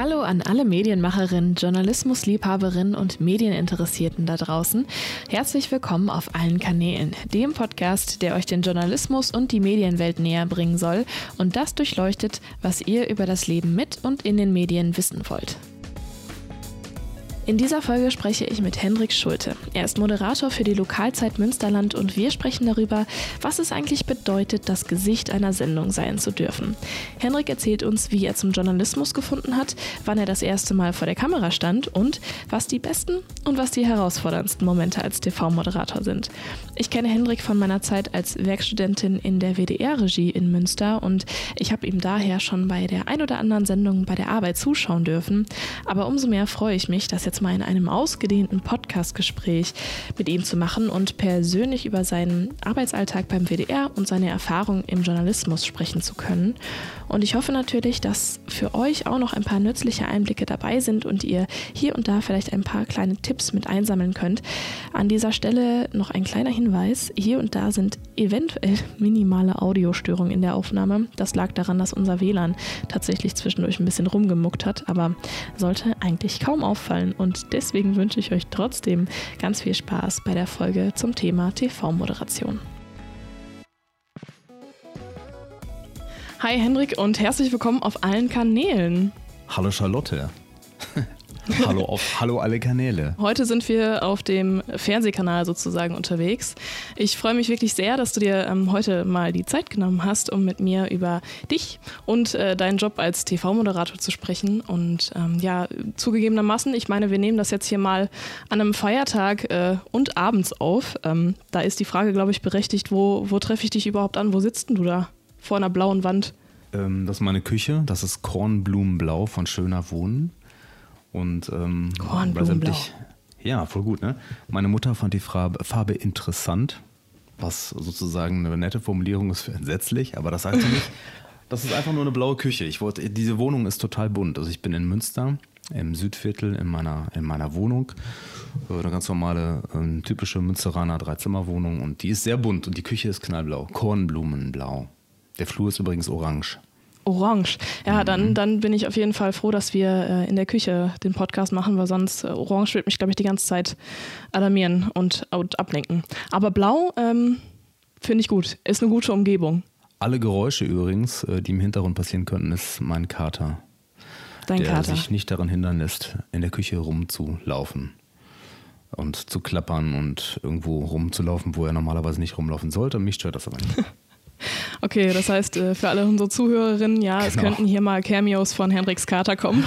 Hallo an alle Medienmacherinnen, Journalismusliebhaberinnen und Medieninteressierten da draußen. Herzlich willkommen auf allen Kanälen, dem Podcast, der euch den Journalismus und die Medienwelt näher bringen soll und das durchleuchtet, was ihr über das Leben mit und in den Medien wissen wollt. In dieser Folge spreche ich mit Hendrik Schulte. Er ist Moderator für die Lokalzeit Münsterland und wir sprechen darüber, was es eigentlich bedeutet, das Gesicht einer Sendung sein zu dürfen. Hendrik erzählt uns, wie er zum Journalismus gefunden hat, wann er das erste Mal vor der Kamera stand und was die besten und was die herausforderndsten Momente als TV-Moderator sind. Ich kenne Hendrik von meiner Zeit als Werkstudentin in der WDR-Regie in Münster und ich habe ihm daher schon bei der ein oder anderen Sendung bei der Arbeit zuschauen dürfen. Aber umso mehr freue ich mich, dass jetzt mal in einem ausgedehnten Podcastgespräch mit ihm zu machen und persönlich über seinen Arbeitsalltag beim WDR und seine Erfahrung im Journalismus sprechen zu können. Und ich hoffe natürlich, dass für euch auch noch ein paar nützliche Einblicke dabei sind und ihr hier und da vielleicht ein paar kleine Tipps mit einsammeln könnt. An dieser Stelle noch ein kleiner Hinweis. Hier und da sind eventuell minimale Audiostörungen in der Aufnahme. Das lag daran, dass unser WLAN tatsächlich zwischendurch ein bisschen rumgemuckt hat, aber sollte eigentlich kaum auffallen. Und deswegen wünsche ich euch trotzdem ganz viel Spaß bei der Folge zum Thema TV-Moderation. Hi Hendrik und herzlich willkommen auf allen Kanälen. Hallo Charlotte. hallo auf Hallo alle Kanäle. Heute sind wir auf dem Fernsehkanal sozusagen unterwegs. Ich freue mich wirklich sehr, dass du dir ähm, heute mal die Zeit genommen hast, um mit mir über dich und äh, deinen Job als TV-Moderator zu sprechen. Und ähm, ja, zugegebenermaßen, ich meine, wir nehmen das jetzt hier mal an einem Feiertag äh, und abends auf. Ähm, da ist die Frage, glaube ich, berechtigt, wo, wo treffe ich dich überhaupt an? Wo sitzt denn du da? vor einer blauen Wand? Ähm, das ist meine Küche. Das ist Kornblumenblau von Schöner Wohnen. Und ähm, Kornblumenblau. Ja, voll gut, ne? Meine Mutter fand die Farbe, Farbe interessant, was sozusagen eine nette Formulierung ist für entsetzlich, aber das sagt sie nicht. Das ist einfach nur eine blaue Küche. Ich wollte, diese Wohnung ist total bunt. Also ich bin in Münster, im Südviertel, in meiner, in meiner Wohnung. Eine ganz normale, ähm, typische Münsteraner Dreizimmerwohnung und die ist sehr bunt und die Küche ist knallblau, Kornblumenblau. Der Flur ist übrigens orange. Orange. Ja, mhm. dann, dann bin ich auf jeden Fall froh, dass wir äh, in der Küche den Podcast machen, weil sonst äh, Orange wird mich, glaube ich, die ganze Zeit alarmieren und, und ablenken. Aber Blau ähm, finde ich gut. Ist eine gute Umgebung. Alle Geräusche übrigens, äh, die im Hintergrund passieren könnten, ist mein Kater. Dein der Kater. sich nicht daran hindern lässt, in der Küche rumzulaufen und zu klappern und irgendwo rumzulaufen, wo er normalerweise nicht rumlaufen sollte. Mich stört das aber nicht. Okay, das heißt, äh, für alle unsere Zuhörerinnen, ja, genau. es könnten hier mal Cameos von Hendrix Carter kommen.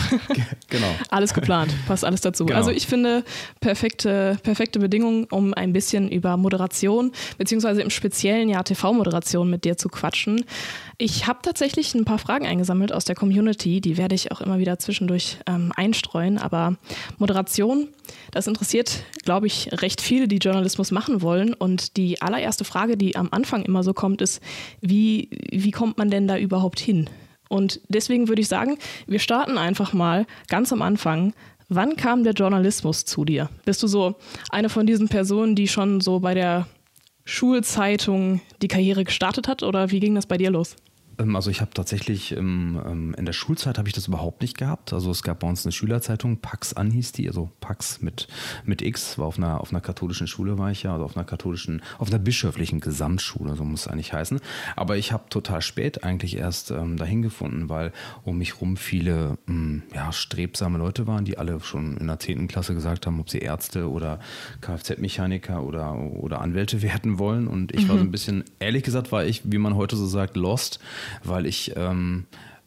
genau. Alles geplant, passt alles dazu. Genau. Also ich finde perfekte, perfekte Bedingungen, um ein bisschen über Moderation, beziehungsweise im speziellen ja TV-Moderation mit dir zu quatschen. Ich habe tatsächlich ein paar Fragen eingesammelt aus der Community, die werde ich auch immer wieder zwischendurch ähm, einstreuen. Aber Moderation, das interessiert, glaube ich, recht viele, die Journalismus machen wollen. Und die allererste Frage, die am Anfang immer so kommt, ist, wie, wie kommt man denn da überhaupt hin? Und deswegen würde ich sagen, wir starten einfach mal ganz am Anfang. Wann kam der Journalismus zu dir? Bist du so eine von diesen Personen, die schon so bei der Schulzeitung die Karriere gestartet hat oder wie ging das bei dir los? Ähm, also ich habe tatsächlich ähm, ähm, in der Schulzeit habe ich das überhaupt nicht gehabt. Also es gab bei uns eine Schülerzeitung, Pax an hieß die, also Pax mit, mit X, war auf einer, auf einer katholischen Schule war ich ja, also auf einer katholischen, auf einer bischöflichen Gesamtschule, so muss es eigentlich heißen. Aber ich habe total spät eigentlich erst ähm, dahin gefunden, weil um mich rum viele mh, hm, ja, strebsame Leute waren, die alle schon in der 10. Klasse gesagt haben, ob sie Ärzte oder Kfz-Mechaniker oder, oder Anwälte werden wollen. Und ich mhm. war so ein bisschen, ehrlich gesagt, war ich, wie man heute so sagt, lost weil ich ähm,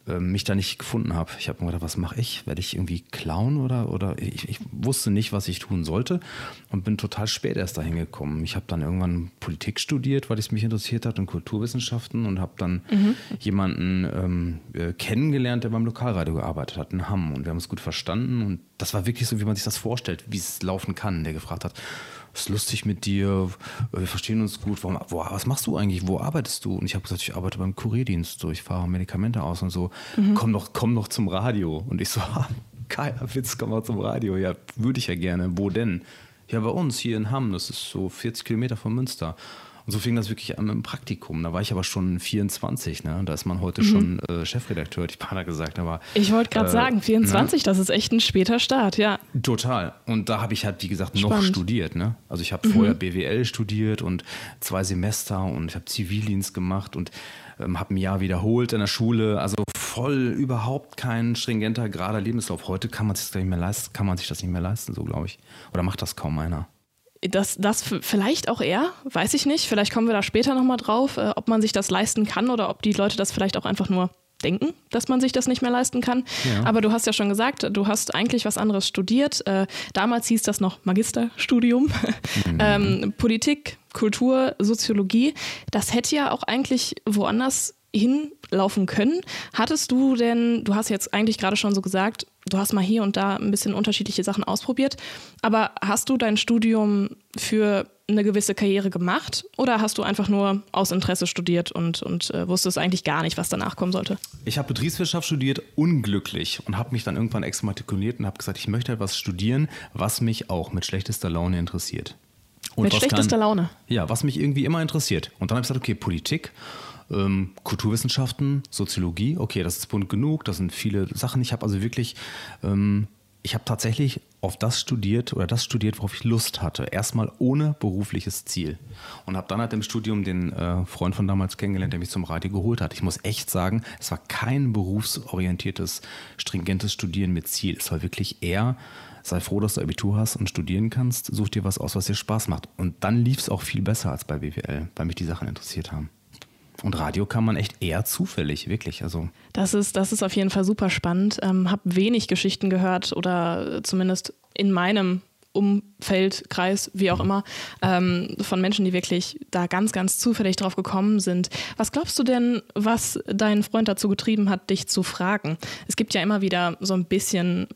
äh, mich da nicht gefunden habe. Ich habe mir gedacht, was mache ich? Werde ich irgendwie klauen oder, oder ich, ich, wusste nicht, was ich tun sollte und bin total spät erst dahin gekommen. Ich habe dann irgendwann Politik studiert, weil es mich interessiert hat und Kulturwissenschaften und habe dann mhm. jemanden ähm, äh, kennengelernt, der beim Lokalradio gearbeitet hat in Hamm und wir haben es gut verstanden und das war wirklich so, wie man sich das vorstellt, wie es laufen kann. Der gefragt hat, ist lustig mit dir, wir verstehen uns gut, wo, wo, was machst du eigentlich, wo arbeitest du? Und ich habe gesagt, ich arbeite beim Kurierdienst, so, ich fahre Medikamente aus und so, mhm. komm, doch, komm doch zum Radio. Und ich so, geiler Witz, komm mal zum Radio. Ja, würde ich ja gerne. Wo denn? Ja, bei uns hier in Hamm, das ist so 40 Kilometer von Münster. Und so fing das wirklich an dem Praktikum. Da war ich aber schon 24, ne? Da ist man heute mhm. schon äh, Chefredakteur, hätte ich beinahe gesagt. Aber, ich wollte gerade äh, sagen, 24, ne? das ist echt ein später Start, ja. Total. Und da habe ich halt, wie gesagt, Spannend. noch studiert. Ne? Also ich habe mhm. vorher BWL studiert und zwei Semester und ich habe Zivildienst gemacht und ähm, habe ein Jahr wiederholt in der Schule. Also voll überhaupt kein stringenter, gerader Lebenslauf. Heute kann man sich das nicht mehr leisten, kann man sich das nicht mehr leisten, so glaube ich. Oder macht das kaum einer? Das, das vielleicht auch eher, weiß ich nicht. Vielleicht kommen wir da später nochmal drauf, äh, ob man sich das leisten kann oder ob die Leute das vielleicht auch einfach nur denken, dass man sich das nicht mehr leisten kann. Ja. Aber du hast ja schon gesagt, du hast eigentlich was anderes studiert. Äh, damals hieß das noch Magisterstudium. Mhm. ähm, Politik, Kultur, Soziologie. Das hätte ja auch eigentlich woanders hinlaufen können. Hattest du denn, du hast jetzt eigentlich gerade schon so gesagt, du hast mal hier und da ein bisschen unterschiedliche Sachen ausprobiert, aber hast du dein Studium für eine gewisse Karriere gemacht oder hast du einfach nur aus Interesse studiert und, und äh, wusstest eigentlich gar nicht, was danach kommen sollte? Ich habe Betriebswirtschaft studiert, unglücklich und habe mich dann irgendwann exmatrikuliert und habe gesagt, ich möchte etwas studieren, was mich auch mit schlechtester Laune interessiert. Und mit schlechtester kann, Laune? Ja, was mich irgendwie immer interessiert. Und dann habe ich gesagt, okay, Politik ähm, Kulturwissenschaften, Soziologie, okay, das ist bunt genug, das sind viele Sachen. Ich habe also wirklich, ähm, ich habe tatsächlich auf das studiert oder das studiert, worauf ich Lust hatte. Erstmal ohne berufliches Ziel. Und habe dann halt im Studium den äh, Freund von damals kennengelernt, der mich zum Radio geholt hat. Ich muss echt sagen, es war kein berufsorientiertes, stringentes Studieren mit Ziel. Es war wirklich eher sei froh, dass du Abitur hast und studieren kannst, such dir was aus, was dir Spaß macht. Und dann lief es auch viel besser als bei BWL, weil mich die Sachen interessiert haben. Und Radio kann man echt eher zufällig, wirklich. Also. Das ist, das ist auf jeden Fall super spannend. Ähm, hab wenig Geschichten gehört oder zumindest in meinem Umfeld, Kreis, wie auch mhm. immer, ähm, von Menschen, die wirklich da ganz, ganz zufällig drauf gekommen sind. Was glaubst du denn, was deinen Freund dazu getrieben hat, dich zu fragen? Es gibt ja immer wieder so ein bisschen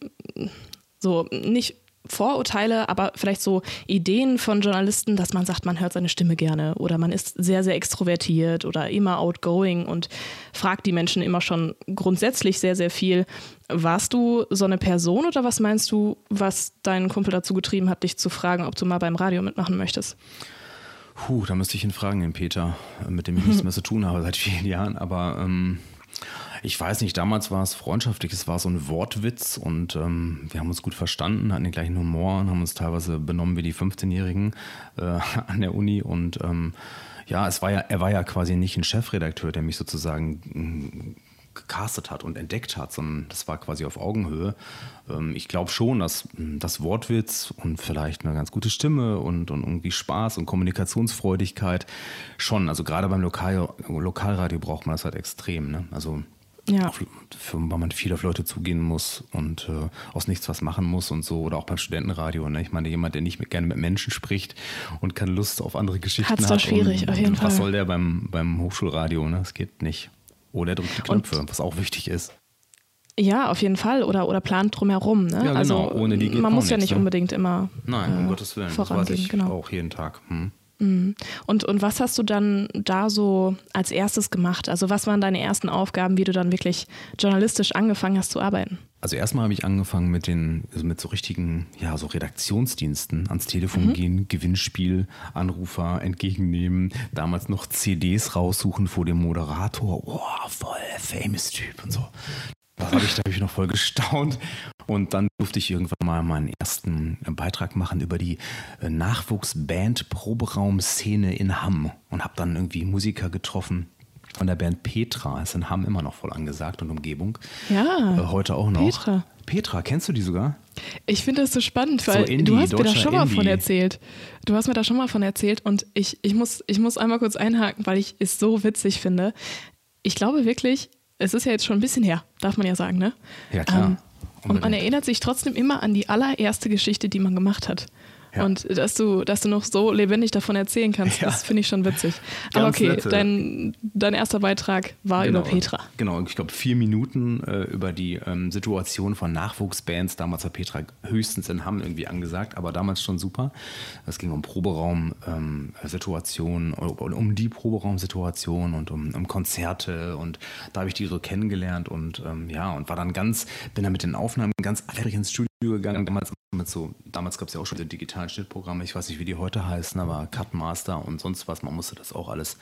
so nicht Vorurteile, aber vielleicht so Ideen von Journalisten, dass man sagt, man hört seine Stimme gerne oder man ist sehr, sehr extrovertiert oder immer outgoing und fragt die Menschen immer schon grundsätzlich sehr, sehr viel. Warst du so eine Person oder was meinst du, was deinen Kumpel dazu getrieben hat, dich zu fragen, ob du mal beim Radio mitmachen möchtest? Puh, da müsste ich ihn fragen, den Peter, mit dem ich nichts mehr zu tun habe seit vielen Jahren, aber ähm ich weiß nicht, damals war es freundschaftlich, es war so ein Wortwitz und ähm, wir haben uns gut verstanden, hatten den gleichen Humor und haben uns teilweise benommen wie die 15-Jährigen äh, an der Uni und ähm, ja, es war ja, er war ja quasi nicht ein Chefredakteur, der mich sozusagen mm, gecastet hat und entdeckt hat, sondern das war quasi auf Augenhöhe. Ähm, ich glaube schon, dass mm, das Wortwitz und vielleicht eine ganz gute Stimme und, und irgendwie Spaß und Kommunikationsfreudigkeit schon, also gerade beim Lokal, Lokalradio braucht man das halt extrem. Ne? Also ja. für, weil man viel auf Leute zugehen muss und äh, aus nichts was machen muss und so. Oder auch beim Studentenradio. Ne? Ich meine, jemand, der nicht mit, gerne mit Menschen spricht und keine Lust auf andere Geschichten Hat's hat. Hat's schwierig, und, auf jeden was Fall. Was soll der beim, beim Hochschulradio? Ne? Das geht nicht. Oder er drückt die Knöpfe, und was auch wichtig ist. Ja, auf jeden Fall. Oder, oder plant drumherum. Ne? Ja, genau. Also, Ohne die geht man muss ja nicht ne? unbedingt immer. Nein, um äh, Gottes Willen. Das weiß ich genau. auch jeden Tag. Hm. Mhm. Und, und was hast du dann da so als erstes gemacht? Also was waren deine ersten Aufgaben, wie du dann wirklich journalistisch angefangen hast zu arbeiten? Also erstmal habe ich angefangen mit den, also mit so richtigen, ja, so Redaktionsdiensten, ans Telefon mhm. gehen, Gewinnspiel, Anrufer entgegennehmen, damals noch CDs raussuchen vor dem Moderator. Oh, voll famous Typ und so. Da habe ich, da hab ich noch voll gestaunt. Und dann durfte ich irgendwann mal meinen ersten Beitrag machen über die äh, Nachwuchsband-Proberaum-Szene in Hamm und habe dann irgendwie Musiker getroffen von der Band Petra. Ist in Hamm immer noch voll angesagt und Umgebung. Ja. Äh, heute auch noch. Petra. Petra, kennst du die sogar? Ich finde das so spannend, weil so Indie, du hast mir da schon mal Indie. von erzählt. Du hast mir da schon mal von erzählt und ich, ich, muss, ich muss einmal kurz einhaken, weil ich es so witzig finde. Ich glaube wirklich, es ist ja jetzt schon ein bisschen her, darf man ja sagen, ne? Ja, klar. Ähm, und man erinnert sich trotzdem immer an die allererste Geschichte, die man gemacht hat. Ja. Und dass du, dass du noch so lebendig davon erzählen kannst, ja. das finde ich schon witzig. Aber okay, dein, dein erster Beitrag war genau, über Petra. Genau, ich glaube vier Minuten äh, über die ähm, Situation von Nachwuchsbands. Damals hat Petra höchstens in Hamm irgendwie angesagt, aber damals schon super. Es ging um Proberaumsituationen, ähm, um die Proberaumsituation und um, um, Konzerte und da habe ich die so kennengelernt und ähm, ja, und war dann ganz, bin dann mit den Aufnahmen ganz eifrig ins Studio gegangen, damals so, damals gab es ja auch schon die digitalen Schnittprogramme, ich weiß nicht, wie die heute heißen, aber Cutmaster und sonst was, man musste das auch alles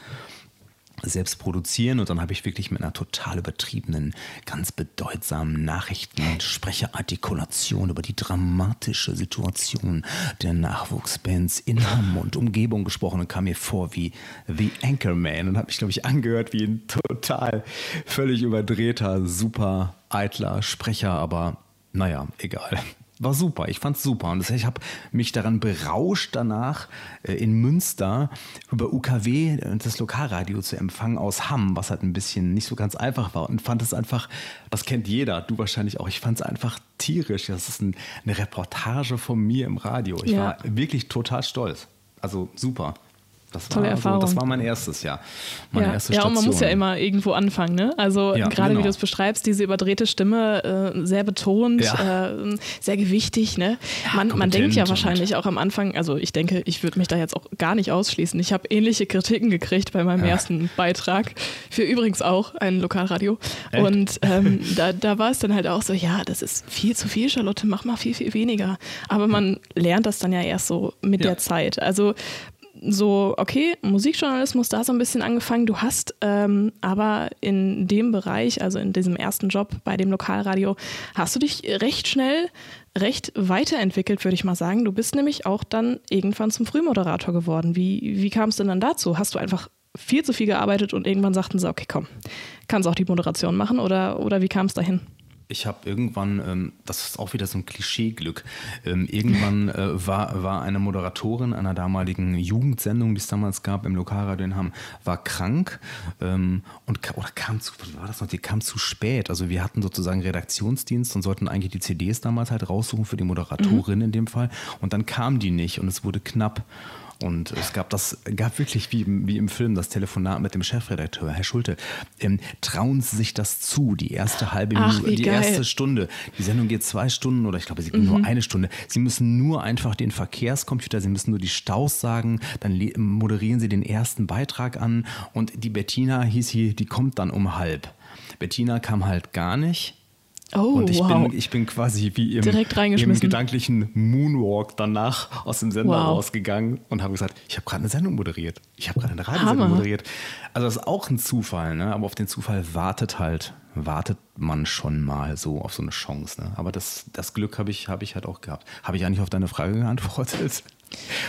selbst produzieren. Und dann habe ich wirklich mit einer total übertriebenen, ganz bedeutsamen Nachrichtensprecherartikulation über die dramatische Situation der Nachwuchsbands in Hamm und Umgebung gesprochen und kam mir vor wie The Anchorman. Und habe mich, glaube ich, angehört wie ein total völlig überdrehter, super eitler Sprecher, aber naja, egal war super. Ich fand's super. Und ich habe mich daran berauscht, danach äh, in Münster über UKW äh, das Lokalradio zu empfangen aus Hamm, was halt ein bisschen nicht so ganz einfach war. Und fand es einfach, das kennt jeder, du wahrscheinlich auch, ich fand es einfach tierisch. Das ist ein, eine Reportage von mir im Radio. Ich ja. war wirklich total stolz. Also super. Das Tolle war, Erfahrung. Also, das war mein erstes Jahr. Meine ja. erste ja, Station. und man muss ja immer irgendwo anfangen. Ne? Also ja, gerade genau. wie du es beschreibst, diese überdrehte Stimme, äh, sehr betont, ja. äh, sehr gewichtig. Ne? Man, man denkt ja wahrscheinlich auch am Anfang, also ich denke, ich würde mich da jetzt auch gar nicht ausschließen. Ich habe ähnliche Kritiken gekriegt bei meinem ersten Beitrag, für übrigens auch ein Lokalradio. Echt? Und ähm, da, da war es dann halt auch so, ja, das ist viel zu viel, Charlotte, mach mal viel, viel weniger. Aber man lernt das dann ja erst so mit der Zeit. Also so, okay, Musikjournalismus da so ein bisschen angefangen. Du hast ähm, aber in dem Bereich, also in diesem ersten Job bei dem Lokalradio, hast du dich recht schnell, recht weiterentwickelt, würde ich mal sagen. Du bist nämlich auch dann irgendwann zum Frühmoderator geworden. Wie, wie kam es denn dann dazu? Hast du einfach viel zu viel gearbeitet und irgendwann sagten sie, okay, komm, kannst auch die Moderation machen oder, oder wie kam es dahin? Ich habe irgendwann, ähm, das ist auch wieder so ein Klischeeglück, ähm, irgendwann äh, war, war eine Moderatorin einer damaligen Jugendsendung, die es damals gab im Lokalradio in Hamm, war krank ähm, und oder kam zu, was war das noch, die kam zu spät. Also wir hatten sozusagen Redaktionsdienst und sollten eigentlich die CDs damals halt raussuchen für die Moderatorin mhm. in dem Fall und dann kam die nicht und es wurde knapp. Und es gab das, gab wirklich wie, wie im Film das Telefonat mit dem Chefredakteur, Herr Schulte. Ähm, trauen Sie sich das zu, die erste halbe Minute, die geil. erste Stunde. Die Sendung geht zwei Stunden oder ich glaube, sie geht mhm. nur eine Stunde. Sie müssen nur einfach den Verkehrscomputer, Sie müssen nur die Staus sagen, dann moderieren Sie den ersten Beitrag an und die Bettina hieß sie, die kommt dann um halb. Bettina kam halt gar nicht. Oh, und ich, wow. bin, ich bin quasi wie im, im gedanklichen Moonwalk danach aus dem Sender wow. rausgegangen und habe gesagt, ich habe gerade eine Sendung moderiert. Ich habe gerade eine Radiosendung Hammer. moderiert. Also das ist auch ein Zufall, ne? aber auf den Zufall wartet halt, wartet man schon mal so auf so eine Chance. Ne? Aber das, das Glück habe ich, hab ich halt auch gehabt. Habe ich eigentlich auf deine Frage geantwortet?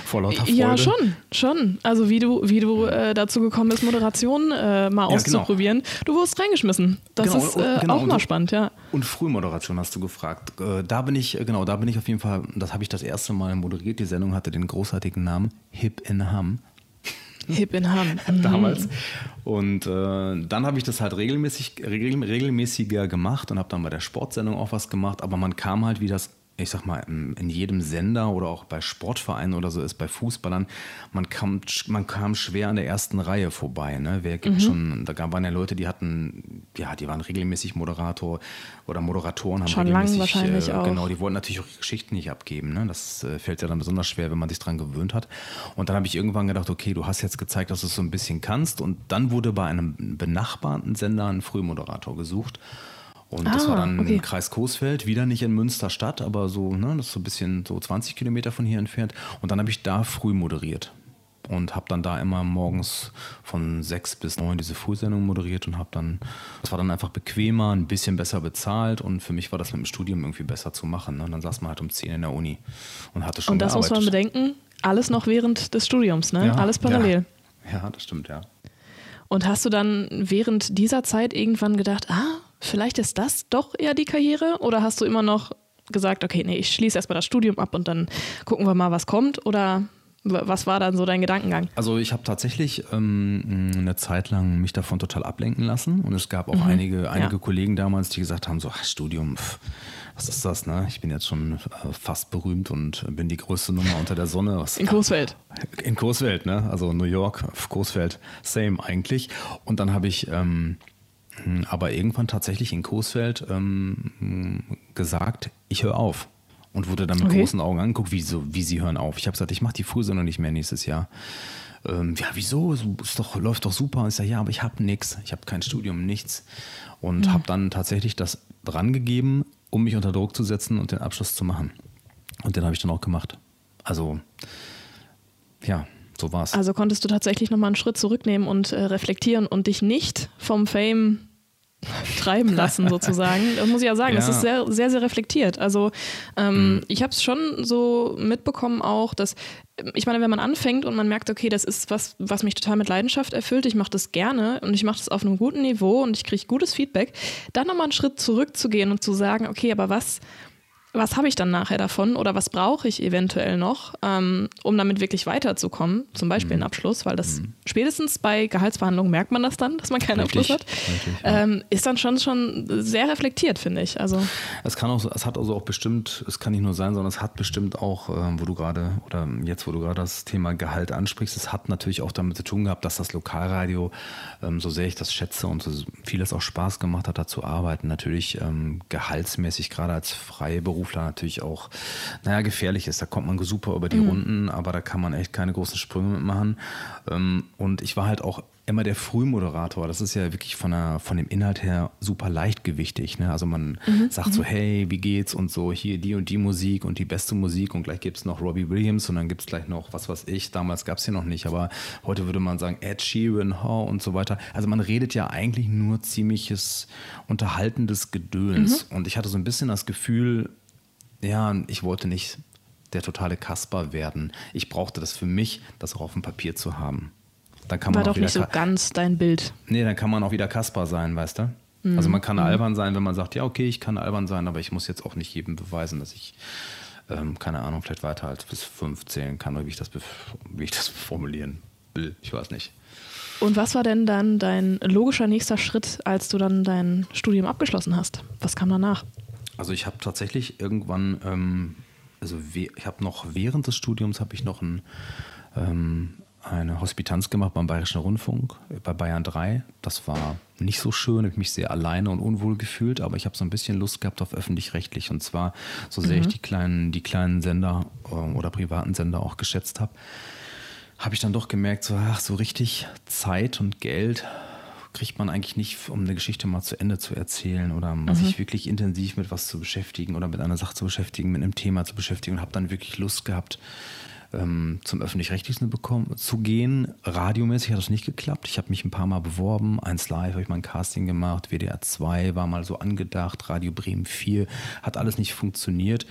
Vor lauter Freude. Ja, schon, schon. Also wie du, wie du äh, dazu gekommen bist, Moderation äh, mal ja, genau. auszuprobieren. Genau. Du wurdest reingeschmissen. Das genau, ist äh, genau. auch mal spannend, ja. Und Frühmoderation hast du gefragt. Äh, da bin ich, äh, genau, da bin ich auf jeden Fall, das habe ich das erste Mal moderiert. Die Sendung hatte den großartigen Namen Hip in Ham. Hip in Ham. Damals. Und äh, dann habe ich das halt regelmäßig, regel, regelmäßiger gemacht und habe dann bei der Sportsendung auch was gemacht. Aber man kam halt, wie das ich sag mal, in jedem Sender oder auch bei Sportvereinen oder so ist, bei Fußballern, man kam, man kam schwer an der ersten Reihe vorbei. Ne? Wer gibt mhm. schon, da waren ja Leute, die hatten, ja, die waren regelmäßig Moderator oder Moderatoren, haben schon lange wahrscheinlich äh, auch. Genau, die wollten natürlich auch Geschichten nicht abgeben. Ne? Das äh, fällt ja dann besonders schwer, wenn man sich dran gewöhnt hat. Und dann habe ich irgendwann gedacht, okay, du hast jetzt gezeigt, dass du es so ein bisschen kannst. Und dann wurde bei einem benachbarten Sender ein Frühmoderator gesucht. Und ah, das war dann okay. Kreis Coesfeld, wieder nicht in Münster Stadt, aber so, ne, das ist so ein bisschen so 20 Kilometer von hier entfernt. Und dann habe ich da früh moderiert und habe dann da immer morgens von sechs bis neun diese Frühsendung moderiert und habe dann, das war dann einfach bequemer, ein bisschen besser bezahlt und für mich war das mit dem Studium irgendwie besser zu machen. Ne? Und dann saß man halt um zehn in der Uni und hatte schon Und das gearbeitet. muss man bedenken, alles noch während des Studiums, ne? Ja, alles parallel. Ja. ja, das stimmt, ja. Und hast du dann während dieser Zeit irgendwann gedacht, ah, vielleicht ist das doch eher die Karriere? Oder hast du immer noch gesagt, okay, nee, ich schließe erstmal das Studium ab und dann gucken wir mal, was kommt? Oder was war dann so dein Gedankengang? Also ich habe tatsächlich ähm, eine Zeit lang mich davon total ablenken lassen und es gab auch mhm. einige, einige ja. Kollegen damals, die gesagt haben, so ach, Studium, pff, was ist das, ne? Ich bin jetzt schon äh, fast berühmt und bin die größte Nummer unter der Sonne. Was, in Coesfeld. In Coesfeld, ne? Also New York, Coesfeld, same eigentlich. Und dann habe ich ähm, hm, aber irgendwann tatsächlich in Coesfeld ähm, gesagt, ich höre auf. Und wurde dann mit okay. großen Augen angeguckt, wie, so, wie sie hören auf. Ich habe gesagt, ich mache die Frühsendung nicht mehr nächstes Jahr. Ähm, ja, wieso? Ist doch, läuft doch super. Ich sage, ja, aber ich habe nichts. Ich habe kein Studium, nichts. Und mhm. habe dann tatsächlich das drangegeben um mich unter Druck zu setzen und den Abschluss zu machen. Und den habe ich dann auch gemacht. Also, ja, so war's. Also konntest du tatsächlich nochmal einen Schritt zurücknehmen und äh, reflektieren und dich nicht vom Fame treiben lassen, sozusagen. Das muss ich ja sagen. Ja. Das ist sehr, sehr, sehr reflektiert. Also ähm, mhm. ich habe es schon so mitbekommen auch, dass, ich meine, wenn man anfängt und man merkt, okay, das ist was, was mich total mit Leidenschaft erfüllt, ich mache das gerne und ich mache das auf einem guten Niveau und ich kriege gutes Feedback, dann nochmal einen Schritt zurückzugehen und zu sagen, okay, aber was was habe ich dann nachher davon oder was brauche ich eventuell noch, ähm, um damit wirklich weiterzukommen, zum Beispiel mhm. einen Abschluss, weil das mhm. spätestens bei Gehaltsverhandlungen merkt man das dann, dass man keinen richtig, Abschluss hat, ja. ähm, ist dann schon, schon sehr reflektiert, finde ich. Also es kann auch, es hat also auch bestimmt, es kann nicht nur sein, sondern es hat bestimmt auch, ähm, wo du gerade oder jetzt, wo du gerade das Thema Gehalt ansprichst, es hat natürlich auch damit zu tun gehabt, dass das Lokalradio, ähm, so sehr ich das schätze und so vieles auch Spaß gemacht hat, da zu arbeiten, natürlich ähm, gehaltsmäßig gerade als freie Beruf Freiberufler natürlich auch, naja, gefährlich ist. Da kommt man super über die mhm. Runden, aber da kann man echt keine großen Sprünge mitmachen. Ähm, und ich war halt auch immer der Frühmoderator. Das ist ja wirklich von, der, von dem Inhalt her super leichtgewichtig. Ne? Also man mhm. sagt so, mhm. hey, wie geht's und so, hier die und die Musik und die beste Musik und gleich gibt es noch Robbie Williams und dann gibt es gleich noch, was weiß ich, damals gab es hier noch nicht, aber heute würde man sagen Ed Sheeran, Ho und so weiter. Also man redet ja eigentlich nur ziemliches unterhaltendes Gedöns. Mhm. Und ich hatte so ein bisschen das Gefühl, ja, ich wollte nicht der totale Kasper werden. Ich brauchte das für mich, das auch auf dem Papier zu haben. Dann kann War man doch nicht so ganz dein Bild. Nee, dann kann man auch wieder Kasper sein, weißt du? Mhm. Also man kann mhm. albern sein, wenn man sagt, ja, okay, ich kann albern sein, aber ich muss jetzt auch nicht jedem beweisen, dass ich, ähm, keine Ahnung, vielleicht weiter als bis fünf zählen kann oder wie ich das, wie ich das formulieren will. Ich weiß nicht. Und was war denn dann dein logischer nächster Schritt, als du dann dein Studium abgeschlossen hast? Was kam danach? Also ich habe tatsächlich irgendwann, ähm, also ich habe noch während des Studiums habe ich noch ein, ähm, eine Hospitanz gemacht beim Bayerischen Rundfunk äh, bei Bayern 3. Das war nicht so schön, habe mich sehr alleine und unwohl gefühlt, aber ich habe so ein bisschen Lust gehabt auf öffentlich-rechtlich und zwar so sehr mhm. ich die kleinen, die kleinen Sender äh, oder privaten Sender auch geschätzt habe, habe ich dann doch gemerkt, so ach so richtig Zeit und Geld kriegt man eigentlich nicht, um eine Geschichte mal zu Ende zu erzählen oder mhm. sich wirklich intensiv mit was zu beschäftigen oder mit einer Sache zu beschäftigen, mit einem Thema zu beschäftigen und habe dann wirklich Lust gehabt, ähm, zum öffentlich-rechtlichen zu gehen. Radiomäßig hat das nicht geklappt. Ich habe mich ein paar Mal beworben. Eins Live habe ich mal ein Casting gemacht. WDR 2 war mal so angedacht. Radio Bremen 4 hat alles nicht funktioniert.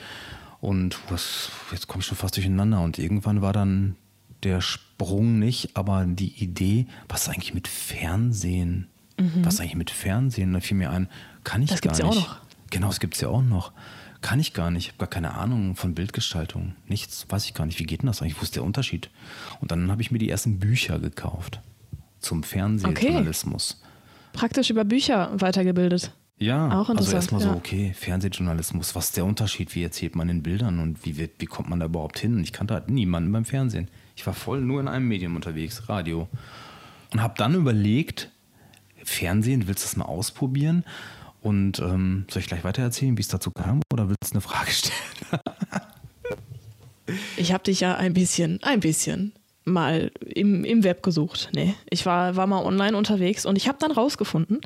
Und was, jetzt komme ich schon fast durcheinander. Und irgendwann war dann der Sprung nicht, aber die Idee, was ist eigentlich mit Fernsehen? Mhm. Was ist eigentlich mit Fernsehen? Da fiel mir ein, kann ich das gar nicht. Das gibt es ja auch noch. Genau, das gibt es ja auch noch. Kann ich gar nicht. Ich habe gar keine Ahnung von Bildgestaltung. Nichts, weiß ich gar nicht. Wie geht denn das eigentlich? Wo ist der Unterschied? Und dann habe ich mir die ersten Bücher gekauft zum Fernsehjournalismus. Okay. Praktisch über Bücher weitergebildet. Ja, auch also erstmal so, okay, Fernsehjournalismus, was ist der Unterschied? Wie erzählt man in Bildern und wie, wird, wie kommt man da überhaupt hin? Ich kannte halt niemanden beim Fernsehen. Ich war voll nur in einem Medium unterwegs, Radio. Und habe dann überlegt, Fernsehen, willst du das mal ausprobieren? Und ähm, soll ich gleich weiter erzählen, wie es dazu kam, oder willst du eine Frage stellen? ich habe dich ja ein bisschen, ein bisschen mal im, im Web gesucht. Nee, ich war, war mal online unterwegs und ich habe dann rausgefunden,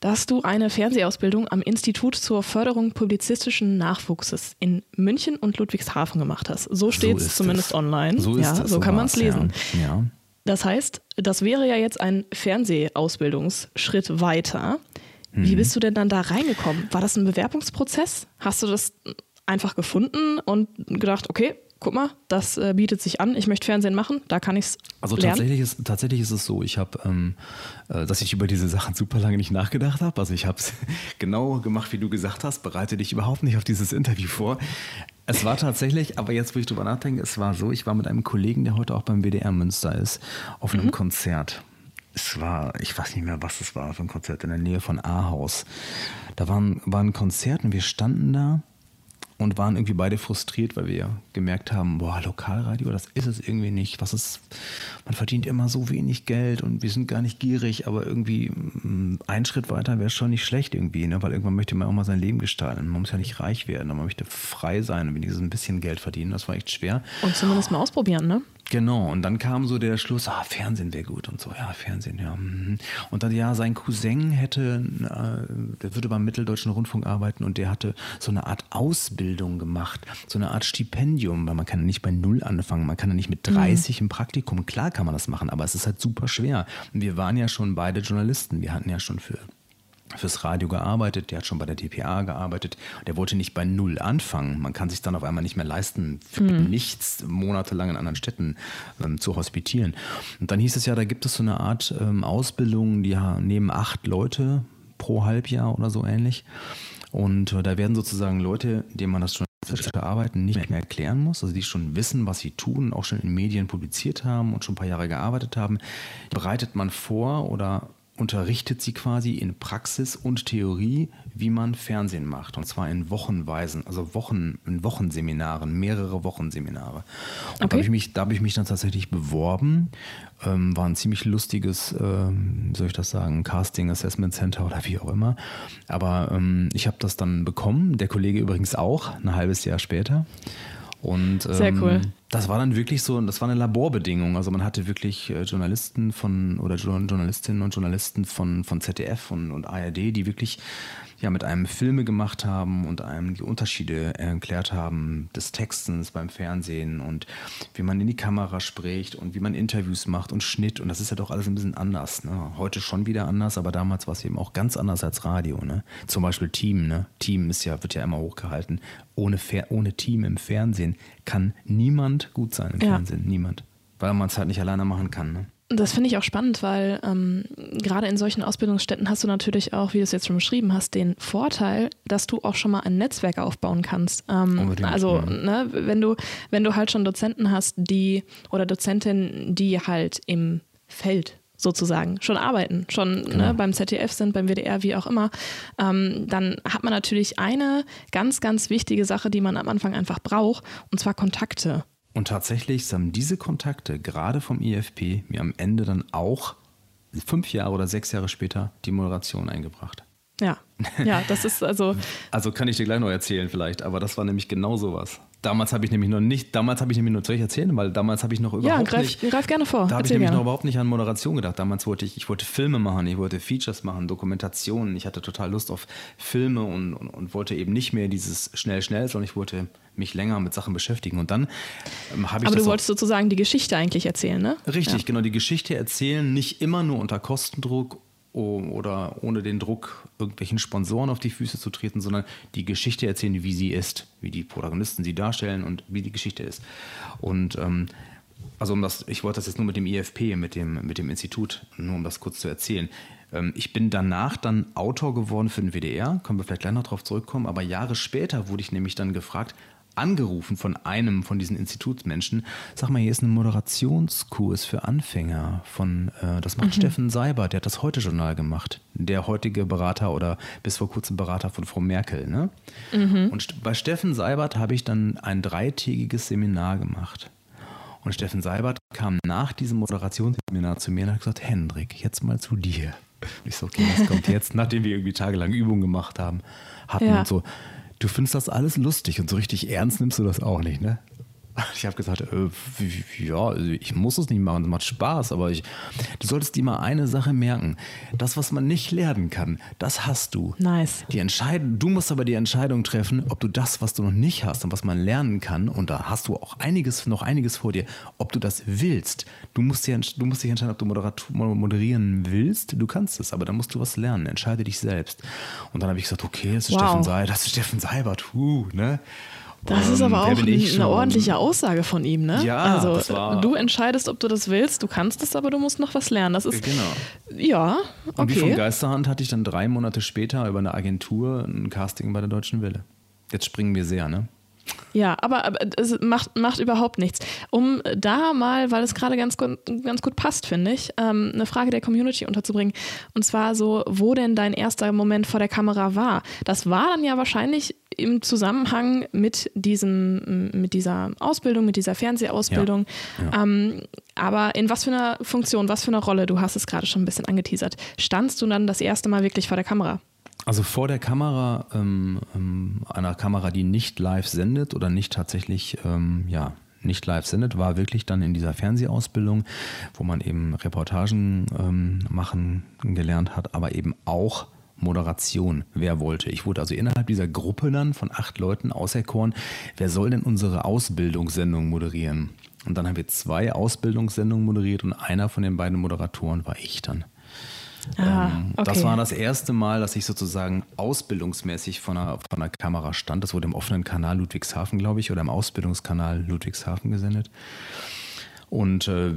dass du eine Fernsehausbildung am Institut zur Förderung publizistischen Nachwuchses in München und Ludwigshafen gemacht hast. So steht es zumindest online. So, ja, so, so kann man es lesen. Ja. ja. Das heißt, das wäre ja jetzt ein Fernsehausbildungsschritt weiter. Wie mhm. bist du denn dann da reingekommen? War das ein Bewerbungsprozess? Hast du das einfach gefunden und gedacht, okay, guck mal, das äh, bietet sich an, ich möchte Fernsehen machen, da kann ich es. Also lernen. Tatsächlich, ist, tatsächlich ist es so, ich habe, ähm, äh, dass ich über diese Sachen super lange nicht nachgedacht habe. Also ich habe es genau gemacht, wie du gesagt hast, bereite dich überhaupt nicht auf dieses Interview vor. Es war tatsächlich, aber jetzt, wo ich drüber nachdenke, es war so, ich war mit einem Kollegen, der heute auch beim WDR Münster ist, auf einem mhm. Konzert. Es war, ich weiß nicht mehr, was es war, für ein Konzert in der Nähe von Ahaus. Da war ein, war ein Konzert und wir standen da und waren irgendwie beide frustriert, weil wir gemerkt haben, boah, Lokalradio, das ist es irgendwie nicht. Was ist, man verdient immer so wenig Geld und wir sind gar nicht gierig, aber irgendwie mm, ein Schritt weiter wäre schon nicht schlecht irgendwie, ne? weil irgendwann möchte man auch mal sein Leben gestalten. Man muss ja nicht reich werden, man möchte frei sein und wenigstens ein bisschen Geld verdienen. Das war echt schwer. Und zumindest mal ausprobieren, ne? Genau, und dann kam so der Schluss, ah, Fernsehen wäre gut und so, ja, Fernsehen, ja. mhm. Und dann, ja, sein Cousin hätte, äh, der würde beim Mitteldeutschen Rundfunk arbeiten und der hatte so eine Art Ausbildung gemacht, so eine Art Stipendium, weil man kann ja nicht bei Null anfangen, man kann ja nicht mit 30 im Praktikum, klar kann man das machen, aber es ist halt super schwer. Wir waren ja schon beide Journalisten, wir hatten ja schon für fürs Radio gearbeitet, der hat schon bei der DPA gearbeitet. Der wollte nicht bei Null anfangen. Man kann sich dann auf einmal nicht mehr leisten, für nichts monatelang in anderen Städten ähm, zu hospitieren. Und dann hieß es ja, da gibt es so eine Art ähm, Ausbildung, die nehmen acht Leute pro Halbjahr oder so ähnlich. Und äh, da werden sozusagen Leute, denen man das journalistische Arbeiten nicht mehr erklären muss, also die schon wissen, was sie tun, auch schon in Medien publiziert haben und schon ein paar Jahre gearbeitet haben, bereitet man vor oder unterrichtet sie quasi in Praxis und Theorie, wie man Fernsehen macht. Und zwar in Wochenweisen, also Wochen, in Wochenseminaren, mehrere Wochenseminare. Und da Okay. habe ich, mich- da habe ich mich dann tatsächlich beworben. Ähm, war ein ziemlich lustiges, ähm, soll ich das sagen, Casting Assessment Center oder wie auch immer. Aber ähm, ich habe das dann bekommen, der Kollege übrigens auch, ein halbes Jahr später. Und ähm, Sehr cool. das war dann wirklich so, das war eine Laborbedingung. Also man hatte wirklich äh, Journalisten von oder Jo- Journalistinnen und Journalisten von, von ZDF und, und ARD, die wirklich ja mit einem Filme gemacht haben und einem die Unterschiede erklärt haben des Textens beim Fernsehen und wie man in die Kamera spricht und wie man Interviews macht und Schnitt. Und das ist ja doch alles ein bisschen anders. Ne? Heute schon wieder anders, aber damals war es eben auch ganz anders als Radio. Ne? Zum Beispiel Team. Ne? Team ist ja, wird ja immer hochgehalten. Ohne, Fer ohne Team im Fernsehen kann niemand gut sein im Ja. Fernsehen. Niemand. Weil man es halt nicht alleine machen kann. Ne? Das finde ich auch spannend, weil ähm, gerade in solchen Ausbildungsstätten hast du natürlich auch, wie du es jetzt schon beschrieben hast, den Vorteil, dass du auch schon mal ein Netzwerk aufbauen kannst. Ähm, also, ja. ne, wenn du, wenn du halt schon Dozenten hast, die oder Dozentinnen, die halt im Feld sozusagen schon arbeiten, schon Genau. ne, beim ZDF sind, beim WDR, wie auch immer, ähm, dann hat man natürlich eine ganz, ganz wichtige Sache, die man am Anfang einfach braucht, und zwar Kontakte. Und tatsächlich haben diese Kontakte gerade vom IFP mir am Ende dann auch fünf Jahre oder sechs Jahre später die Moderation eingebracht. Ja, ja, das ist also Also kann ich dir gleich noch erzählen vielleicht, aber das war nämlich genau sowas. Damals habe ich nämlich noch nicht, damals habe ich nämlich nur, soll ich erzählen, weil damals habe ich noch Ja, überhaupt greif, nicht, greif gerne vor. da habe ich nämlich gerne. noch überhaupt nicht an Moderation gedacht. Damals wollte ich, ich wollte Filme machen, ich wollte Features machen, Dokumentationen. Ich hatte total Lust auf Filme und, und, und wollte eben nicht mehr dieses schnell, schnell, sondern ich wollte mich länger mit Sachen beschäftigen. Und dann ähm, habe ich Aber du wolltest sozusagen die Geschichte eigentlich erzählen, ne? Richtig, genau. Die Geschichte erzählen, nicht immer nur unter Kostendruck oder ohne den Druck, irgendwelchen Sponsoren auf die Füße zu treten, sondern die Geschichte erzählen, wie sie ist, wie die Protagonisten sie darstellen und wie die Geschichte ist. Und ähm, also um das, ich wollte das jetzt nur mit dem IFP, mit dem, mit dem Institut, nur um das kurz zu erzählen. Ähm, Ich bin danach dann Autor geworden für den WDR, können wir vielleicht gleich noch drauf zurückkommen, aber Jahre später wurde ich nämlich dann gefragt, angerufen von einem von diesen Institutsmenschen, sag mal, hier ist ein Moderationskurs für Anfänger von, äh, das macht Steffen Seibert, der hat das Heute-Journal gemacht, der heutige Berater oder bis vor kurzem Berater von Frau Merkel. Ne? Und st- bei Steffen Seibert habe ich dann ein dreitägiges Seminar gemacht. Und Steffen Seibert kam nach diesem Moderationsseminar zu mir und hat gesagt, Hendrik, jetzt mal zu dir. Und ich so, okay, was kommt jetzt, nachdem wir irgendwie tagelang Übungen gemacht haben, hatten Ja. und so. Du findest das alles lustig und so richtig ernst nimmst du das auch nicht, ne? Ich habe gesagt, äh, ja, also ich muss es nicht machen, es macht Spaß, aber ich, du solltest dir mal eine Sache merken. Das, was man nicht lernen kann, das hast du. Nice. Die Entscheidung, du musst aber die Entscheidung treffen, ob du das, was du noch nicht hast und was man lernen kann, und da hast du auch einiges, noch einiges vor dir, ob du das willst. Du musst, dir, du musst dich entscheiden, ob du moderieren willst. Du kannst es, aber dann musst du was lernen. Entscheide dich selbst. Und dann habe ich gesagt, okay, das ist Wow. Steffen Seibert, das ist Steffen Seibert, huh, ne? Das ist Ähm, aber wer auch eine ordentliche Aussage von ihm, ne? Ja, also war- du entscheidest, ob du das willst, du kannst es, aber du musst noch was lernen. Das ist Genau. ja Und wie von okay. Geisterhand hatte ich dann drei Monate später über eine Agentur ein Casting bei der Deutschen Welle. Jetzt springen wir sehr, ne? Ja, aber, aber es macht, macht überhaupt nichts. Um da mal, weil es gerade ganz, gut- ganz gut passt, finde ich, ähm, eine Frage der Community unterzubringen. Und zwar so, wo denn dein erster Moment vor der Kamera war. Das war dann ja wahrscheinlich im Zusammenhang mit diesem, mit dieser Ausbildung, mit dieser Fernsehausbildung. Ja. Ähm, aber in was für einer Funktion, was für einer Rolle, du hast es gerade schon ein bisschen angeteasert, standst du dann das erste Mal wirklich vor der Kamera? Also vor der Kamera, ähm, ähm, einer Kamera, die nicht live sendet oder nicht tatsächlich, ähm, ja, nicht live sendet, war wirklich dann in dieser Fernsehausbildung, wo man eben Reportagen ähm, machen gelernt hat, aber eben auch Moderation, wer wollte. Ich wurde also innerhalb dieser Gruppe dann von acht Leuten auserkoren, wer soll denn unsere Ausbildungssendung moderieren? Und dann haben wir zwei Ausbildungssendungen moderiert und einer von den beiden Moderatoren war ich dann. Ah, ähm, okay. Das war das erste Mal, dass ich sozusagen ausbildungsmäßig von einer, von einer Kamera stand. Das wurde im offenen Kanal Ludwigshafen, glaube ich, oder im Ausbildungskanal Ludwigshafen gesendet. Und äh,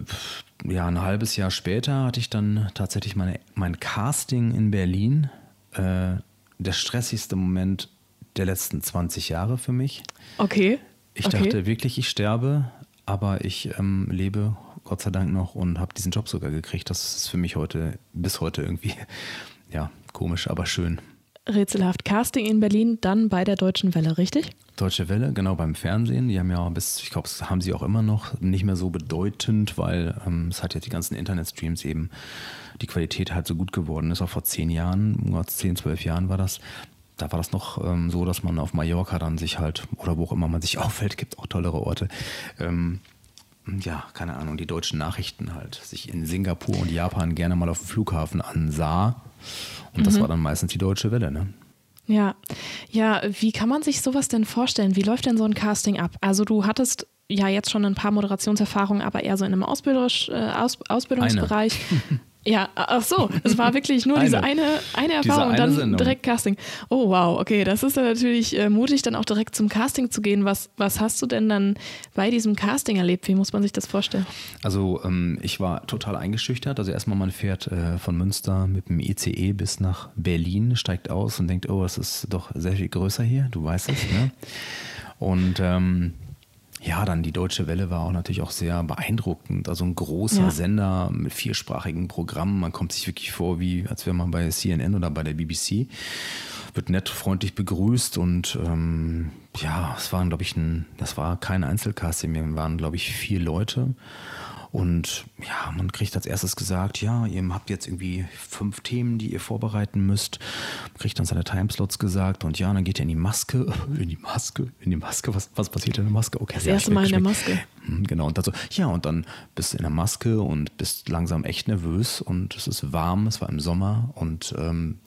ja, ein halbes Jahr später hatte ich dann tatsächlich meine, mein Casting in Berlin äh, der stressigste Moment der letzten 20 Jahre für mich. Okay. Ich okay. dachte wirklich, ich sterbe, aber ich ähm, lebe Gott sei Dank noch und habe diesen Job sogar gekriegt. Das ist für mich heute, bis heute irgendwie, ja, komisch, aber schön. Rätselhaft. Casting in Berlin, dann bei der Deutschen Welle, richtig? Deutsche Welle, genau beim Fernsehen. Die haben ja bis, ich glaube, das haben sie auch immer noch, nicht mehr so bedeutend, weil ähm, es hat ja die ganzen Internetstreams eben die Qualität halt so gut geworden ist. Auch vor zehn Jahren, zehn, zwölf Jahren war das. Da war das noch ähm, so, dass man auf Mallorca dann sich halt, oder wo auch immer man sich aufhält, gibt auch tollere Orte, ähm, ja, keine Ahnung, die deutschen Nachrichten halt, sich in Singapur und Japan gerne mal auf dem Flughafen ansah. Und mhm. das war dann meistens die deutsche Welle, ne? Ja, ja, wie kann man sich sowas denn vorstellen? Wie läuft denn so ein Casting ab? Also du hattest ja jetzt schon ein paar Moderationserfahrungen, aber eher so in einem Ausbildungs äh, Aus Ausbildungsbereich. Ja, ach so, es war wirklich nur eine. diese eine, eine Erfahrung und dann Sendung. direkt Casting. Oh wow, okay, das ist dann natürlich äh, mutig, dann auch direkt zum Casting zu gehen. Was, was hast du denn dann bei diesem Casting erlebt? Wie muss man sich das vorstellen? Also ähm, ich war total eingeschüchtert. Also erstmal man fährt äh, von Münster mit dem ICE bis nach Berlin, steigt aus und denkt, oh, es ist doch sehr viel größer hier, du weißt es. Ne? Und ähm, ja, dann die Deutsche Welle war auch natürlich auch sehr beeindruckend. Also ein großer ja. Sender mit viersprachigen Programmen. Man kommt sich wirklich vor, wie als wäre man bei CNN oder bei der BBC. Wird nett, freundlich begrüßt und ähm, ja, es waren, glaube ich, ein, das war kein Einzelcasting, wir waren, glaube ich, vier Leute. Und ja, man kriegt als erstes gesagt, ja, ihr habt jetzt irgendwie fünf Themen, die ihr vorbereiten müsst. Man kriegt dann seine Timeslots gesagt und ja, dann geht ihr in die Maske. In die Maske? In die Maske? Was, was passiert in der Maske? Okay, das erste Mal in der Maske. Hm, genau, und dann so, ja, und dann bist du in der Maske und bist langsam echt nervös und es ist warm, es war im Sommer und ähm,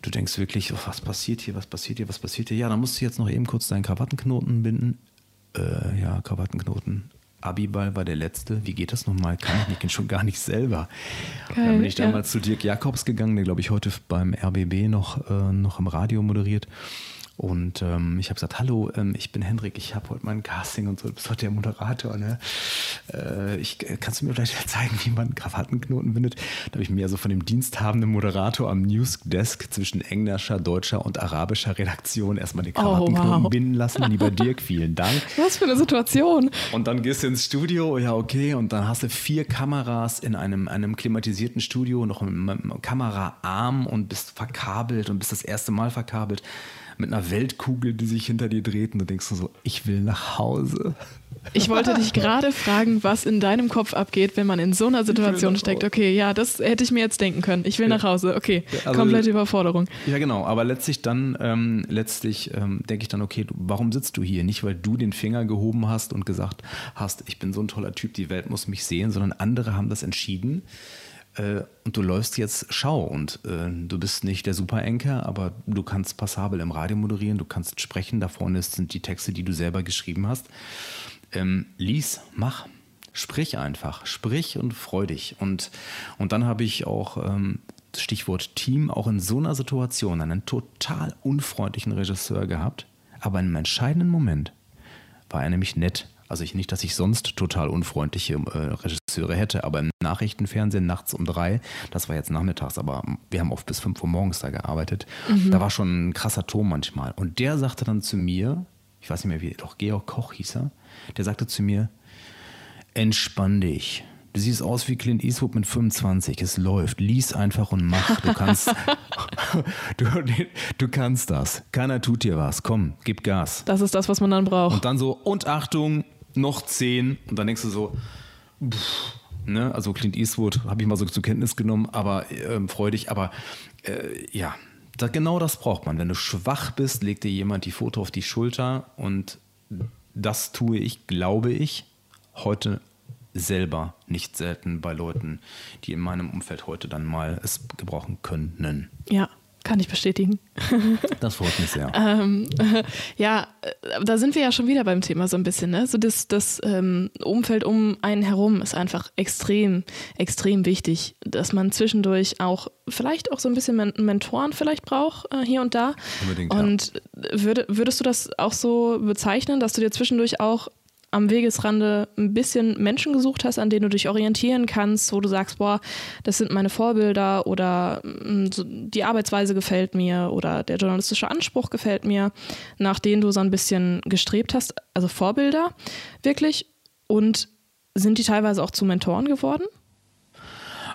du denkst wirklich, oh, was passiert hier, was passiert hier, was passiert hier? Ja, dann musst du jetzt noch eben kurz deinen Krawattenknoten binden. Äh, ja, Krawattenknoten Abiball war der letzte. Wie geht das nochmal? Kann ich nicht, schon gar nicht selber. Geil, dann bin ich damals ja. zu Dirk Jakobs gegangen, der glaube ich heute beim RBB noch, äh, noch im Radio moderiert. Und ähm, ich habe gesagt, hallo, ähm, ich bin Hendrik, ich habe heute mein Casting und so, du bist heute der Moderator. Ne? Äh, ich, äh, kannst du mir vielleicht zeigen, wie man Krawattenknoten bindet? Da habe ich mir also von dem diensthabenden Moderator am Newsdesk zwischen englischer, deutscher und arabischer Redaktion erstmal die Krawattenknoten oh, wow. binden lassen. Lieber Dirk, vielen Dank. Was für eine Situation. Und dann gehst du ins Studio, ja okay, und dann hast du vier Kameras in einem, einem klimatisierten Studio, noch einem Kameraarm und bist verkabelt und bist das erste Mal verkabelt mit einer Weltkugel, die sich hinter dir dreht und du denkst so, ich will nach Hause. Ich wollte dich gerade fragen, was in deinem Kopf abgeht, wenn man in so einer Situation steckt. Okay, ja, das hätte ich mir jetzt denken können. Ich will ja. nach Hause. Okay, also, komplette Überforderung. Ja, genau. Aber letztlich dann, ähm, letztlich ähm, denke ich dann, okay, du, warum sitzt du hier? Nicht, weil du den Finger gehoben hast und gesagt hast, ich bin so ein toller Typ, die Welt muss mich sehen, sondern andere haben das entschieden äh, und du läufst jetzt Schau und äh, du bist nicht der Super-Enker, aber du kannst passabel im Radio moderieren, du kannst sprechen, da vorne sind die Texte, die du selber geschrieben hast. Ähm, lies, mach, sprich einfach, sprich und freu dich. Und, und dann habe ich auch, ähm, Stichwort Team, auch in so einer Situation einen total unfreundlichen Regisseur gehabt, aber in einem entscheidenden Moment war er nämlich nett. Also ich nicht, dass ich sonst total unfreundliche äh, Regisseure hätte, aber im Nachrichtenfernsehen nachts um drei, das war jetzt nachmittags, aber wir haben oft bis fünf Uhr morgens da gearbeitet, mhm. da war schon ein krasser Ton manchmal. Und der sagte dann zu mir, ich weiß nicht mehr wie, doch Georg Koch hieß er, der sagte zu mir, entspann dich. Du siehst aus wie Clint Eastwood mit 25. Es läuft. Lies einfach und mach. Du kannst, du, du, kannst das. Keiner tut dir was. Komm, gib Gas. Das ist das, was man dann braucht. Und dann so, und Achtung, noch zehn und dann denkst du so, pff, ne? also Clint Eastwood habe ich mal so zur Kenntnis genommen, aber äh, freudig, aber äh, ja, da, genau das braucht man. Wenn du schwach bist, legt dir jemand die Foto auf die Schulter und das tue ich, glaube ich, heute selber nicht selten bei Leuten, die in meinem Umfeld heute dann mal es gebrauchen können. Ja, kann ich bestätigen. Das freut mich sehr. ähm, ja, da sind wir ja schon wieder beim Thema so ein bisschen. Ne? So das, das ähm, Umfeld um einen herum ist einfach extrem, extrem wichtig, dass man zwischendurch auch vielleicht auch so ein bisschen Mentoren vielleicht braucht, äh, hier und da. Unbedingt, und ja. würde, würdest du das auch so bezeichnen, dass du dir zwischendurch auch am Wegesrande ein bisschen Menschen gesucht hast, an denen du dich orientieren kannst, wo du sagst, boah, das sind meine Vorbilder oder mm, die Arbeitsweise gefällt mir oder der journalistische Anspruch gefällt mir, nach denen du so ein bisschen gestrebt hast, also Vorbilder wirklich und sind die teilweise auch zu Mentoren geworden?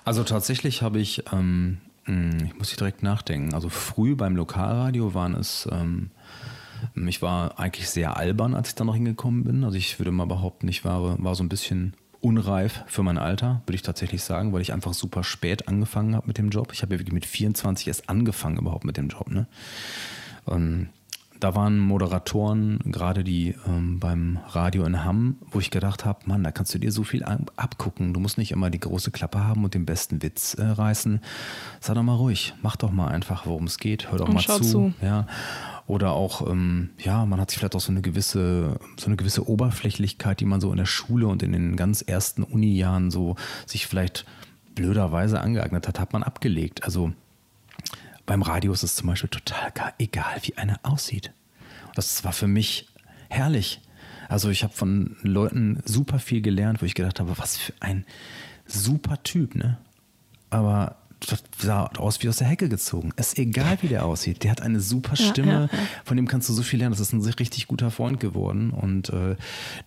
Also tatsächlich habe ich, ähm, mm, ich muss direkt nachdenken, also früh beim Lokalradio waren es ähm, ich war eigentlich sehr albern, als ich da noch hingekommen bin. Also ich würde mal behaupten, ich war, war so ein bisschen unreif für mein Alter, würde ich tatsächlich sagen, weil ich einfach super spät angefangen habe mit dem Job. Ich habe ja wirklich mit 24 erst angefangen überhaupt mit dem Job. Ne? Und da waren Moderatoren, gerade die ähm, beim Radio in Hamm, wo ich gedacht habe, Mann, da kannst du dir so viel abgucken. Du musst nicht immer die große Klappe haben und den besten Witz äh, reißen. Sei doch mal ruhig, mach doch mal einfach, worum es geht, hör doch und mal zu. zu. Ja. Oder auch, ähm, ja, man hat sich vielleicht auch so eine gewisse, so eine gewisse Oberflächlichkeit, die man so in der Schule und in den ganz ersten Uni-Jahren so sich vielleicht blöderweise angeeignet hat, hat man abgelegt. Also beim Radio ist es zum Beispiel total egal, wie einer aussieht. Das war für mich herrlich. Also ich habe von Leuten super viel gelernt, wo ich gedacht habe, was für ein super Typ, ne? Aber das sah aus wie aus der Hecke gezogen. Ist egal, wie der aussieht. Der hat eine super Stimme, ja, ja, ja. von dem kannst du so viel lernen. Das ist ein richtig guter Freund geworden und äh,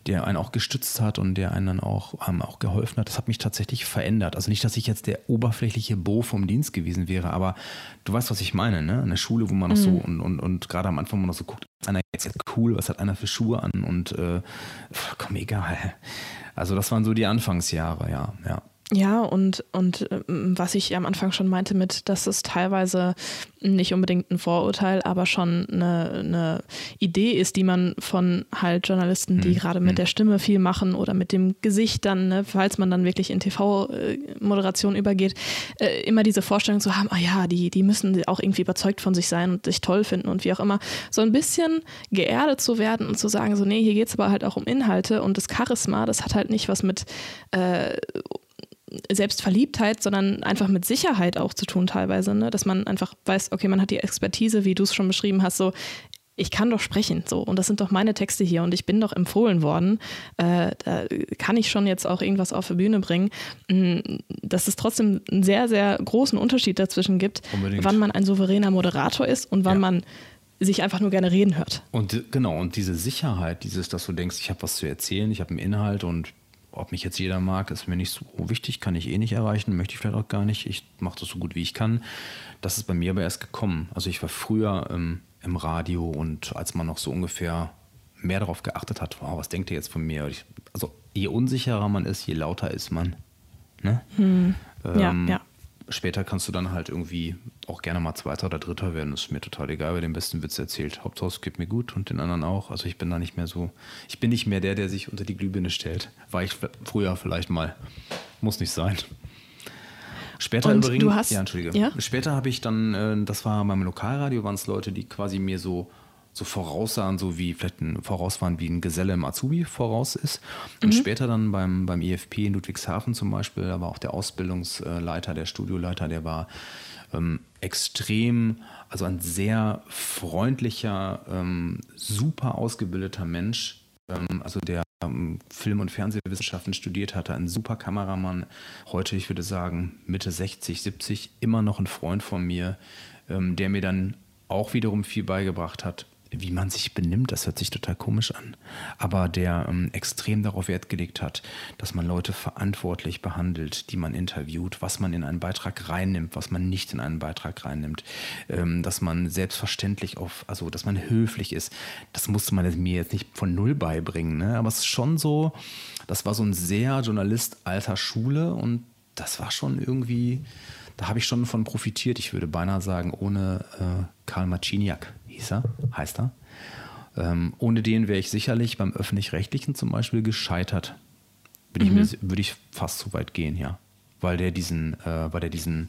der einen auch gestützt hat und der einen dann auch, ähm, auch geholfen hat. Das hat mich tatsächlich verändert. Also nicht, dass ich jetzt der oberflächliche Bo vom Dienst gewesen wäre, aber du weißt, was ich meine, ne? Eine Schule, wo man noch mhm. so und, und, und gerade am Anfang, wo man noch so guckt, ist einer jetzt cool, was hat einer für Schuhe an und äh, komm, egal. Also das waren so die Anfangsjahre, ja, ja. Ja, und, und ähm, was ich am Anfang schon meinte mit, dass es teilweise nicht unbedingt ein Vorurteil, aber schon eine, eine Idee ist, die man von halt Journalisten, die mhm. gerade mit mhm. der Stimme viel machen oder mit dem Gesicht dann, ne, falls man dann wirklich in TV-Moderation übergeht, äh, immer diese Vorstellung zu haben, ah ja, die, die müssen auch irgendwie überzeugt von sich sein und sich toll finden und wie auch immer, so ein bisschen geerdet zu werden und zu sagen, so nee, hier geht es aber halt auch um Inhalte und das Charisma, das hat halt nicht was mit äh, Selbstverliebtheit, sondern einfach mit Sicherheit auch zu tun teilweise, ne? dass man einfach weiß, okay, man hat die Expertise, wie du es schon beschrieben hast, so ich kann doch sprechen, so und das sind doch meine Texte hier und ich bin doch empfohlen worden. Äh, da kann ich schon jetzt auch irgendwas auf die Bühne bringen. Mm, dass es trotzdem einen sehr, sehr großen Unterschied dazwischen gibt, Unbedingt. wann man ein souveräner Moderator ist und wann ja. man sich einfach nur gerne reden hört. Und genau, und diese Sicherheit, dieses, dass du denkst, ich habe was zu erzählen, ich habe einen Inhalt und ob mich jetzt jeder mag, ist mir nicht so wichtig, kann ich eh nicht erreichen, möchte ich vielleicht auch gar nicht. Ich mache das so gut wie ich kann. Das ist bei mir aber erst gekommen. Also ich war früher ähm, im Radio und als man noch so ungefähr mehr darauf geachtet hat, wow, was denkt ihr jetzt von mir? Ich, also je unsicherer man ist, je lauter ist man. Ne? Hm. Ähm, ja, ja später kannst du dann halt irgendwie auch gerne mal Zweiter oder Dritter werden. Das ist mir total egal, wer den besten Witz erzählt. Hauptsache es geht mir gut und den anderen auch. Also ich bin da nicht mehr so, ich bin nicht mehr der, der sich unter die Glühbirne stellt. War ich früher vielleicht mal. Muss nicht sein. Später und übrigens, du hast, ja, entschuldige. Ja? Später habe ich dann, äh, das war beim Lokalradio, waren es Leute, die quasi mir so so voraussahen, so wie vielleicht ein voraus waren, wie ein Geselle im Azubi voraus ist. Und mhm. später dann beim, beim EFP in Ludwigshafen zum Beispiel, da war auch der Ausbildungsleiter, der Studioleiter, der war ähm, extrem, also ein sehr freundlicher, ähm, super ausgebildeter Mensch, ähm, also der ähm, Film- und Fernsehwissenschaften studiert hatte, ein super Kameramann. Heute, ich würde sagen, Mitte 60, 70, immer noch ein Freund von mir, ähm, der mir dann auch wiederum viel beigebracht hat wie man sich benimmt, das hört sich total komisch an, aber der ähm, extrem darauf Wert gelegt hat, dass man Leute verantwortlich behandelt, die man interviewt, was man in einen Beitrag reinnimmt, was man nicht in einen Beitrag reinnimmt, ähm, dass man selbstverständlich auf, also dass man höflich ist. Das musste man mir jetzt nicht von null beibringen, ne? aber es ist schon so, das war so ein sehr Journalist alter Schule und das war schon irgendwie, da habe ich schon von profitiert. Ich würde beinahe sagen, ohne äh, Karl Marciniak hieß er, heißt er. Ähm, ohne den wäre ich sicherlich beim öffentlich-rechtlichen zum Beispiel gescheitert. Würde Mhm. ich, würde ich fast so weit gehen, ja. Weil der diesen, äh, weil der diesen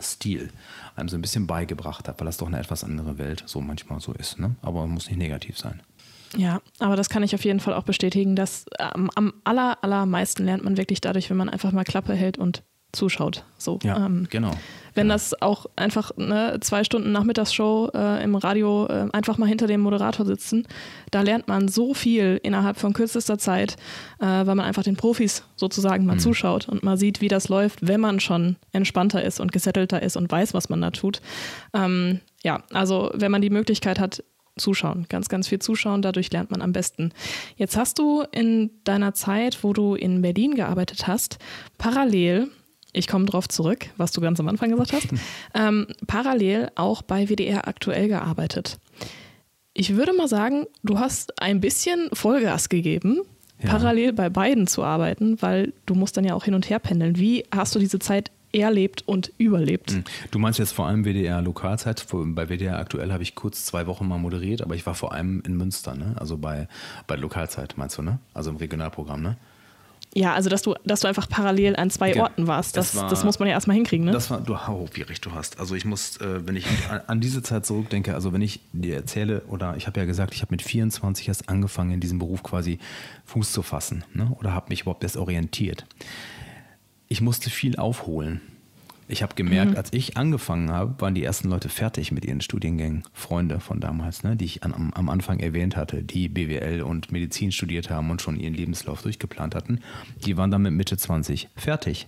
Stil einem so ein bisschen beigebracht hat, weil das doch eine etwas andere Welt so manchmal so ist. Ne? Aber muss nicht negativ sein. Ja, aber das kann ich auf jeden Fall auch bestätigen, dass ähm, am aller, allermeisten lernt man wirklich dadurch, wenn man einfach mal Klappe hält und zuschaut. So, Ja, ähm, genau. Wenn Ja. das auch einfach ne, zwei Stunden Nachmittagsshow äh, im Radio äh, einfach mal hinter dem Moderator sitzen, da lernt man so viel innerhalb von kürzester Zeit, äh, weil man einfach den Profis sozusagen Mhm. mal zuschaut und mal sieht, wie das läuft, wenn man schon entspannter ist und gesettelter ist und weiß, was man da tut. Ähm, ja, also wenn man die Möglichkeit hat, zuschauen, ganz, ganz viel zuschauen, dadurch lernt man am besten. Jetzt hast du in deiner Zeit, wo du in Berlin gearbeitet hast, parallel ich komme drauf zurück, was du ganz am Anfang gesagt hast, ähm, parallel auch bei WDR aktuell gearbeitet. Ich würde mal sagen, du hast ein bisschen Vollgas gegeben, Ja. parallel bei beiden zu arbeiten, weil du musst dann ja auch hin und her pendeln. Wie hast du diese Zeit erlebt und überlebt? Du meinst jetzt vor allem WDR Lokalzeit. Bei WDR aktuell habe ich kurz zwei Wochen mal moderiert, aber ich war vor allem in Münster, ne? Also bei, bei Lokalzeit, meinst du, ne? Also im Regionalprogramm, ne? Ja, also dass du, dass du einfach parallel an zwei Ja, Orten warst, das, das war- das muss man ja erstmal hinkriegen, ne? Das war, du, oh, wie recht du hast. Also ich muss, äh, wenn ich an, an diese Zeit zurückdenke, also wenn ich dir erzähle, oder ich habe ja gesagt, ich habe mit 24 erst angefangen, in diesem Beruf quasi Fuß zu fassen, ne? oder habe mich überhaupt erst orientiert. Ich musste viel aufholen. Ich habe gemerkt, als ich angefangen habe, waren die ersten Leute fertig mit ihren Studiengängen. Freunde von damals, ne, die ich an, am, am Anfang erwähnt hatte, die BWL und Medizin studiert haben und schon ihren Lebenslauf durchgeplant hatten, die waren dann mit Mitte 20 fertig.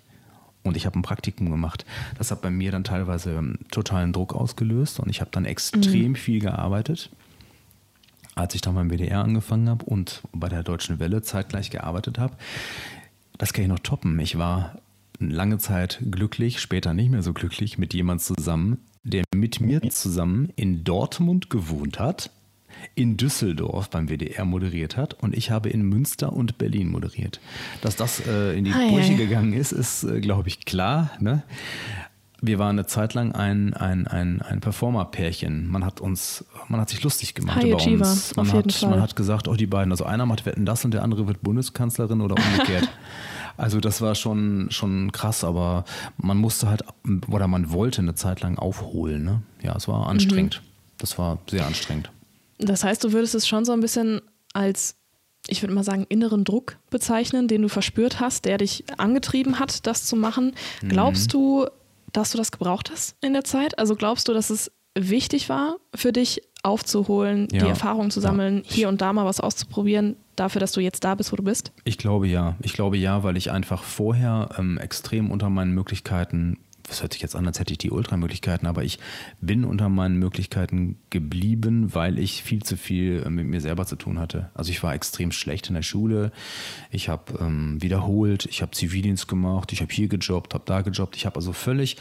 Und ich habe ein Praktikum gemacht. Das hat bei mir dann teilweise ähm, totalen Druck ausgelöst und ich habe dann extrem viel gearbeitet. Als ich dann beim WDR angefangen habe und bei der Deutschen Welle zeitgleich gearbeitet habe, das kann ich noch toppen. Ich war lange Zeit glücklich, später nicht mehr so glücklich mit jemand zusammen, der mit mir zusammen in Dortmund gewohnt hat, in Düsseldorf beim WDR moderiert hat und ich habe in Münster und Berlin moderiert. Dass das äh, in die Ei, Brüche gegangen ist, ist, äh, glaube ich, klar. Ne? Wir waren eine Zeit lang ein, ein, ein, ein Performer-Pärchen. Man hat uns, man hat sich lustig gemacht High über Achiever, uns. Man hat, man hat gesagt, oh, die beiden, also einer macht Wetten das und der andere wird Bundeskanzlerin oder umgekehrt. also das war schon, schon krass, aber man musste halt, oder man wollte eine Zeit lang aufholen. Ne? Ja, es war anstrengend. Das war sehr anstrengend. Das heißt, du würdest es schon so ein bisschen als, ich würde mal sagen, inneren Druck bezeichnen, den du verspürt hast, der dich angetrieben hat, das zu machen. Mhm. Glaubst du, dass du das gebraucht hast in der Zeit? Also glaubst du, dass es wichtig war für dich aufzuholen, Ja. die Erfahrung zu Ja. sammeln, hier und da mal was auszuprobieren, dafür, dass du jetzt da bist, wo du bist? Ich glaube ja. Ich glaube ja, weil ich einfach vorher ähm, extrem unter meinen Möglichkeiten, das hört sich jetzt an, als hätte ich die Ultramöglichkeiten, aber ich bin unter meinen Möglichkeiten geblieben, weil ich viel zu viel äh, mit mir selber zu tun hatte. Also ich war extrem schlecht in der Schule. Ich habe ähm, wiederholt, ich habe Zivildienst gemacht, ich habe hier gejobbt, habe da gejobbt. Ich habe also völlig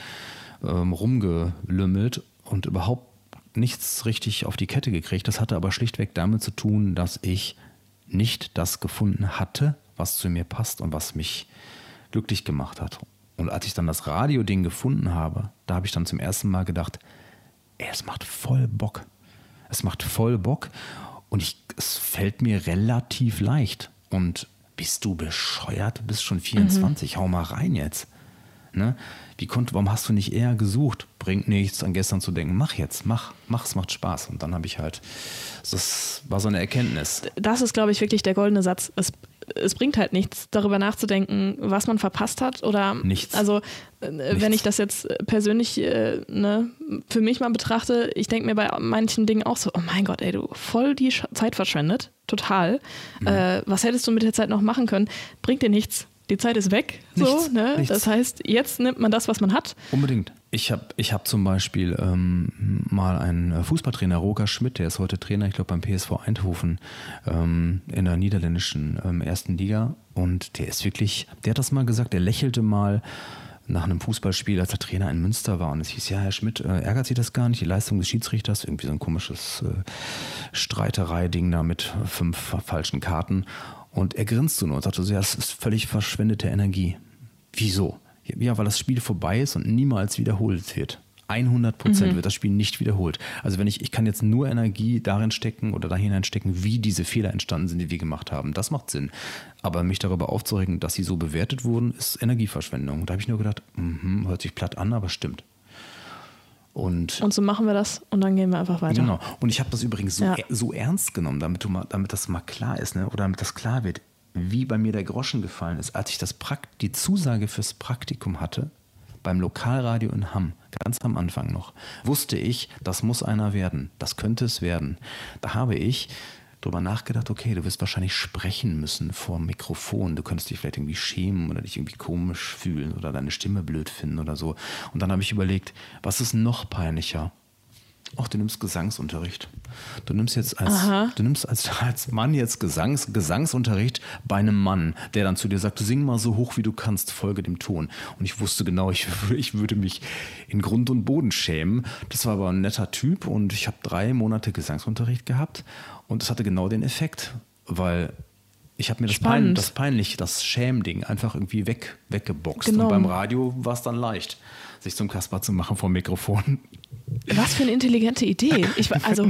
ähm, rumgelümmelt und überhaupt nichts richtig auf die Kette gekriegt. Das hatte aber schlichtweg damit zu tun, dass ich nicht das gefunden hatte, was zu mir passt und was mich glücklich gemacht hat. Und als ich dann das Radio-Ding gefunden habe, da habe ich dann zum ersten Mal gedacht, ey, es macht voll Bock. Es macht voll Bock und ich, es fällt mir relativ leicht. Und bist du bescheuert? Du bist schon 24, hau mal rein jetzt. Ne? Wie konnt, warum hast du nicht eher gesucht? Bringt nichts, an gestern zu denken, mach jetzt, mach, mach, es macht Spaß. Und dann habe ich halt, das war so eine Erkenntnis. Das ist, glaube ich, wirklich der goldene Satz. Es, es bringt halt nichts, darüber nachzudenken, was man verpasst hat oder Nichts. Also äh, wenn Nichts. ich das jetzt persönlich äh, ne, für mich mal betrachte, ich denke mir bei manchen Dingen auch so, oh mein Gott, ey, du voll die Zeit verschwendet, total. Mhm. Äh, was hättest du mit der Zeit noch machen können? Bringt dir nichts. Die Zeit ist weg. Nichts, so, ne? Das heißt, jetzt nimmt man das, was man hat. Unbedingt. Ich habe ich hab zum Beispiel ähm, mal einen äh, Fußballtrainer, Roger Schmidt, der ist heute Trainer, ich glaube beim PSV Eindhoven ähm, in der niederländischen ähm, ersten Liga. Und der ist wirklich, der hat das mal gesagt, der lächelte mal nach einem Fußballspiel, als er Trainer in Münster war. Und es hieß, ja, Herr Schmidt, äh, ärgert Sie das gar nicht, die Leistung des Schiedsrichters? Irgendwie so ein komisches äh, Streiterei-Ding da mit fünf falschen Karten. Und er grinste nur und sagte so, ja, es ist völlig verschwendete Energie. Wieso? Ja, weil das Spiel vorbei ist und niemals wiederholt wird. 100 Prozent mhm. wird das Spiel nicht wiederholt. Also wenn ich, ich kann jetzt nur Energie darin stecken oder da hineinstecken, wie diese Fehler entstanden sind, die wir gemacht haben. Das macht Sinn. Aber mich darüber aufzuregen, dass sie so bewertet wurden, ist Energieverschwendung. Da habe ich nur gedacht, mh, hört sich platt an, aber stimmt. Und, und so machen wir das und dann gehen wir einfach weiter. Genau. Und ich habe das übrigens so, ja. so ernst genommen, damit, mal, damit das mal klar ist, ne? oder damit das klar wird, wie bei mir der Groschen gefallen ist, als ich das Prakt die Zusage fürs Praktikum hatte, beim Lokalradio in Hamm, ganz am Anfang noch, wusste ich, das muss einer werden, das könnte es werden. Da habe ich darüber nachgedacht, okay, du wirst wahrscheinlich sprechen müssen vor dem Mikrofon. Du könntest dich vielleicht irgendwie schämen oder dich irgendwie komisch fühlen oder deine Stimme blöd finden oder so. Und dann habe ich überlegt, was ist noch peinlicher? Ach, du nimmst Gesangsunterricht. Du nimmst jetzt als, du nimmst als, als Mann jetzt Gesangs, Gesangsunterricht bei einem Mann, der dann zu dir sagt, du sing mal so hoch wie du kannst, folge dem Ton. Und ich wusste genau, ich, ich würde mich in Grund und Boden schämen. Das war aber ein netter Typ und ich habe drei Monate Gesangsunterricht gehabt und es hatte genau den Effekt, weil ich habe mir das, Pein, das peinlich, das Schämding einfach irgendwie weg, weggeboxt. Genau. Und beim Radio war es dann leicht, sich zum Kasper zu machen vom Mikrofon. Was für eine intelligente Idee. Ich, also,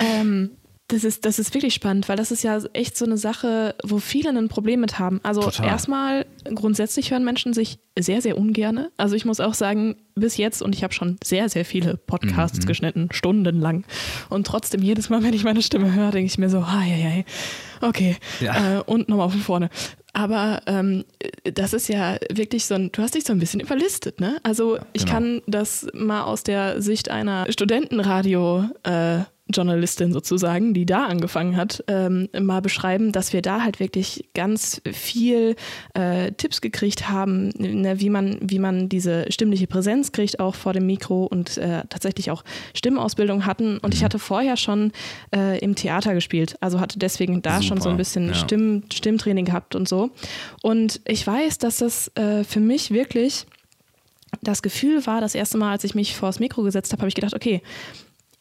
ähm, das ist, das ist wirklich spannend, weil das ist ja echt so eine Sache, wo viele ein Problem mit haben. Also Total. erstmal, grundsätzlich hören Menschen sich sehr, sehr ungerne. Also ich muss auch sagen, bis jetzt, und ich habe schon sehr, sehr viele Podcasts mhm. geschnitten, stundenlang. Und trotzdem, jedes Mal, wenn ich meine Stimme höre, denke ich mir so, hi, hi. okay. Ja. Äh, und nochmal von vorne. Aber ähm, das ist ja wirklich so ein, du hast dich so ein bisschen überlistet, ne? Also ich genau. kann das mal aus der Sicht einer Studentenradio äh, Journalistin sozusagen, die da angefangen hat, ähm, mal beschreiben, dass wir da halt wirklich ganz viel äh, Tipps gekriegt haben, ne, wie man, wie man diese stimmliche Präsenz kriegt, auch vor dem Mikro und äh, tatsächlich auch Stimmausbildung hatten. Und ich mhm. hatte vorher schon äh, im Theater gespielt, also hatte deswegen da Super. schon so ein bisschen ja. Stimm, Stimmtraining gehabt und so. Und ich weiß, dass das äh, für mich wirklich das Gefühl war, das erste Mal, als ich mich vor das Mikro gesetzt habe, habe ich gedacht, okay,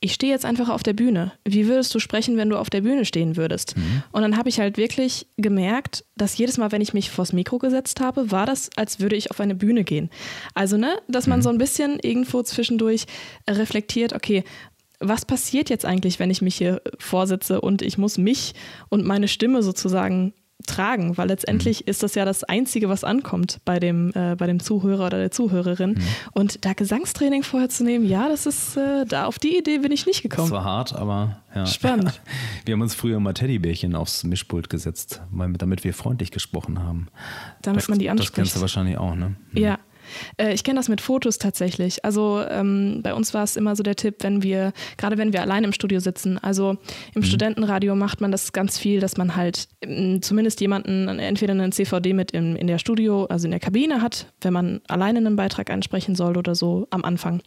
ich stehe jetzt einfach auf der Bühne. Wie würdest du sprechen, wenn du auf der Bühne stehen würdest? Mhm. Und dann habe ich halt wirklich gemerkt, dass jedes Mal, wenn ich mich vors Mikro gesetzt habe, war das, als würde ich auf eine Bühne gehen. Also, ne, dass man mhm. so ein bisschen irgendwo zwischendurch reflektiert, okay, was passiert jetzt eigentlich, wenn ich mich hier vorsitze und ich muss mich und meine Stimme sozusagen tragen, weil letztendlich mhm. ist das ja das Einzige, was ankommt bei dem, äh, bei dem Zuhörer oder der Zuhörerin. Mhm. Und da Gesangstraining vorher zu nehmen, ja, das ist, äh, da auf die Idee bin ich nicht gekommen. Das war hart, aber ja. Spannend. Wir haben uns früher mal Teddybärchen aufs Mischpult gesetzt, damit wir freundlich gesprochen haben. Damit das, man die anspricht. Das kennst du wahrscheinlich auch, ne? Mhm. Ja. Äh, ich kenne das mit Fotos tatsächlich. Also ähm, bei uns war es immer so der Tipp, wenn wir, gerade wenn wir allein im Studio sitzen, also im mhm. Studentenradio macht man das ganz viel, dass man halt ähm, zumindest jemanden, entweder einen CVD mit in, in der Studio, also in der Kabine hat, wenn man alleine einen Beitrag einsprechen soll oder so am Anfang.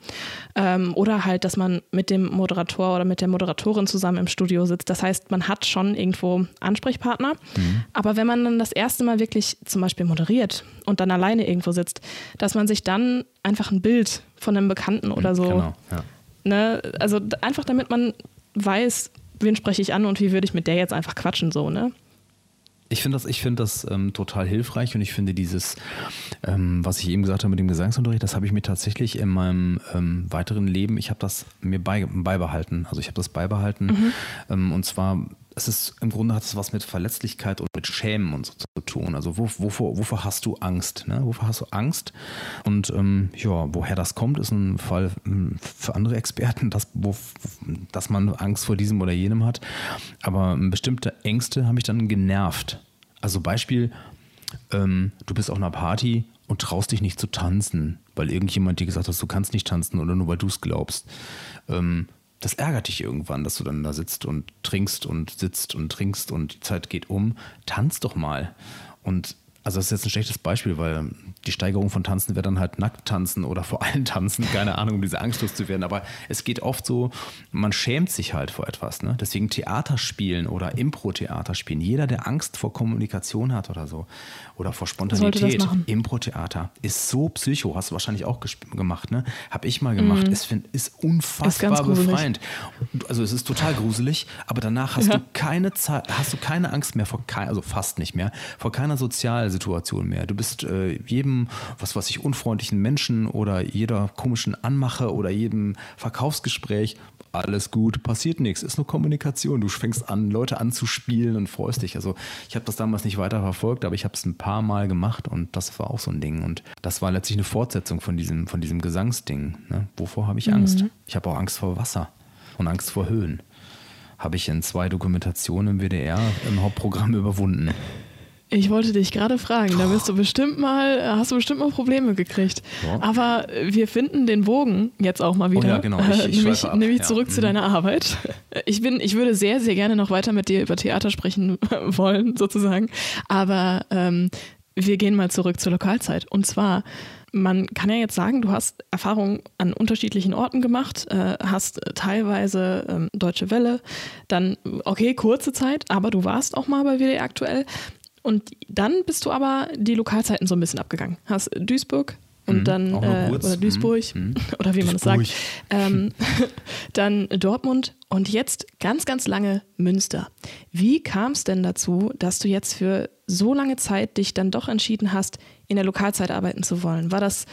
Ähm, oder halt, dass man mit dem Moderator oder mit der Moderatorin zusammen im Studio sitzt. Das heißt, man hat schon irgendwo Ansprechpartner. Mhm. Aber wenn man dann das erste Mal wirklich zum Beispiel moderiert und dann alleine irgendwo sitzt, dass man sich dann einfach ein Bild von einem Bekannten oder so. Genau, ja. ne? Also einfach damit man weiß, wen spreche ich an und wie würde ich mit der jetzt einfach quatschen, so, ne? Ich finde das, ich find das ähm, total hilfreich und ich finde dieses, ähm, was ich eben gesagt habe mit dem Gesangsunterricht, das habe ich mir tatsächlich in meinem ähm, weiteren Leben, ich habe das mir bei, beibehalten. Also ich habe das beibehalten mhm. Ähm, und zwar es ist im Grunde hat es was mit Verletzlichkeit und mit Schämen und so zu tun. Also wo, wovor, wovor hast du Angst? Ne? Wovor hast du Angst? Und ähm, ja, woher das kommt, ist ein Fall hm, für andere Experten, dass, wo, dass man Angst vor diesem oder jenem hat. Aber bestimmte Ängste haben mich dann genervt. Also Beispiel, ähm, du bist auf einer Party und traust dich nicht zu tanzen, weil irgendjemand dir gesagt hat, du kannst nicht tanzen oder nur weil du es glaubst. Ähm, das ärgert dich irgendwann, dass du dann da sitzt und trinkst und sitzt und trinkst und die Zeit geht um. Tanz doch mal. Und also das ist jetzt ein schlechtes Beispiel, weil die Steigerung von Tanzen wäre dann halt nackt tanzen oder vor allem tanzen, keine Ahnung, um diese Angst loszuwerden. Aber es geht oft so, man schämt sich halt vor etwas. Ne? Deswegen Theater spielen oder Impro-Theater spielen. Jeder, der Angst vor Kommunikation hat oder so oder vor Spontanität, Impro-Theater ist so psycho, hast du wahrscheinlich auch gemacht, ne? Hab ich mal gemacht. Mhm. Es find, ist unfassbar ist befreiend. Also es ist total gruselig, aber danach hast ja. du keine Zeit, hast du keine Angst mehr vor, kein, also fast nicht mehr, vor keiner Sozialsituation mehr. Du bist äh, jedem, was weiß ich, unfreundlichen Menschen oder jeder komischen Anmache oder jedem Verkaufsgespräch alles gut, passiert nichts, ist nur Kommunikation. Du fängst an, Leute anzuspielen und freust dich. Also ich habe das damals nicht weiter verfolgt, aber ich habe es ein paar Mal gemacht und das war auch so ein Ding. Und das war letztlich eine Fortsetzung von diesem, von diesem Gesangsding. Ne? Wovor habe ich Angst? Mhm. Ich habe auch Angst vor Wasser und Angst vor Höhen. Habe ich in zwei Dokumentationen im WDR im Hauptprogramm überwunden. Ich wollte dich gerade fragen, da bist du bestimmt mal, hast du bestimmt mal Probleme gekriegt. Ja. Aber wir finden den Bogen jetzt auch mal wieder. Oh ja, genau. Ich, ich nämlich, nämlich zurück ja. zu mhm. deiner Arbeit. Ich bin, ich würde sehr, sehr gerne noch weiter mit dir über Theater sprechen wollen, sozusagen. Aber ähm, wir gehen mal zurück zur Lokalzeit. Und zwar, man kann ja jetzt sagen, du hast Erfahrungen an unterschiedlichen Orten gemacht, äh, hast teilweise ähm, Deutsche Welle, dann, okay, kurze Zeit, aber du warst auch mal bei WDR aktuell. Und dann bist du aber die Lokalzeiten so ein bisschen abgegangen. Hast Duisburg und mhm, dann äh, oder Duisburg mhm. oder wie man es sagt. Ähm, dann Dortmund und jetzt ganz, ganz lange Münster. Wie kam es denn dazu, dass du jetzt für so lange Zeit dich dann doch entschieden hast, in der Lokalzeit arbeiten zu wollen? War das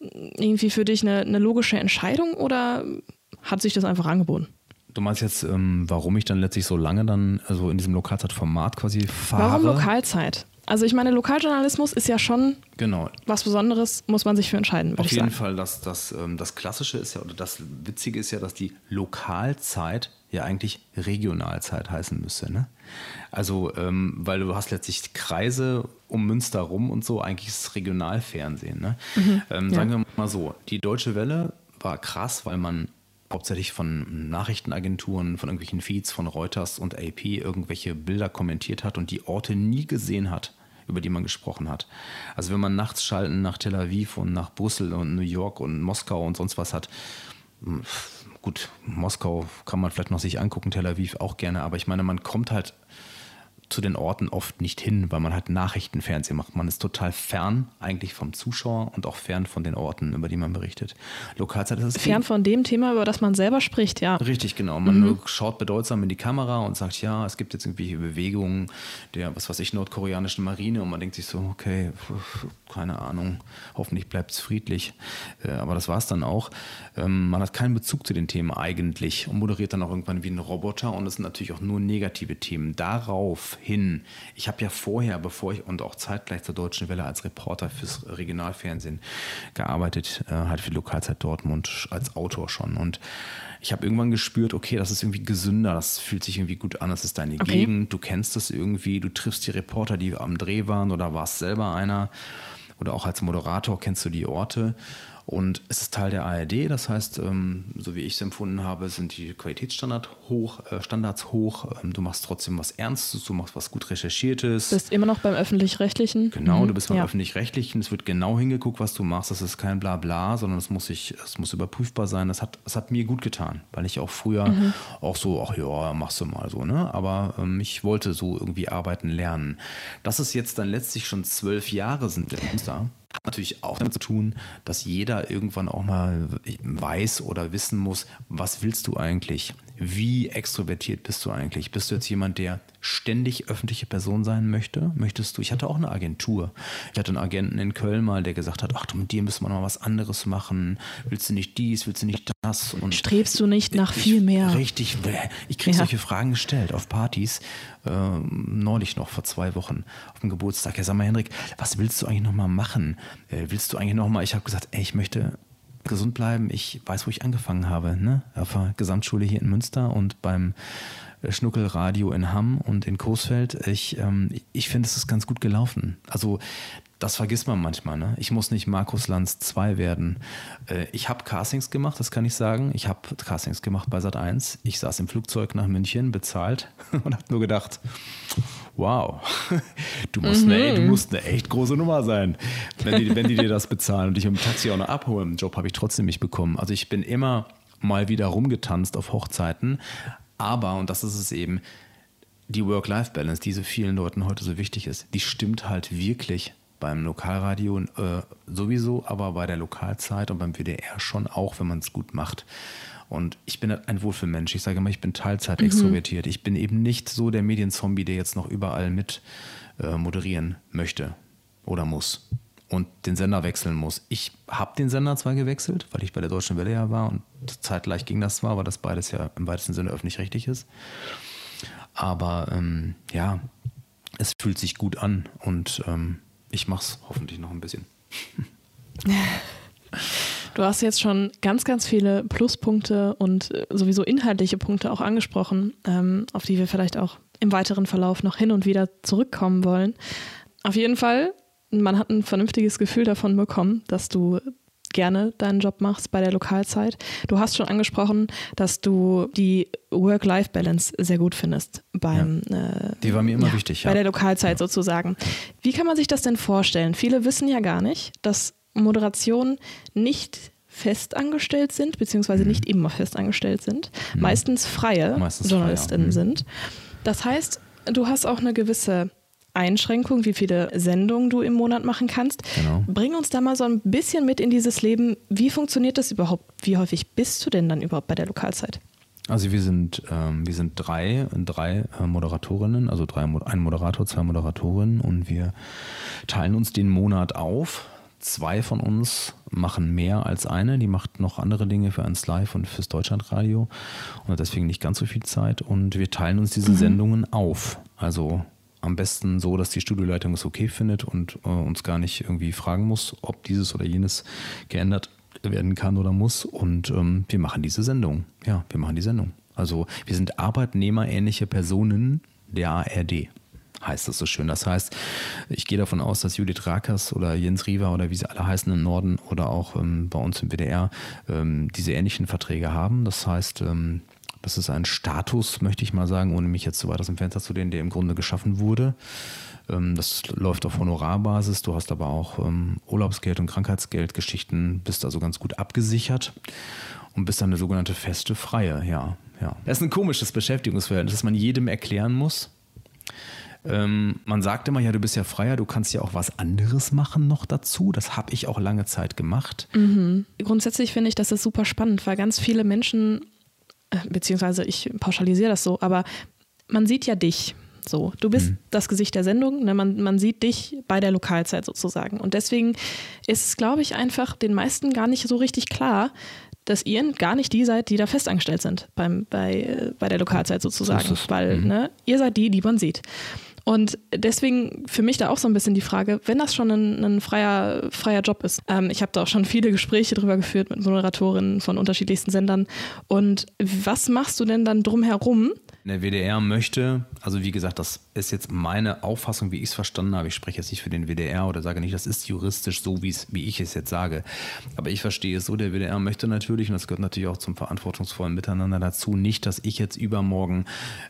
irgendwie für dich eine, eine logische Entscheidung oder hat sich das einfach angeboten? Du meinst jetzt, ähm, warum ich dann letztlich so lange dann also in diesem Lokalzeitformat quasi fahre? Warum Lokalzeit? Also ich meine, Lokaljournalismus ist ja schon genau. was Besonderes, muss man sich für entscheiden. Auf jeden sagen. Fall, das, das, ähm, das Klassische ist ja, oder das Witzige ist ja, dass die Lokalzeit ja eigentlich Regionalzeit heißen müsste. Ne? Also, ähm, weil du hast letztlich Kreise um Münster rum und so, eigentlich ist es Regionalfernsehen. Ne? Mhm, ähm, sagen ja. wir mal so, die Deutsche Welle war krass, weil man hauptsächlich von Nachrichtenagenturen, von irgendwelchen Feeds von Reuters und AP irgendwelche Bilder kommentiert hat und die Orte nie gesehen hat, über die man gesprochen hat. Also wenn man nachts Schalten nach Tel Aviv und nach Brüssel und New York und Moskau und sonst was hat, hm, gut, Moskau kann man vielleicht noch sich angucken, Tel Aviv auch gerne, aber ich meine, man kommt halt zu den Orten oft nicht hin, weil man halt Nachrichtenfernsehen macht. Man ist total fern eigentlich vom Zuschauer und auch fern von den Orten, über die man berichtet. Lokalzeit ist es fern von dem Thema, über das man selber spricht, ja. Richtig, genau. Man mhm. schaut bedeutsam in die Kamera und sagt, ja, es gibt jetzt irgendwelche Bewegungen der, was weiß ich, nordkoreanischen Marine und man denkt sich so, okay, keine Ahnung, hoffentlich bleibt es friedlich. Äh, aber das war es dann auch. Ähm, man hat keinen Bezug zu den Themen eigentlich und moderiert dann auch irgendwann wie ein Roboter und es sind natürlich auch nur negative Themen. Darauf hin. Ich habe ja vorher, bevor ich und auch zeitgleich zur Deutschen Welle als Reporter fürs Regionalfernsehen gearbeitet, äh, halt für die Lokalzeit Dortmund als Autor schon. Und ich habe irgendwann gespürt, okay, das ist irgendwie gesünder, das fühlt sich irgendwie gut an, das ist deine okay. Gegend, du kennst das irgendwie, du triffst die Reporter, die am Dreh waren oder warst selber einer oder auch als Moderator kennst du die Orte. Und es ist Teil der ARD, das heißt, ähm, so wie ich es empfunden habe, sind die Qualitätsstandards hoch, äh, Standards hoch. Ähm, du machst trotzdem was Ernstes, du machst was gut Recherchiertes. Du bist immer noch beim Öffentlich-Rechtlichen. Genau, mhm. du bist beim ja. Öffentlich-Rechtlichen. Es wird genau hingeguckt, was du machst. Das ist kein Blabla, sondern es muss, sich, es muss überprüfbar sein. Das hat, das hat mir gut getan, weil ich auch früher mhm. auch so, ach ja, machst du mal so, ne? Aber ähm, ich wollte so irgendwie arbeiten lernen. Dass es jetzt dann letztlich schon zwölf Jahre sind in Münster, hat natürlich auch damit zu tun, dass jeder irgendwann auch mal weiß oder wissen muss, was willst du eigentlich? Wie extrovertiert bist du eigentlich? Bist du jetzt jemand, der ständig öffentliche Person sein möchte? Möchtest du? Ich hatte auch eine Agentur. Ich hatte einen Agenten in Köln mal, der gesagt hat: Ach, mit dir müssen wir noch mal was anderes machen. Willst du nicht dies? Willst du nicht das? Und Strebst du nicht nach viel mehr? Richtig. Ich kriege ja. solche Fragen gestellt auf Partys. Äh, neulich noch vor zwei Wochen auf dem Geburtstag. Ja, sag mal, Henrik, was willst du eigentlich noch mal machen? Äh, willst du eigentlich noch mal? Ich habe gesagt: Ey, ich möchte gesund bleiben. Ich weiß, wo ich angefangen habe. Ne? Auf der Gesamtschule hier in Münster und beim äh, Schnuckelradio in Hamm und in Coesfeld. Ich, ähm, ich finde, es ist ganz gut gelaufen. Also das vergisst man manchmal. Ne? Ich muss nicht Markus Lanz 2 werden. Äh, ich habe Castings gemacht, das kann ich sagen. Ich habe Castings gemacht bei Sat 1. Ich saß im Flugzeug nach München, bezahlt und habe nur gedacht, wow, du musst, mhm. eine, du musst eine echt große Nummer sein, wenn die, wenn die dir das bezahlen und dich im Taxi auch noch abholen. Den Job habe ich trotzdem nicht bekommen. Also ich bin immer mal wieder rumgetanzt auf Hochzeiten. Aber, und das ist es eben, die Work-Life-Balance, die so vielen Leuten heute so wichtig ist, die stimmt halt wirklich beim Lokalradio äh, sowieso, aber bei der Lokalzeit und beim WDR schon auch, wenn man es gut macht. Und ich bin ein Wohlfühlmensch. Ich sage immer, ich bin Teilzeit mhm. extrovertiert. Ich bin eben nicht so der Medienzombie, der jetzt noch überall mit äh, moderieren möchte. oder muss und den Sender wechseln muss. Ich habe den Sender zwar gewechselt, weil ich bei der Deutschen Welle ja war und zeitgleich ging das zwar, weil das beides ja im weitesten Sinne öffentlich-rechtlich ist. Aber ähm, ja, es fühlt sich gut an und ähm, ich mache es hoffentlich noch ein bisschen. Du hast jetzt schon ganz, ganz viele Pluspunkte und äh, sowieso inhaltliche Punkte auch angesprochen, ähm, auf die wir vielleicht auch im weiteren Verlauf noch hin und wieder zurückkommen wollen. Auf jeden Fall, man hat ein vernünftiges Gefühl davon bekommen, dass du gerne deinen Job machst bei der Lokalzeit. Du hast schon angesprochen, dass du die Work-Life-Balance sehr gut findest beim ja. äh, Die war mir immer ja, wichtig, ja. Bei der Lokalzeit sozusagen. Wie kann man sich das denn vorstellen? Viele wissen ja gar nicht, dass Moderation nicht festangestellt sind, beziehungsweise mhm. nicht immer festangestellt sind, mhm. meistens freie meistens Journalistinnen frei, ja. mhm. sind. Das heißt, du hast auch eine gewisse Einschränkung, wie viele Sendungen du im Monat machen kannst. Genau. Bring uns da mal so ein bisschen mit in dieses Leben. Wie funktioniert das überhaupt? Wie häufig bist du denn dann überhaupt bei der Lokalzeit? Also wir sind, ähm, wir sind drei, drei äh, Moderatorinnen, also drei, ein Moderator, zwei Moderatorinnen und wir teilen uns den Monat auf zwei von uns machen mehr als eine. Die macht noch andere Dinge für uns Live und fürs Deutschlandradio und hat deswegen nicht ganz so viel Zeit. Und wir teilen uns diese mhm. Sendungen auf. Also am besten so, dass die Studioleitung es okay findet und äh, uns gar nicht irgendwie fragen muss, ob dieses oder jenes geändert werden kann oder muss. Und ähm, wir machen diese Sendung. Ja, wir machen die Sendung. Also wir sind arbeitnehmerähnliche Personen der ARD heißt das so schön. Das heißt, ich gehe davon aus, dass Judith Rakers oder Jens Riva oder wie sie alle heißen im Norden oder auch ähm, bei uns im WDR ähm, diese ähnlichen Verträge haben. Das heißt, ähm, das ist ein Status, möchte ich mal sagen, ohne mich jetzt zu weit aus dem Fenster zu dehnen, der im Grunde geschaffen wurde. Ähm, das läuft auf Honorarbasis. Du hast aber auch ähm, Urlaubsgeld und Krankheitsgeldgeschichten, bist also ganz gut abgesichert und bist dann eine sogenannte feste Freie, ja. ja. Das ist ein komisches Beschäftigungsverhältnis, das man jedem erklären muss. Ähm, man sagt immer, ja, du bist ja freier, du kannst ja auch was anderes machen noch dazu. Das habe ich auch lange Zeit gemacht. Mhm. Grundsätzlich finde ich, das ist super spannend, weil ganz viele Menschen, beziehungsweise ich pauschalisiere das so, aber man sieht ja dich. So, du bist mhm. das Gesicht der Sendung, ne? man, man sieht dich bei der Lokalzeit sozusagen. Und deswegen ist es, glaube ich, einfach den meisten gar nicht so richtig klar, dass ihr gar nicht die seid, die da festangestellt sind beim, bei, äh, bei der Lokalzeit sozusagen. So Weil mhm. ne, ihr seid die, die man sieht. Und deswegen für mich da auch so ein bisschen die Frage, wenn das schon ein, ein freier, freier Job ist. Ähm, ich habe da auch schon viele Gespräche drüber geführt mit Moderatorinnen von unterschiedlichsten Sendern. Und was machst du denn dann drumherum, der WDR möchte, also wie gesagt, das ist jetzt meine Auffassung, wie ich es verstanden habe. Ich spreche jetzt nicht für den WDR oder sage nicht, das ist juristisch so, wie ich es jetzt sage. Aber ich verstehe es so, der WDR möchte natürlich, und das gehört natürlich auch zum verantwortungsvollen Miteinander dazu, nicht, dass ich jetzt übermorgen,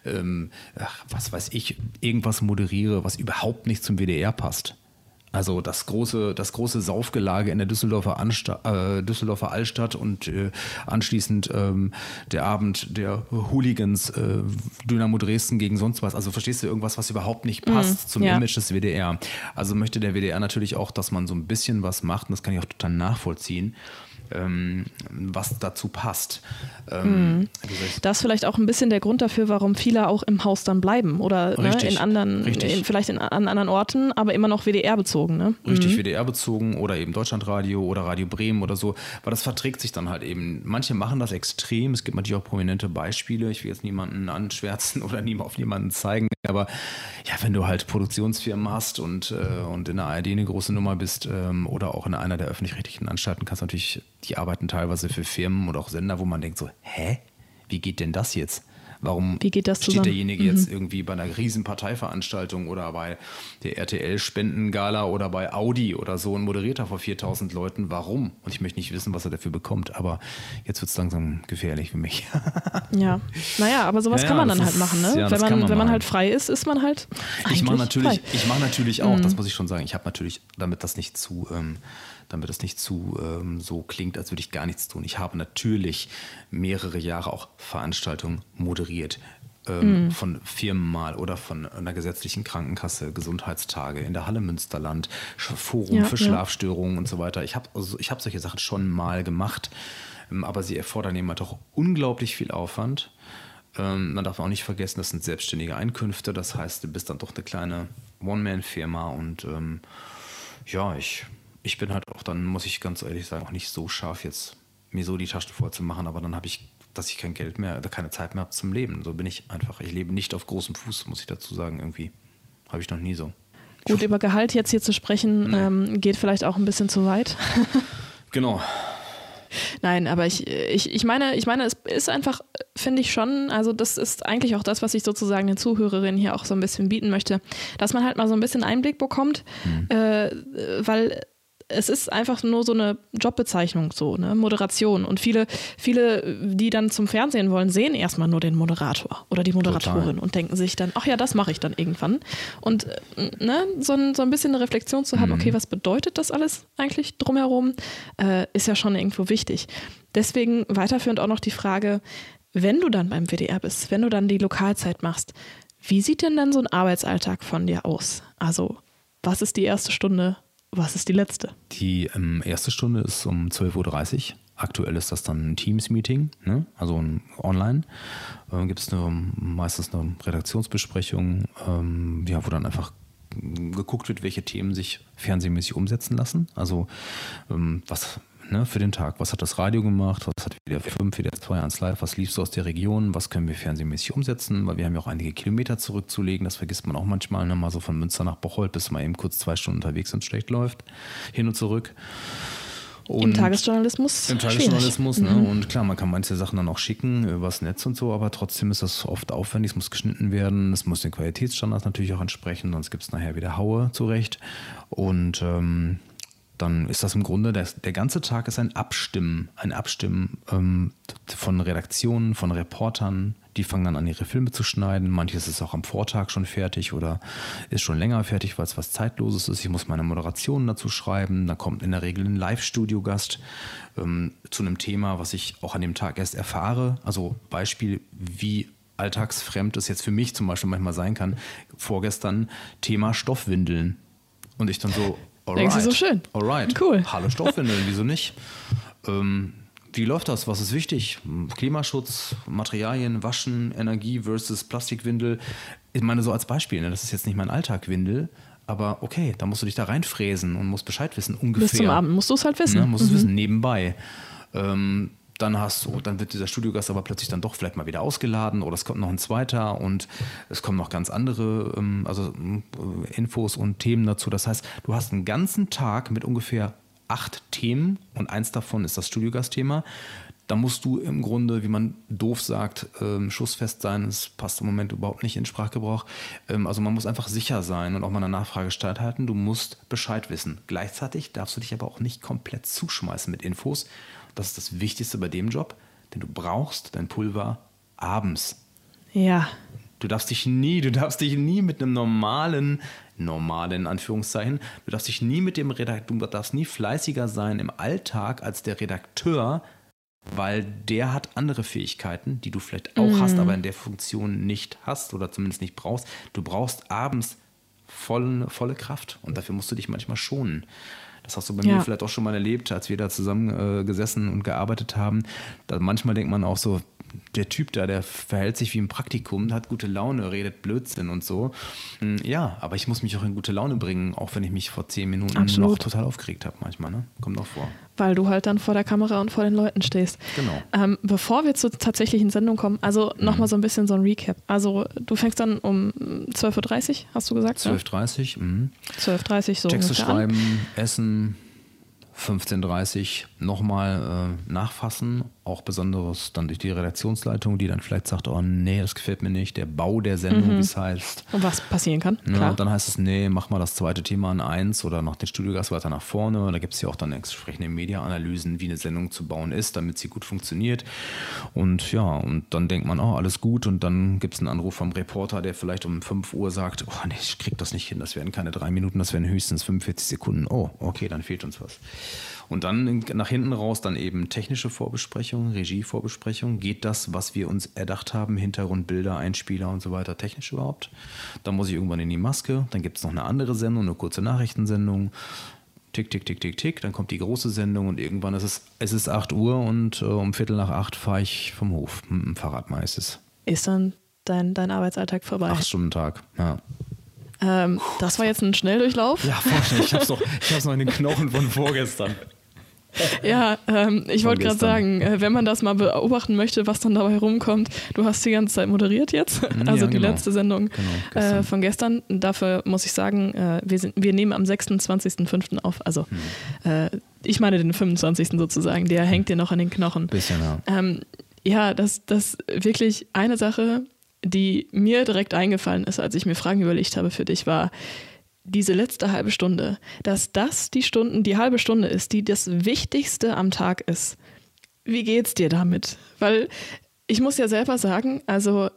ähm, ach, was weiß ich, irgendwas moderiere, was überhaupt nicht zum WDR passt. Also das große, das große Saufgelage in der Düsseldorfer, Ansta äh, Düsseldorfer Altstadt und äh, anschließend ähm, der Abend der Hooligans, äh, Dynamo Dresden gegen sonst was. Also verstehst du irgendwas, was überhaupt nicht passt mm, zum ja. Image des WDR. Also möchte der WDR natürlich auch, dass man so ein bisschen was macht und das kann ich auch total nachvollziehen was dazu passt. Ähm, mhm. Das ist vielleicht auch ein bisschen der Grund dafür, warum viele auch im Haus dann bleiben oder ne, in anderen, in, vielleicht in, an anderen Orten, aber immer noch WDR bezogen. Ne? Richtig, mhm. WDR bezogen oder eben Deutschlandradio oder Radio Bremen oder so, weil das verträgt sich dann halt eben. Manche machen das extrem, es gibt natürlich auch prominente Beispiele, ich will jetzt niemanden anschwärzen oder auf niemanden zeigen, aber ja, wenn du halt Produktionsfirmen hast und, äh, und in der ARD eine große Nummer bist ähm, oder auch in einer der öffentlich-rechtlichen Anstalten, kannst du natürlich die arbeiten teilweise für Firmen oder auch Sender, wo man denkt so, hä? Wie geht denn das jetzt? Warum Wie geht das steht zusammen? derjenige mhm. jetzt irgendwie bei einer riesen Parteiveranstaltung oder bei der RTL-Spendengala oder bei Audi oder so und moderiert da vor 4000 Leuten? Warum? Und ich möchte nicht wissen, was er dafür bekommt, aber jetzt wird es langsam gefährlich für mich. ja, naja, aber sowas ja, kann man dann halt machen, ne? Ja, wenn man, man wenn man halt frei ist, ist man halt. Ich mache natürlich, ich mache natürlich auch, mhm. das muss ich schon sagen, ich habe natürlich, damit das nicht zu. Ähm, damit es nicht zu ähm, so klingt, als würde ich gar nichts tun. Ich habe natürlich mehrere Jahre auch Veranstaltungen moderiert. Ähm, mhm. Von Firmen mal oder von einer gesetzlichen Krankenkasse, Gesundheitstage in der Halle Münsterland, Forum ja, für ja. Schlafstörungen und so weiter. Ich habe also, hab solche Sachen schon mal gemacht, ähm, aber sie erfordern eben halt auch unglaublich viel Aufwand. Ähm, man darf auch nicht vergessen, das sind selbstständige Einkünfte. Das heißt, du bist dann doch eine kleine One-Man-Firma und ähm, Ja, ich, ich bin halt auch dann, muss ich ganz ehrlich sagen, auch nicht so scharf jetzt mir so die Taschen voll zu machen, aber dann habe ich, dass ich kein Geld mehr, keine Zeit mehr habe zum Leben. So bin ich einfach. Ich lebe nicht auf großem Fuß, muss ich dazu sagen, irgendwie. Habe ich noch nie so. Gut, über Gehalt jetzt hier zu sprechen, ähm, geht vielleicht auch ein bisschen zu weit. genau. Nein, aber ich, ich, ich meine, ich meine, es ist einfach, finde ich schon, also das ist eigentlich auch das, was ich sozusagen den Zuhörerinnen hier auch so ein bisschen bieten möchte, dass man halt mal so ein bisschen Einblick bekommt, mhm. äh, weil es ist einfach nur so eine Jobbezeichnung, so, ne? Moderation. Und viele, viele, die dann zum Fernsehen wollen, sehen erstmal nur den Moderator oder die Moderatorin Total. und denken sich dann, ach ja, das mache ich dann irgendwann. Und äh, ne, so, ein, so ein bisschen eine Reflexion zu haben, mhm. okay, was bedeutet das alles eigentlich drumherum, äh, ist ja schon irgendwo wichtig. Deswegen weiterführend auch noch die Frage, wenn du dann beim WDR bist, wenn du dann die Lokalzeit machst, wie sieht denn dann so ein Arbeitsalltag von dir aus? Also, was ist die erste Stunde? Was ist die letzte? Die ähm, erste Stunde ist um 12.30 Uhr. Aktuell ist das dann ein Teams-Meeting, ne? also ein online. Äh, Gibt es meistens eine Redaktionsbesprechung, ähm, ja, wo dann einfach geguckt wird, welche Themen sich fernsehmäßig umsetzen lassen. Also ähm, was ne, für den Tag. Was hat das Radio gemacht? Was hat WDR 5, WDR 2, 1 Live? Was lief so aus der Region? Was können wir fernsehmäßig umsetzen? Weil wir haben ja auch einige Kilometer zurückzulegen. Das vergisst man auch manchmal. Ne? Mal so von Münster nach Bocholt, bis man eben kurz zwei Stunden unterwegs und schlecht läuft. Hin und zurück. Und Im Tagesjournalismus. Im Tagesjournalismus, ne? Mhm. Und klar, man kann manche Sachen dann auch schicken übers Netz und so, aber trotzdem ist das oft aufwendig, es muss geschnitten werden, es muss den Qualitätsstandards natürlich auch entsprechen, sonst gibt es nachher wieder Haue zurecht. Und ähm, dann ist das im Grunde, der, der ganze Tag ist ein Abstimmen, ein Abstimmen ähm, von Redaktionen, von Reportern. Die fangen dann an, ihre Filme zu schneiden. Manches ist auch am Vortag schon fertig oder ist schon länger fertig, weil es was Zeitloses ist. Ich muss meine Moderationen dazu schreiben. Da kommt in der Regel ein Live-Studio-Gast ähm, zu einem Thema, was ich auch an dem Tag erst erfahre. Also Beispiel, wie alltagsfremd es jetzt für mich zum Beispiel manchmal sein kann. Vorgestern Thema Stoffwindeln. Und ich dann so, Alright. Denkst du so schön? Alright. Cool. Hallo Stoffwindeln, wieso nicht? Ähm, wie läuft das? Was ist wichtig? Klimaschutz, Materialien, Waschen, Energie versus Plastikwindel. Ich meine, so als Beispiel, ne? das ist jetzt nicht mein Alltag, Windel. Aber okay, da musst du dich da reinfräsen und musst Bescheid wissen, ungefähr. Bis zum Abend musst du es halt wissen. Ne? Musst mhm. es wissen, nebenbei. Ähm, dann hast du, dann wird dieser Studiogast aber plötzlich dann doch vielleicht mal wieder ausgeladen oder es kommt noch ein zweiter und es kommen noch ganz andere ähm, also, äh, Infos und Themen dazu. Das heißt, du hast einen ganzen Tag mit ungefähr acht Themen und eins davon ist das Studiogastthema. Da musst du im Grunde, wie man doof sagt, ähm, schussfest sein. Das passt im Moment überhaupt nicht in Sprachgebrauch. Ähm, also man muss einfach sicher sein und auch mal eine Nachfrage standhalten. Du musst Bescheid wissen. Gleichzeitig darfst du dich aber auch nicht komplett zuschmeißen mit Infos, das ist das Wichtigste bei dem Job, denn du brauchst dein Pulver abends. Ja. Du darfst dich nie, du darfst dich nie mit einem normalen, normalen Anführungszeichen, du darfst dich nie mit dem Redakteur, du darfst nie fleißiger sein im Alltag als der Redakteur, weil der hat andere Fähigkeiten, die du vielleicht auch mhm. hast, aber in der Funktion nicht hast oder zumindest nicht brauchst. Du brauchst abends volle, volle Kraft und dafür musst du dich manchmal schonen. Das hast du bei ja. mir vielleicht auch schon mal erlebt, als wir da zusammen äh, gesessen und gearbeitet haben. Da manchmal denkt man auch so, der Typ da, der verhält sich wie ein Praktikum, hat gute Laune, redet Blödsinn und so. Hm, ja, aber ich muss mich auch in gute Laune bringen, auch wenn ich mich vor zehn Minuten Absolut. noch total aufgeregt habe manchmal. Ne? Kommt auch vor. Weil du halt dann vor der Kamera und vor den Leuten stehst. Genau. Ähm, bevor wir zur tatsächlichen Sendung kommen, also mhm. nochmal so ein bisschen so ein Recap. Also du fängst dann um 12.30 Uhr, hast du gesagt? 12.30 Uhr. Mhm. 12.30 Uhr so. Texte schreiben, an. essen, 15.30 Uhr nochmal äh, nachfassen auch besonderes dann durch die Redaktionsleitung, die dann vielleicht sagt, oh nee, das gefällt mir nicht, der Bau der Sendung, mhm. wie es heißt. Und was passieren kann. Ja, Klar. Und dann heißt es, nee, mach mal das zweite Thema an eins oder noch den Studiogast weiter nach vorne. Da gibt es ja auch dann entsprechende Media-Analysen, wie eine Sendung zu bauen ist, damit sie gut funktioniert. Und ja, und dann denkt man, oh, alles gut. Und dann gibt es einen Anruf vom Reporter, der vielleicht um 5 Uhr sagt, oh nee, ich krieg das nicht hin, das werden keine drei Minuten, das werden höchstens 45 Sekunden. Oh, okay, dann fehlt uns was. Und dann nach hinten raus dann eben technische Vorbesprechungen, Regievorbesprechungen. Geht das, was wir uns erdacht haben, Hintergrundbilder, Einspieler und so weiter, technisch überhaupt? Dann muss ich irgendwann in die Maske. Dann gibt es noch eine andere Sendung, eine kurze Nachrichtensendung. Tick, tick, tick, tick, tick. Dann kommt die große Sendung und irgendwann ist es, es ist 8 Uhr und äh, um Viertel nach acht fahre ich vom Hof mit dem Fahrrad meistens. Ist dann dein, dein Arbeitsalltag vorbei? Acht Stunden Tag, ja. Ähm, das war jetzt ein Schnelldurchlauf. Ja, vorstellen, ich hab's noch, noch in den Knochen von vorgestern. Ja, ähm, ich wollte gerade sagen, äh, wenn man das mal beobachten möchte, was dann dabei rumkommt, du hast die ganze Zeit moderiert jetzt, mhm, also ja, die genau. letzte Sendung genau, gestern. Äh, von gestern. Dafür muss ich sagen, äh, wir, sind, wir nehmen am 26.05. auf, also äh, ich meine den 25. sozusagen, der hängt dir noch an den Knochen. Bisschen, ja. Ähm, ja, das, das wirklich eine Sache, die mir direkt eingefallen ist, als ich mir Fragen überlegt habe für dich, war, diese letzte halbe Stunde, dass das die Stunden, die halbe Stunde ist, die das Wichtigste am Tag ist. Wie geht's dir damit? Weil ich muss ja selber sagen, also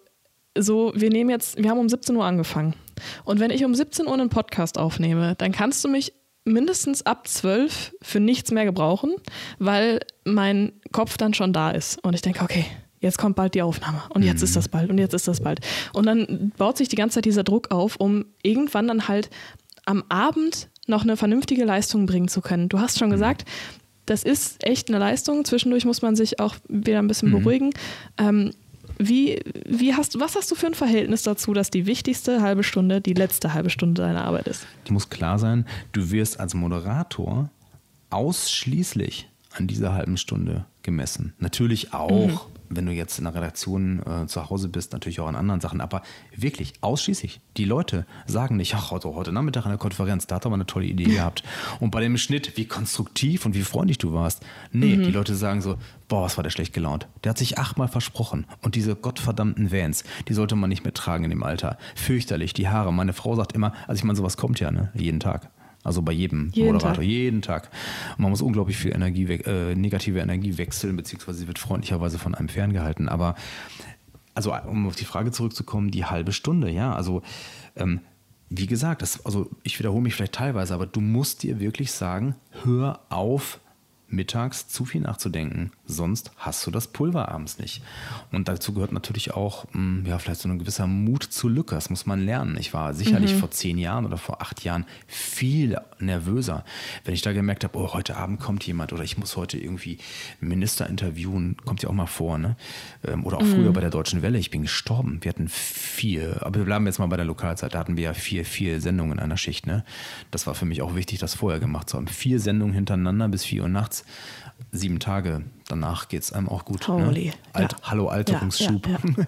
so, wir nehmen jetzt, wir haben um 17 Uhr angefangen. Und wenn ich um 17 Uhr einen Podcast aufnehme, dann kannst du mich mindestens ab 12 für nichts mehr gebrauchen, weil mein Kopf dann schon da ist. Und ich denke, okay, jetzt kommt bald die Aufnahme und jetzt mhm. ist das bald und jetzt ist das bald. Und dann baut sich die ganze Zeit dieser Druck auf, um irgendwann dann halt am Abend noch eine vernünftige Leistung bringen zu können. Du hast schon mhm. gesagt, das ist echt eine Leistung. Zwischendurch muss man sich auch wieder ein bisschen mhm. beruhigen. Ähm, wie, wie hast, was hast du für ein Verhältnis dazu, dass die wichtigste halbe Stunde die letzte halbe Stunde deiner Arbeit ist? Die muss klar sein, du wirst als Moderator ausschließlich an dieser halben Stunde gemessen. Natürlich auch mhm wenn du jetzt in der Redaktion äh, zu Hause bist, natürlich auch an anderen Sachen, aber wirklich ausschließlich. Die Leute sagen nicht, ach, heute, heute Nachmittag in der Konferenz, da hat er mal eine tolle Idee gehabt. Und bei dem Schnitt, wie konstruktiv und wie freundlich du warst. Nee, mhm. die Leute sagen so, boah, was war der schlecht gelaunt. Der hat sich achtmal versprochen. Und diese gottverdammten Vans, die sollte man nicht mehr tragen in dem Alter. Fürchterlich, die Haare. Meine Frau sagt immer, also ich meine, sowas kommt ja, ne, jeden Tag. Also bei jedem jeden Moderator, Tag. jeden Tag. Und man muss unglaublich viel Energie, äh, negative Energie wechseln, beziehungsweise sie wird freundlicherweise von einem ferngehalten. Aber also um auf die Frage zurückzukommen, die halbe Stunde, ja, also ähm, wie gesagt, das, also ich wiederhole mich vielleicht teilweise, aber du musst dir wirklich sagen, hör auf, mittags zu viel nachzudenken. Sonst hast du das Pulver abends nicht. Und dazu gehört natürlich auch, hm, ja, vielleicht so ein gewisser Mut zur Lücke. Das muss man lernen. Ich war sicherlich mhm. vor zehn Jahren oder vor acht Jahren viel nervöser. Wenn ich da gemerkt habe, oh, heute Abend kommt jemand oder ich muss heute irgendwie Minister interviewen, kommt ja auch mal vor, ne? Ähm, oder auch mhm. früher bei der Deutschen Welle. Ich bin gestorben. Wir hatten vier, aber wir bleiben jetzt mal bei der Lokalzeit. Da hatten wir ja vier, vier Sendungen in einer Schicht, ne? Das war für mich auch wichtig, das vorher gemacht zu haben. Vier Sendungen hintereinander bis vier Uhr nachts sieben Tage danach geht es einem auch gut. Ne? Holy. Ne? Alt, ja. Hallo Alterungsschub. Ja, ja,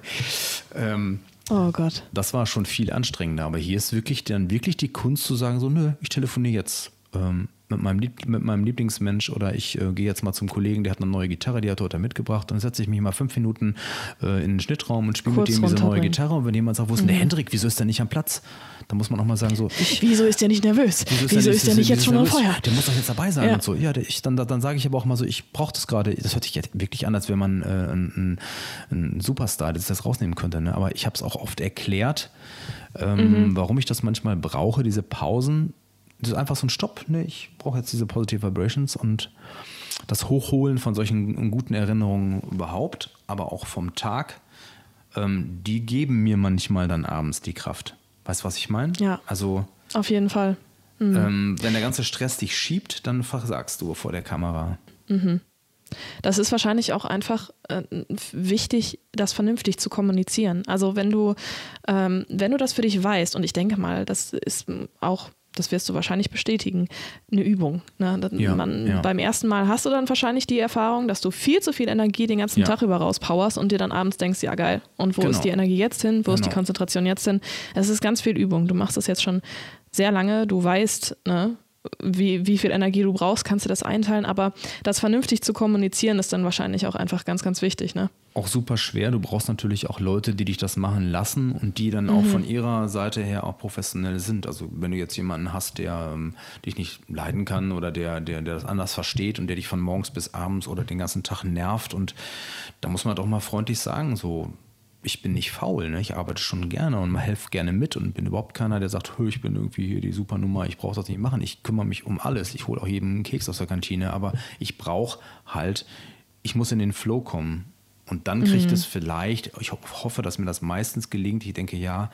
ähm, oh Gott. Das war schon viel anstrengender, aber hier ist wirklich dann wirklich die Kunst zu sagen, so, nö, ich telefoniere jetzt. Ähm, mit meinem, Lieb mit meinem Lieblingsmensch oder ich äh, gehe jetzt mal zum Kollegen, der hat eine neue Gitarre, die hat er heute mitgebracht. Dann setze ich mich mal fünf Minuten äh, in den Schnittraum und spiele mit dem diese neue Gitarre. Und wenn jemand sagt, wo ist denn der mhm. Hendrik, wieso ist der nicht am Platz? Dann muss man auch mal sagen so, ich, Wieso ist der nicht nervös? Wieso ist, wieso der, ist der nicht jetzt schon am Feuer? Der muss doch jetzt dabei sein ja. und so. Ja, der, ich, dann, dann sage ich aber auch mal so, ich brauche das gerade. Das hört sich jetzt wirklich an, als wenn man äh, ein, ein, Superstar, das das rausnehmen könnte. Ne? Aber ich habe es auch oft erklärt, ähm, mhm. warum ich das manchmal brauche, diese Pausen, das ist einfach so ein Stopp. Ne? Ich brauche jetzt diese Positive Vibrations und das Hochholen von solchen guten Erinnerungen überhaupt, aber auch vom Tag, ähm, die geben mir manchmal dann abends die Kraft. Weißt du, was ich meine? Ja. Also. Auf jeden Fall. Mhm. Ähm, wenn der ganze Stress dich schiebt, dann versagst du vor der Kamera. Mhm. Das ist wahrscheinlich auch einfach äh, wichtig, das vernünftig zu kommunizieren. Also wenn du, ähm, wenn du das für dich weißt, und ich denke mal, das ist auch das wirst du wahrscheinlich bestätigen, eine Übung. Ne? Ja, man, ja. Beim ersten Mal hast du dann wahrscheinlich die Erfahrung, dass du viel zu viel Energie den ganzen ja. Tag über rauspowerst und dir dann abends denkst, ja geil, und wo genau. ist die Energie jetzt hin? Wo genau. ist die genau. Konzentration jetzt hin? Es ist ganz viel Übung. Du machst das jetzt schon sehr lange, du weißt, ne, wie, wie viel Energie du brauchst, kannst du das einteilen, aber das vernünftig zu kommunizieren ist dann wahrscheinlich auch einfach ganz, ganz wichtig. Ne? Auch super schwer. Du brauchst natürlich auch Leute, die dich das machen lassen und die dann mhm. auch von ihrer Seite her auch professionell sind. Also wenn du jetzt jemanden hast, der ähm, dich nicht leiden kann oder der, der, der das anders versteht und der dich von morgens bis abends oder den ganzen Tag nervt und da muss man doch mal freundlich sagen, so ich bin nicht faul, ne? ich arbeite schon gerne und helfe gerne mit und bin überhaupt keiner, der sagt, ich bin irgendwie hier die Supernummer, ich brauche das nicht machen. Ich kümmere mich um alles. Ich hole auch jedem einen Keks aus der Kantine, aber ich brauche halt, ich muss in den Flow kommen. Und dann kriege ich mhm. das vielleicht, ich hoffe, dass mir das meistens gelingt. Ich denke ja,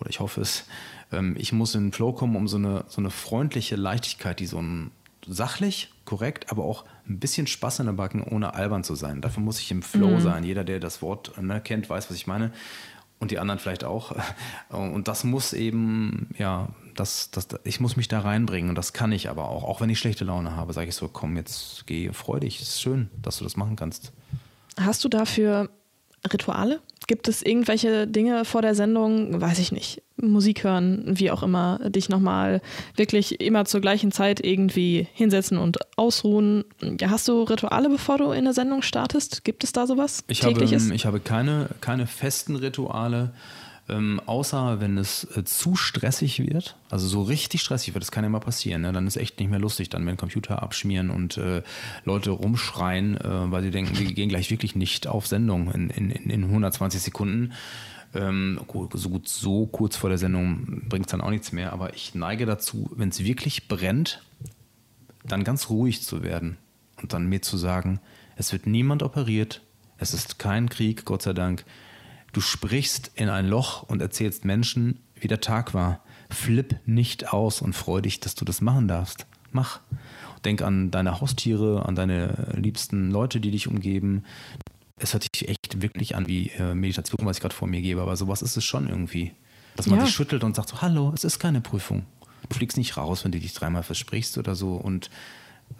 oder ich hoffe es, ähm, ich muss in den Flow kommen, um so eine, so eine freundliche Leichtigkeit, die so ein sachlich, korrekt, aber auch ein bisschen Spaß in der Backen, ohne albern zu sein. Dafür muss ich im Flow mhm. sein. Jeder, der das Wort ne, kennt, weiß, was ich meine. und die anderen vielleicht auch. Und das muss eben, ja, das, das, ich muss mich da reinbringen und das kann ich aber auch. Auch wenn ich schlechte Laune habe, sage ich so, komm, jetzt geh, freu dich, es ist schön, dass du das machen kannst. Hast du dafür Rituale? Gibt es irgendwelche Dinge vor der Sendung, weiß ich nicht, Musik hören, wie auch immer, dich nochmal wirklich immer zur gleichen Zeit irgendwie hinsetzen und ausruhen? Hast du Rituale, bevor du in der Sendung startest? Gibt es da sowas? Ich Tägliches? habe, ich habe keine, keine festen Rituale. Ähm, außer wenn es äh, zu stressig wird, also so richtig stressig wird, das kann ja mal passieren, ne? dann ist echt nicht mehr lustig, dann wenn Computer abschmieren und äh, Leute rumschreien, äh, weil sie denken, wir gehen gleich wirklich nicht auf Sendung in, in, in 120 Sekunden. Ähm, so gut, so kurz vor der Sendung bringt es dann auch nichts mehr, aber ich neige dazu, wenn es wirklich brennt, dann ganz ruhig zu werden und dann mir zu sagen, es wird niemand operiert, es ist kein Krieg, Gott sei Dank Du sprichst in ein Loch und erzählst Menschen, wie der Tag war. Flipp nicht aus und freu dich, dass du das machen darfst. Mach. Denk an deine Haustiere, an deine liebsten Leute, die dich umgeben. Es hört sich echt wirklich an wie äh, Meditation, was ich gerade vor mir gebe, aber sowas ist es schon irgendwie. Dass man ja. sich schüttelt und sagt so, hallo, es ist keine Prüfung. Du fliegst nicht raus, wenn du dich dreimal versprichst oder so und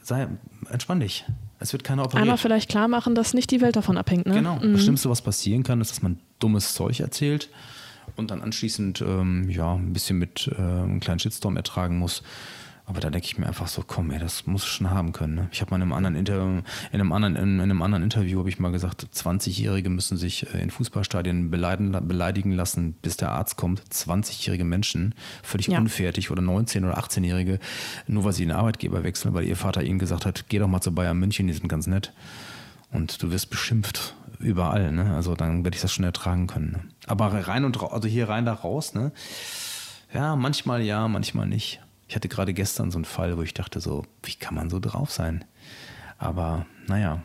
sei, entspann dich. Es wird keiner operiert. Einmal vielleicht klar machen, dass nicht die Welt davon abhängt. Ne? Genau. Mhm. Das Schlimmste, was passieren kann, ist, dass man dummes Zeug erzählt und dann anschließend ähm, ja, ein bisschen mit äh, einem kleinen Shitstorm ertragen muss. Aber da denke ich mir einfach so, komm, ey, das muss ich schon haben können. Ne? Ich habe mal in einem anderen, Inter in einem anderen, in, einem anderen Interview habe ich mal gesagt, 20-Jährige müssen sich äh, in Fußballstadien beleiden, beleidigen lassen, bis der Arzt kommt. 20-jährige Menschen, völlig ja. unfertig oder 19- oder 18-Jährige, nur weil sie den Arbeitgeber wechseln, weil ihr Vater ihnen gesagt hat, geh doch mal zu Bayern München, die sind ganz nett. Und du wirst beschimpft überall, ne? Also dann werde ich das schon ertragen können. Ne? Aber rein und raus, also hier rein, da raus, ne? Ja, manchmal ja, manchmal nicht. Ich hatte gerade gestern so einen Fall, wo ich dachte so, wie kann man so drauf sein? Aber naja,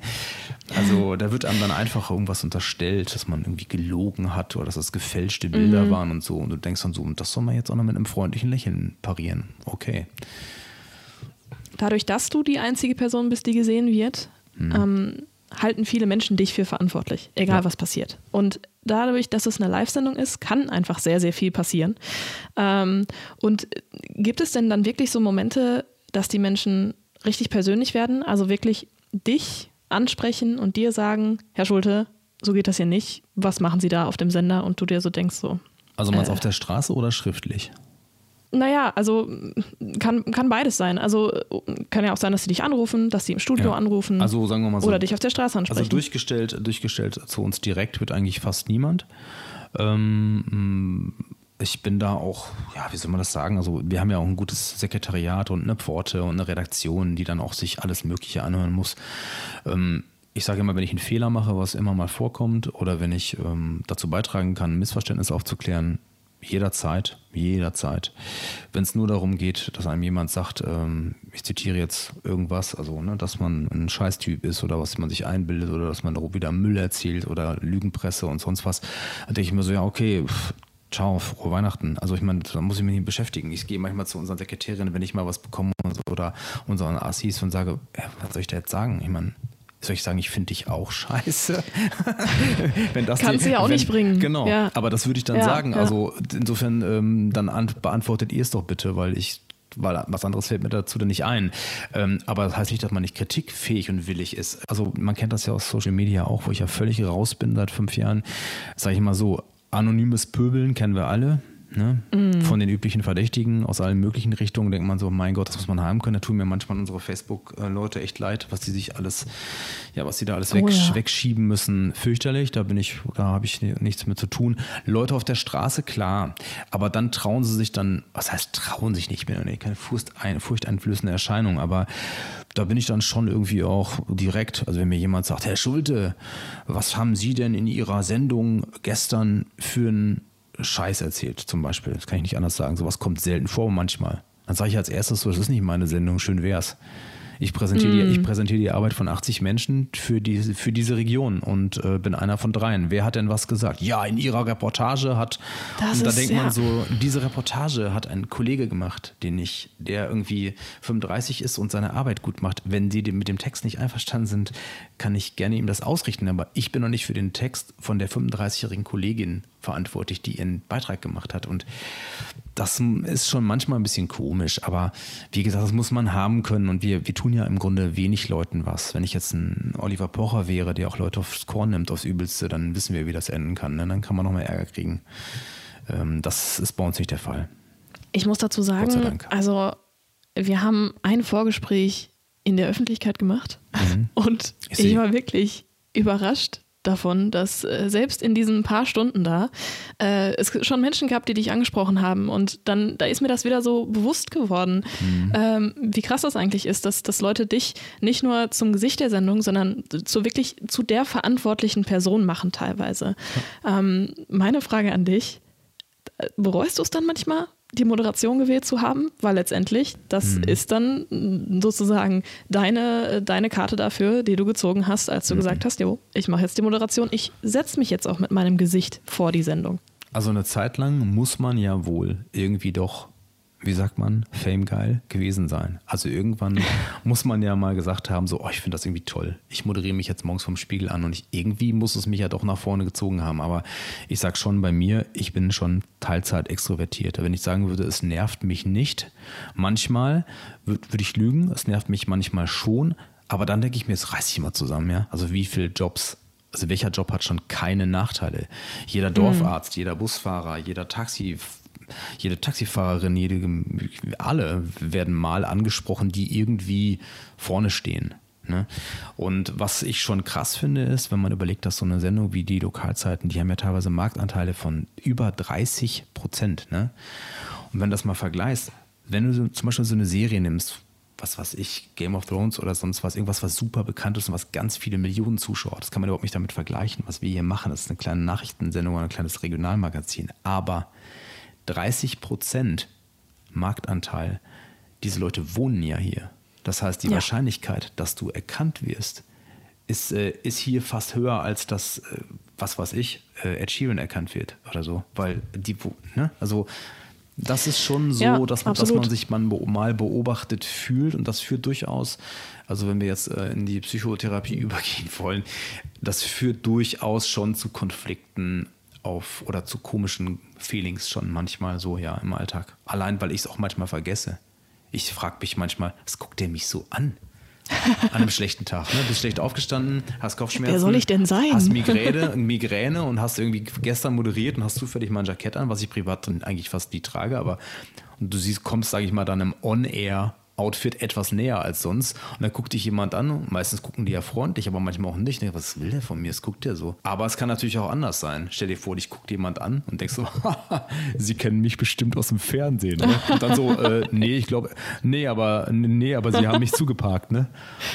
also da wird einem dann einfach irgendwas unterstellt, dass man irgendwie gelogen hat oder dass das gefälschte Bilder mhm. waren und so. Und du denkst dann so, das soll man jetzt auch noch mit einem freundlichen Lächeln parieren. Okay. Dadurch, dass du die einzige Person bist, die gesehen wird, mhm. ähm, halten viele Menschen dich für verantwortlich, egal ja. was passiert. Und dadurch, dass es eine Live-Sendung ist, kann einfach sehr, sehr viel passieren. Ähm, und gibt es denn dann wirklich so Momente, dass die Menschen richtig persönlich werden, also wirklich dich ansprechen und dir sagen, Herr Schulte, so geht das hier nicht. Was machen Sie da auf dem Sender? Und du dir so denkst so. Also man äh, auf der Straße oder schriftlich? Naja, also kann, kann beides sein. Also kann ja auch sein, dass sie dich anrufen, dass sie im Studio ja. anrufen. Also sagen wir mal so. Oder dich auf der Straße ansprechen. Also durchgestellt, durchgestellt zu uns direkt wird eigentlich fast niemand. Ähm, ich bin da auch, ja, wie soll man das sagen? Also, wir haben ja auch ein gutes Sekretariat und eine Pforte und eine Redaktion, die dann auch sich alles Mögliche anhören muss. Ähm, ich sage immer, wenn ich einen Fehler mache, was immer mal vorkommt, oder wenn ich ähm, dazu beitragen kann, ein Missverständnis aufzuklären, Jederzeit, jederzeit. Wenn es nur darum geht, dass einem jemand sagt, ähm, ich zitiere jetzt irgendwas, also ne, dass man ein Scheißtyp ist oder was man sich einbildet oder dass man darüber wieder Müll erzählt oder Lügenpresse und sonst was, dann denke ich mir so, ja, okay, pff, ciao, frohe Weihnachten. Also ich meine, da muss ich mich nicht beschäftigen. Ich gehe manchmal zu unseren Sekretärinnen, wenn ich mal was bekomme oder unseren Assis und sage, ja, was soll ich da jetzt sagen? Ich meine, soll ich sagen, ich finde dich auch scheiße. wenn das Kannst du ja auch wenn, nicht bringen. Genau, ja. aber das würde ich dann ja, sagen. Ja. Also insofern, ähm, dann beantwortet ihr es doch bitte, weil ich weil was anderes fällt mir dazu dann nicht ein. Ähm, aber das heißt nicht, dass man nicht kritikfähig und willig ist. Also man kennt das ja aus Social Media auch, wo ich ja völlig raus bin seit fünf Jahren. Sage ich mal so, anonymes Pöbeln kennen wir alle. Ne? Mm. Von den üblichen Verdächtigen aus allen möglichen Richtungen denkt man so, mein Gott, das muss man haben können. Da tun mir manchmal unsere Facebook-Leute echt leid, was die sich alles, ja, was sie da alles oh, wegsch ja. wegschieben müssen. Fürchterlich, da bin ich, da habe ich nichts mit zu tun. Leute auf der Straße, klar. Aber dann trauen sie sich dann, was heißt trauen sich nicht mehr? Nee, keine furchteinflößende Erscheinung, aber da bin ich dann schon irgendwie auch direkt, also wenn mir jemand sagt, Herr Schulte, was haben Sie denn in Ihrer Sendung gestern für ein Scheiß erzählt, zum Beispiel. Das kann ich nicht anders sagen. Sowas kommt selten vor, manchmal. Dann sage ich als erstes so, das ist nicht meine Sendung, schön wär's. Ich präsentiere, mm. die, ich präsentiere die Arbeit von 80 Menschen für, die, für diese Region und äh, bin einer von dreien. Wer hat denn was gesagt? Ja, in ihrer Reportage hat. Das und da ist, denkt man ja. so, diese Reportage hat ein Kollege gemacht, den ich, der irgendwie 35 ist und seine Arbeit gut macht. Wenn Sie mit dem Text nicht einverstanden sind, kann ich gerne ihm das ausrichten. Aber ich bin noch nicht für den Text von der 35-jährigen Kollegin verantwortlich, die ihren Beitrag gemacht hat. Und das ist schon manchmal ein bisschen komisch, aber wie gesagt, das muss man haben können und wir, wir tun ja im Grunde wenig Leuten was. Wenn ich jetzt ein Oliver Pocher wäre, der auch Leute aufs Korn nimmt, aufs Übelste, dann wissen wir, wie das enden kann. Ne? Dann kann man nochmal Ärger kriegen. Ähm, das ist bei uns nicht der Fall. Ich muss dazu sagen, also wir haben ein Vorgespräch in der Öffentlichkeit gemacht mhm. und ich, ich war wirklich überrascht, davon, dass äh, selbst in diesen paar Stunden da äh, es schon Menschen gab, die dich angesprochen haben. Und dann, da ist mir das wieder so bewusst geworden, mhm. ähm, wie krass das eigentlich ist, dass, dass Leute dich nicht nur zum Gesicht der Sendung, sondern zu wirklich zu der verantwortlichen Person machen teilweise. Ja. Ähm, meine Frage an dich, äh, bereust du es dann manchmal? Die Moderation gewählt zu haben, weil letztendlich das mhm. ist dann sozusagen deine, deine Karte dafür, die du gezogen hast, als du mhm. gesagt hast, jo, ich mache jetzt die Moderation, ich setze mich jetzt auch mit meinem Gesicht vor die Sendung. Also eine Zeit lang muss man ja wohl irgendwie doch wie sagt man, Fame geil gewesen sein. Also irgendwann muss man ja mal gesagt haben, so, oh, ich finde das irgendwie toll. Ich moderiere mich jetzt morgens vom Spiegel an und ich, irgendwie muss es mich ja doch nach vorne gezogen haben. Aber ich sag schon bei mir, ich bin schon Teilzeit extrovertiert. Wenn ich sagen würde, es nervt mich nicht, manchmal würde würd ich lügen, es nervt mich manchmal schon, aber dann denke ich mir, es reißt sich immer zusammen, ja. Also wie viele Jobs also welcher Job hat schon keine Nachteile? Jeder Dorfarzt, mhm. jeder Busfahrer, jeder Taxifahrer, jede Taxifahrerin, jede, alle werden mal angesprochen, die irgendwie vorne stehen. Ne? Und was ich schon krass finde, ist, wenn man überlegt, dass so eine Sendung wie die Lokalzeiten, die haben ja teilweise Marktanteile von über 30 Prozent. Ne? Und wenn du das mal vergleichst, wenn du zum Beispiel so eine Serie nimmst, was weiß ich, Game of Thrones oder sonst was, irgendwas, was super bekannt ist und was ganz viele Millionen Zuschauer das kann man überhaupt nicht damit vergleichen, was wir hier machen. Das ist eine kleine Nachrichtensendung, ein kleines Regionalmagazin. Aber 30 Prozent Marktanteil, diese Leute wohnen ja hier. Das heißt, die ja. Wahrscheinlichkeit, dass du erkannt wirst, ist, äh, ist hier fast höher als das, äh, was weiß ich, äh, Ed Sheeran erkannt wird oder so. Weil die, ne? Also das ist schon so, ja, dass, man, dass, man, sich mal beobachtet fühlt und das führt durchaus, also wenn wir jetzt äh, in die Psychotherapie übergehen wollen, das führt durchaus schon zu Konflikten auf oder zu komischen Feelings schon manchmal so, ja, im Alltag. Allein, weil ich es auch manchmal vergesse. Ich frage mich manchmal, was guckt der mich so an? An einem schlechten Tag. Ne? Bist schlecht aufgestanden, hast Kopfschmerzen. Wer soll ich denn sein? Hast Migräne, Migräne und hast irgendwie gestern moderiert und hast zufällig mal ein Jackett an, was ich privat eigentlich fast nie trage, aber du siehst, kommst, sage ich mal, dann im On-Air Outfit etwas näher als sonst. Und dann guckt dich jemand an. Meistens gucken die ja freundlich, aber manchmal auch nicht. Was will der von mir? Es guckt der so. Aber es kann natürlich auch anders sein. Stell dir vor, dich guckt jemand an und denkst so, sie kennen mich bestimmt aus dem Fernsehen. Ne? Und dann so, äh, nee, ich glaube, nee, aber nee, aber sie haben mich zugeparkt, ne?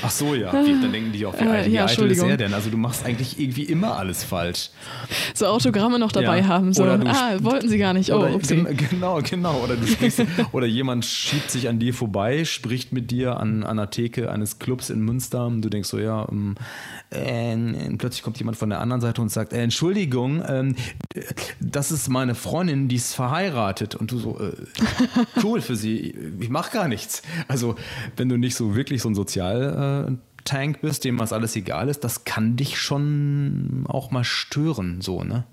Ach so, ja. Dann denken die auch, wie, äh, ja, eitel ist er denn? Also du machst eigentlich irgendwie immer alles falsch. So Autogramme noch dabei ja. haben. So, ah, wollten sie gar nicht. Oh, okay. Genau, genau. Oder du sprichst, oder jemand schiebt sich an dir vorbei, spricht mit dir an, an einer Theke eines Clubs in Münster und du denkst so, ja, äh, plötzlich kommt jemand von der anderen Seite und sagt, äh, Entschuldigung, äh, das ist meine Freundin, die ist verheiratet und du so, äh, cool für sie, ich mach gar nichts. Also wenn du nicht so wirklich so ein Sozial Tank bist, dem was alles egal ist, das kann dich schon auch mal stören, so, ne?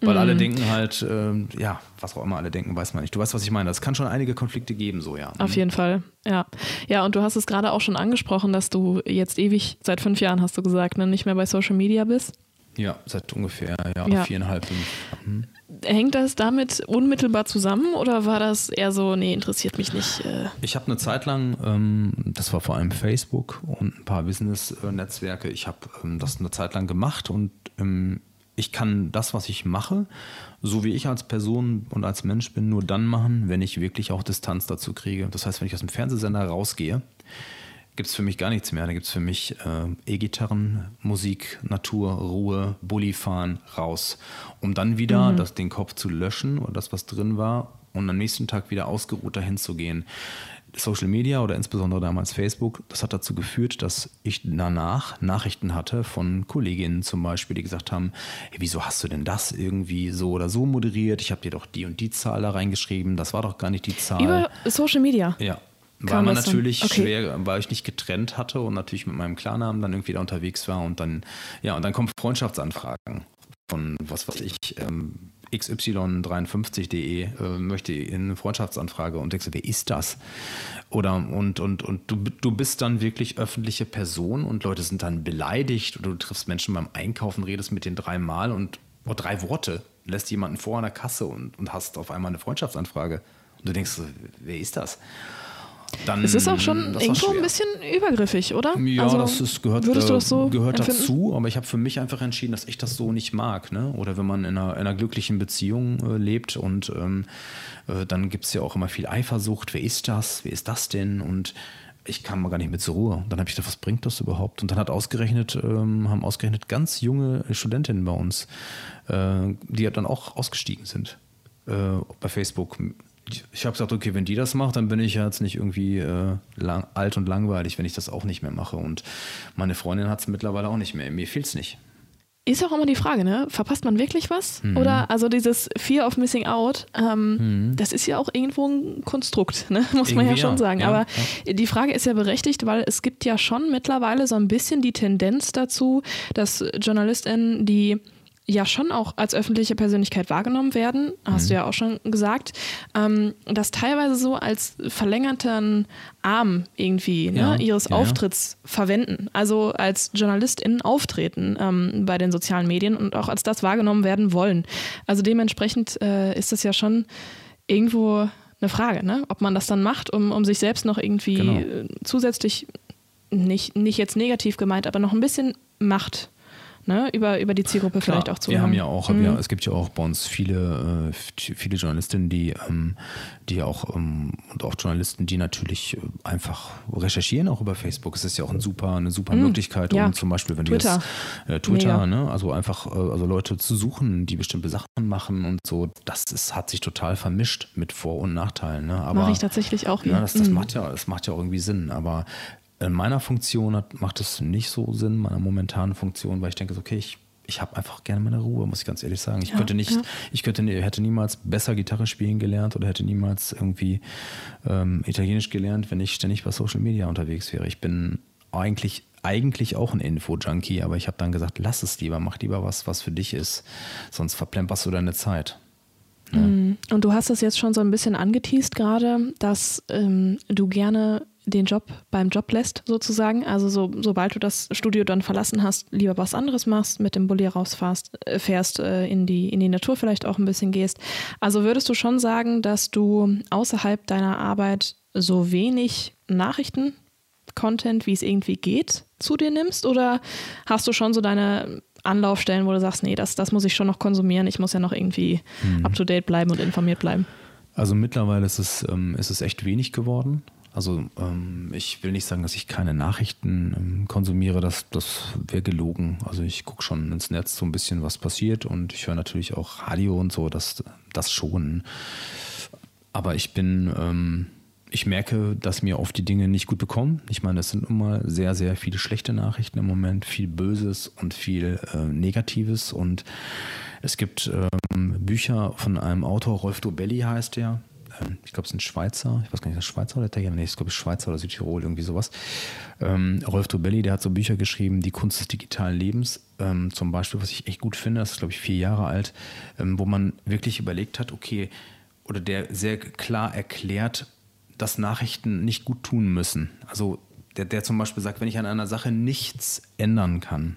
Weil mhm. alle denken halt, äh, ja, was auch immer alle denken, weiß man nicht. Du weißt, was ich meine. Es kann schon einige Konflikte geben, so, ja. Auf jeden Fall, ja. Ja, und du hast es gerade auch schon angesprochen, dass du jetzt ewig, seit fünf Jahren hast du gesagt, ne, nicht mehr bei Social Media bist. Ja, seit ungefähr ja, ja. viereinhalb, fünf. Mhm. Hängt das damit unmittelbar zusammen oder war das eher so, nee, interessiert mich nicht? Äh? Ich habe eine Zeit lang, ähm, das war vor allem Facebook und ein paar Business-Netzwerke, ich habe ähm, das eine Zeit lang gemacht und ähm, ich kann das, was ich mache, so wie ich als Person und als Mensch bin, nur dann machen, wenn ich wirklich auch Distanz dazu kriege. Das heißt, wenn ich aus dem Fernsehsender rausgehe, gibt es für mich gar nichts mehr. Da gibt es für mich äh, E-Gitarren, Musik, Natur, Ruhe, Bulli fahren, raus. Um dann wieder mhm. das, den Kopf zu löschen oder das, was drin war, und am nächsten Tag wieder ausgeruht dahin zu gehen. Social Media oder insbesondere damals Facebook, das hat dazu geführt, dass ich danach Nachrichten hatte von Kolleginnen zum Beispiel, die gesagt haben, hey, wieso hast du denn das irgendwie so oder so moderiert? Ich habe dir doch die und die Zahl da reingeschrieben, das war doch gar nicht die Zahl. Über Social Media? Ja. Weil man natürlich okay. schwer, weil ich nicht getrennt hatte und natürlich mit meinem Klarnamen dann irgendwie da unterwegs war und dann, ja, und dann kommen Freundschaftsanfragen von, was weiß ich, ähm, xy53.de äh, möchte in eine Freundschaftsanfrage und denkst, wer ist das? Oder und, und, und du, du bist dann wirklich öffentliche Person und Leute sind dann beleidigt oder du triffst Menschen beim Einkaufen, redest mit denen dreimal und oh, drei Worte, lässt jemanden vor der Kasse und, und hast auf einmal eine Freundschaftsanfrage. Und du denkst, wer ist das? Dann, es ist auch schon irgendwo ein bisschen übergriffig, oder? Ja, also, das ist, gehört, würdest du das so gehört dazu, aber ich habe für mich einfach entschieden, dass ich das so nicht mag. Ne? Oder wenn man in einer, in einer glücklichen Beziehung äh, lebt und ähm, äh, dann gibt es ja auch immer viel Eifersucht. Wer ist das? Wer ist das denn? Und ich kam mal gar nicht mit zur Ruhe. Dann habe ich gedacht, was bringt das überhaupt? Und dann hat ausgerechnet, ähm, haben ausgerechnet ganz junge Studentinnen bei uns, äh, die dann auch ausgestiegen sind äh, bei Facebook ich habe gesagt, okay, wenn die das macht, dann bin ich jetzt nicht irgendwie äh, lang, alt und langweilig, wenn ich das auch nicht mehr mache. Und meine Freundin hat es mittlerweile auch nicht mehr. Mir fehlt es nicht. Ist auch immer die Frage, ne? Verpasst man wirklich was? Mhm. Oder also dieses Fear of Missing Out, ähm, mhm. das ist ja auch irgendwo ein Konstrukt, ne? muss man ja schon ja. sagen. Ja, Aber ja. die Frage ist ja berechtigt, weil es gibt ja schon mittlerweile so ein bisschen die Tendenz dazu, dass JournalistInnen, die ja schon auch als öffentliche Persönlichkeit wahrgenommen werden, hast mhm. du ja auch schon gesagt, ähm, das teilweise so als verlängerten Arm irgendwie ne, ja, ihres ja, Auftritts ja. verwenden, also als JournalistInnen auftreten ähm, bei den sozialen Medien und auch als das wahrgenommen werden wollen. Also dementsprechend äh, ist das ja schon irgendwo eine Frage, ne? ob man das dann macht, um, um sich selbst noch irgendwie genau. zusätzlich, nicht, nicht jetzt negativ gemeint, aber noch ein bisschen Macht ne, über, über die Zielgruppe Klar, vielleicht auch zu Wir haben ja auch, mhm. ja, es gibt ja auch bei uns viele, äh, viele Journalistinnen, die, ähm, die auch ähm, und auch Journalisten, die natürlich äh, einfach recherchieren auch über Facebook. Es ist ja auch ein super, eine super mhm. Möglichkeit, um ja. zum Beispiel, wenn Twitter. du jetzt äh, Twitter, ne, also einfach äh, also Leute zu suchen, die bestimmte Sachen machen und so, das ist, hat sich total vermischt mit Vor- und Nachteilen. Ne? Mache ich tatsächlich auch. Ja, das, das mhm. macht ja, das macht ja irgendwie Sinn. Aber in meiner Funktion hat, macht es nicht so Sinn, meiner momentanen Funktion, weil ich denke, okay, ich, ich habe einfach gerne meine Ruhe, muss ich ganz ehrlich sagen. Ich ja, könnte nicht, ja. ich könnte, hätte niemals besser Gitarre spielen gelernt oder hätte niemals irgendwie ähm, Italienisch gelernt, wenn ich ständig bei Social Media unterwegs wäre. Ich bin eigentlich eigentlich auch ein Info-Junkie, aber ich habe dann gesagt, lass es lieber, mach lieber was, was für dich ist, sonst verplemperst du deine Zeit. Ja. Mhm. Und du hast das jetzt schon so ein bisschen angeteased gerade, dass ähm, du gerne den Job beim Job lässt, sozusagen. Also so, sobald du das Studio dann verlassen hast, lieber was anderes machst, mit dem Bulli rausfährst, äh, fährst, äh, in, die, in die Natur vielleicht auch ein bisschen gehst. Also würdest du schon sagen, dass du außerhalb deiner Arbeit so wenig Nachrichten, Content, wie es irgendwie geht, zu dir nimmst? Oder hast du schon so deine Anlaufstellen, wo du sagst, nee, das, das muss ich schon noch konsumieren, ich muss ja noch irgendwie mhm. up-to-date bleiben und informiert bleiben? Also mittlerweile ist es, ähm, ist es echt wenig geworden. Also ähm, ich will nicht sagen, dass ich keine Nachrichten ähm, konsumiere, das, das wäre gelogen. Also ich gucke schon ins Netz so ein bisschen, was passiert. Und ich höre natürlich auch Radio und so, das, das schon. Aber ich bin, ähm, ich merke, dass mir oft die Dinge nicht gut bekommen. Ich meine, es sind mal sehr, sehr viele schlechte Nachrichten im Moment, viel Böses und viel äh, Negatives. Und es gibt ähm, Bücher von einem Autor, Rolf Dobelli heißt der, ich glaube, es ist ein Schweizer, ich weiß gar nicht, ist das Schweizer oder Italiener? Nee, ich glaube, es ist Schweizer oder Südtirol, irgendwie sowas. Ähm, Rolf Dobelli, der hat so Bücher geschrieben, Die Kunst des digitalen Lebens. Ähm, zum Beispiel, was ich echt gut finde, das ist, glaube ich, vier Jahre alt, ähm, wo man wirklich überlegt hat, okay, oder der sehr klar erklärt, dass Nachrichten nicht gut tun müssen. Also der, der zum Beispiel sagt, wenn ich an einer Sache nichts ändern kann,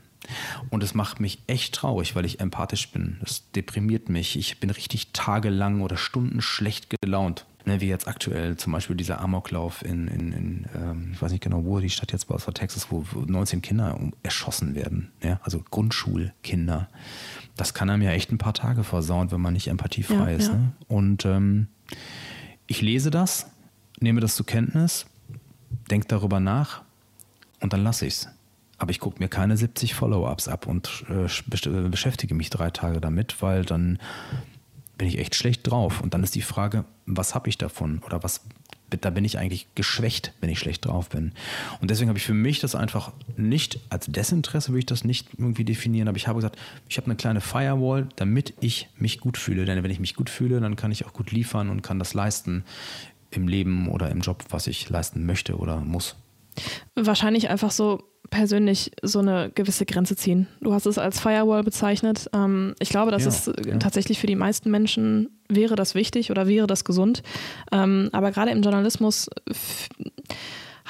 und es macht mich echt traurig, weil ich empathisch bin. Es deprimiert mich. Ich bin richtig tagelang oder Stunden schlecht gelaunt. Ne, wie jetzt aktuell zum Beispiel dieser Amoklauf in, in, in ähm, ich weiß nicht genau, wo die Stadt jetzt war, es war Texas, wo 19 Kinder erschossen werden. Ja? Also Grundschulkinder. Das kann einem ja echt ein paar Tage versauen, wenn man nicht empathiefrei ja, ist. Ja. Ne? Und ähm, ich lese das, nehme das zur Kenntnis, denke darüber nach, und dann lasse ich es. Aber ich gucke mir keine 70 Follow-ups ab und äh, äh, beschäftige mich drei Tage damit, weil dann bin ich echt schlecht drauf. Und dann ist die Frage, was habe ich davon oder was da bin ich eigentlich geschwächt, wenn ich schlecht drauf bin. Und deswegen habe ich für mich das einfach nicht als Desinteresse, würde ich das nicht irgendwie definieren, aber ich habe gesagt, ich habe eine kleine Firewall, damit ich mich gut fühle. Denn wenn ich mich gut fühle, dann kann ich auch gut liefern und kann das leisten im Leben oder im Job, was ich leisten möchte oder muss. Wahrscheinlich einfach so persönlich so eine gewisse Grenze ziehen. Du hast es als Firewall bezeichnet. Ähm, ich glaube, das ja, ist ja. tatsächlich für die meisten Menschen wäre das wichtig oder wäre das gesund. Ähm, aber gerade im Journalismus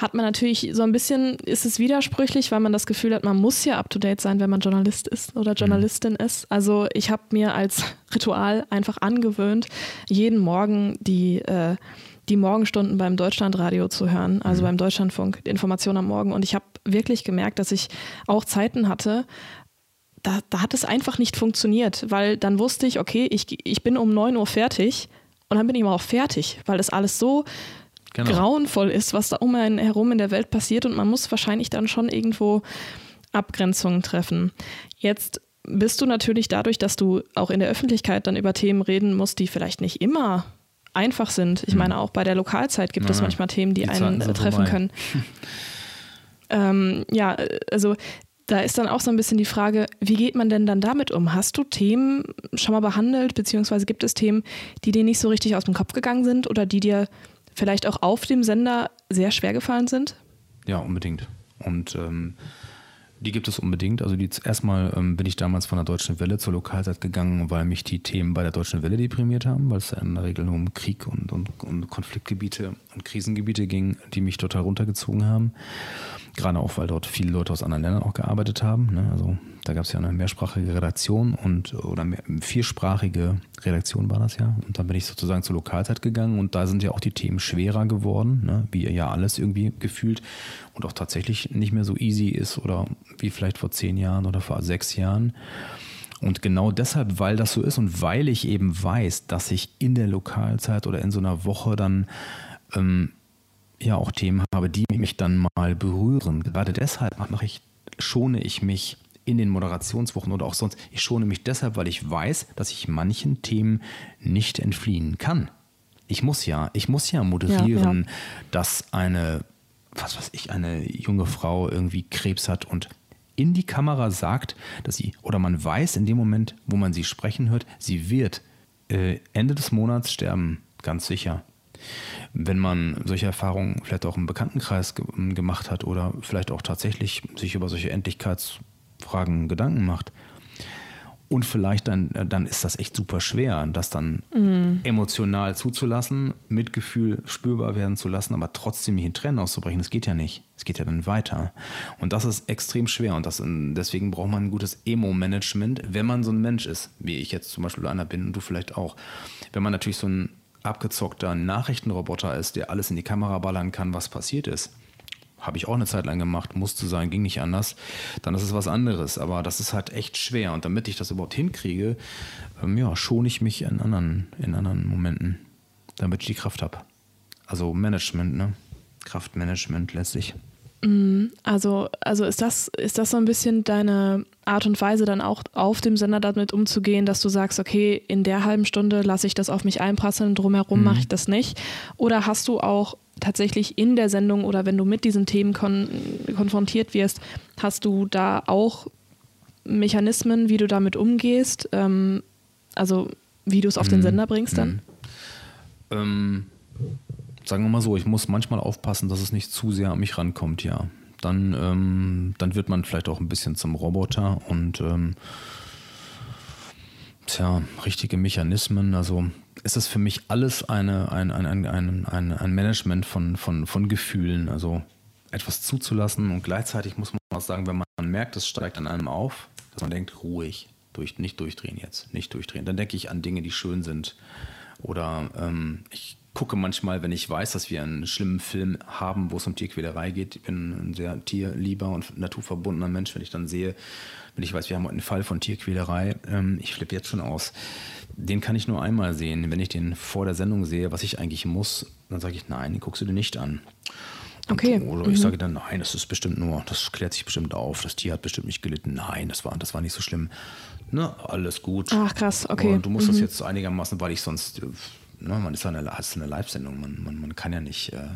hat man natürlich so ein bisschen, ist es widersprüchlich, weil man das Gefühl hat, man muss ja up-to-date sein, wenn man Journalist ist oder mhm. Journalistin mhm. ist. Also ich habe mir als Ritual einfach angewöhnt, jeden Morgen die äh, die Morgenstunden beim Deutschlandradio zu hören, also mhm. beim Deutschlandfunk, Information am Morgen. Und ich habe wirklich gemerkt, dass ich auch Zeiten hatte, da, da hat es einfach nicht funktioniert, weil dann wusste ich, okay, ich, ich bin um 9 Uhr fertig und dann bin ich immer auch fertig, weil das alles so genau. grauenvoll ist, was da um einen herum in der Welt passiert und man muss wahrscheinlich dann schon irgendwo Abgrenzungen treffen. Jetzt bist du natürlich dadurch, dass du auch in der Öffentlichkeit dann über Themen reden musst, die vielleicht nicht immer einfach sind. Ich hm. meine, auch bei der Lokalzeit gibt ja, es manchmal Themen, die, die einen treffen vorbei. können. ähm, ja, also da ist dann auch so ein bisschen die Frage, wie geht man denn dann damit um? Hast du Themen schon mal behandelt, beziehungsweise gibt es Themen, die dir nicht so richtig aus dem Kopf gegangen sind oder die dir vielleicht auch auf dem Sender sehr schwer gefallen sind? Ja, unbedingt. Und ähm, die gibt es unbedingt. Also die, erstmal ähm, bin ich damals von der Deutschen Welle zur Lokalzeit gegangen, weil mich die Themen bei der Deutschen Welle deprimiert haben, weil es in der Regel nur um Krieg und, und, und Konfliktgebiete und Krisengebiete ging, die mich total runtergezogen haben. Gerade auch, weil dort viele Leute aus anderen Ländern auch gearbeitet haben. Ne? Also da gab es ja eine mehrsprachige Redaktion und oder mehr, viersprachige Redaktion war das ja. Und dann bin ich sozusagen zur Lokalzeit gegangen und da sind ja auch die Themen schwerer geworden, ne? wie ja alles irgendwie gefühlt und auch tatsächlich nicht mehr so easy ist oder wie vielleicht vor zehn Jahren oder vor sechs Jahren. Und genau deshalb, weil das so ist und weil ich eben weiß, dass ich in der Lokalzeit oder in so einer Woche dann ähm, ja auch Themen habe, die mich dann mal berühren. Gerade deshalb mache ich, schone ich mich in den Moderationswochen oder auch sonst. Ich schone mich deshalb, weil ich weiß, dass ich manchen Themen nicht entfliehen kann. Ich muss ja, ich muss ja moderieren, ja, ja. dass eine, was weiß ich, eine junge Frau irgendwie Krebs hat und in die Kamera sagt, dass sie, oder man weiß in dem Moment, wo man sie sprechen hört, sie wird äh, Ende des Monats sterben, ganz sicher wenn man solche Erfahrungen vielleicht auch im Bekanntenkreis ge gemacht hat oder vielleicht auch tatsächlich sich über solche Endlichkeitsfragen Gedanken macht. Und vielleicht dann, äh, dann ist das echt super schwer, das dann mhm. emotional zuzulassen, Mitgefühl spürbar werden zu lassen, aber trotzdem nicht in Tränen auszubrechen. Das geht ja nicht. Es geht ja dann weiter. Und das ist extrem schwer. Und das, deswegen braucht man ein gutes Emo-Management, wenn man so ein Mensch ist, wie ich jetzt zum Beispiel einer bin und du vielleicht auch. Wenn man natürlich so ein abgezockter Nachrichtenroboter ist, der alles in die Kamera ballern kann, was passiert ist, habe ich auch eine Zeit lang gemacht, musste sein, ging nicht anders, dann ist es was anderes. Aber das ist halt echt schwer. Und damit ich das überhaupt hinkriege, ähm, ja, schone ich mich in anderen, in anderen Momenten, damit ich die Kraft habe. Also Management, ne? Kraftmanagement letztlich. Mhm. Also, also ist das, ist das so ein bisschen deine Art und Weise, dann auch auf dem Sender damit umzugehen, dass du sagst, okay, in der halben Stunde lasse ich das auf mich einprasseln, drumherum mhm. mache ich das nicht? Oder hast du auch tatsächlich in der Sendung oder wenn du mit diesen Themen kon konfrontiert wirst, hast du da auch Mechanismen, wie du damit umgehst? Ähm, also wie du es auf mhm. den Sender bringst dann? Mhm. Ähm sagen wir mal so, ich muss manchmal aufpassen, dass es nicht zu sehr an mich rankommt, ja. Dann, ähm, dann wird man vielleicht auch ein bisschen zum Roboter und ähm, tja, richtige Mechanismen. Also ist es für mich alles eine, ein, ein, ein, ein, ein Management von, von, von Gefühlen. Also etwas zuzulassen und gleichzeitig muss man auch sagen, wenn man merkt, es steigt an einem auf, dass man denkt, ruhig, durch, nicht durchdrehen jetzt, nicht durchdrehen. Dann denke ich an Dinge, die schön sind. Oder ähm, ich gucke manchmal, wenn ich weiß, dass wir einen schlimmen Film haben, wo es um Tierquälerei geht. Ich bin ein sehr tierlieber und naturverbundener Mensch. Wenn ich dann sehe, wenn ich weiß, wir haben einen Fall von Tierquälerei, ähm, ich flippe jetzt schon aus. Den kann ich nur einmal sehen. Wenn ich den vor der Sendung sehe, was ich eigentlich muss, dann sage ich, nein, den guckst du dir nicht an. Okay. Und, oder ich sage dann, nein, das ist bestimmt nur, das klärt sich bestimmt auf, das Tier hat bestimmt nicht gelitten. Nein, das war, das war nicht so schlimm. Ne, alles gut. Ach krass, okay. Und du musst das jetzt einigermaßen, weil ich sonst, äh, ne, man ist ja eine, ist eine Live-Sendung, man, man, man kann ja nicht. Äh,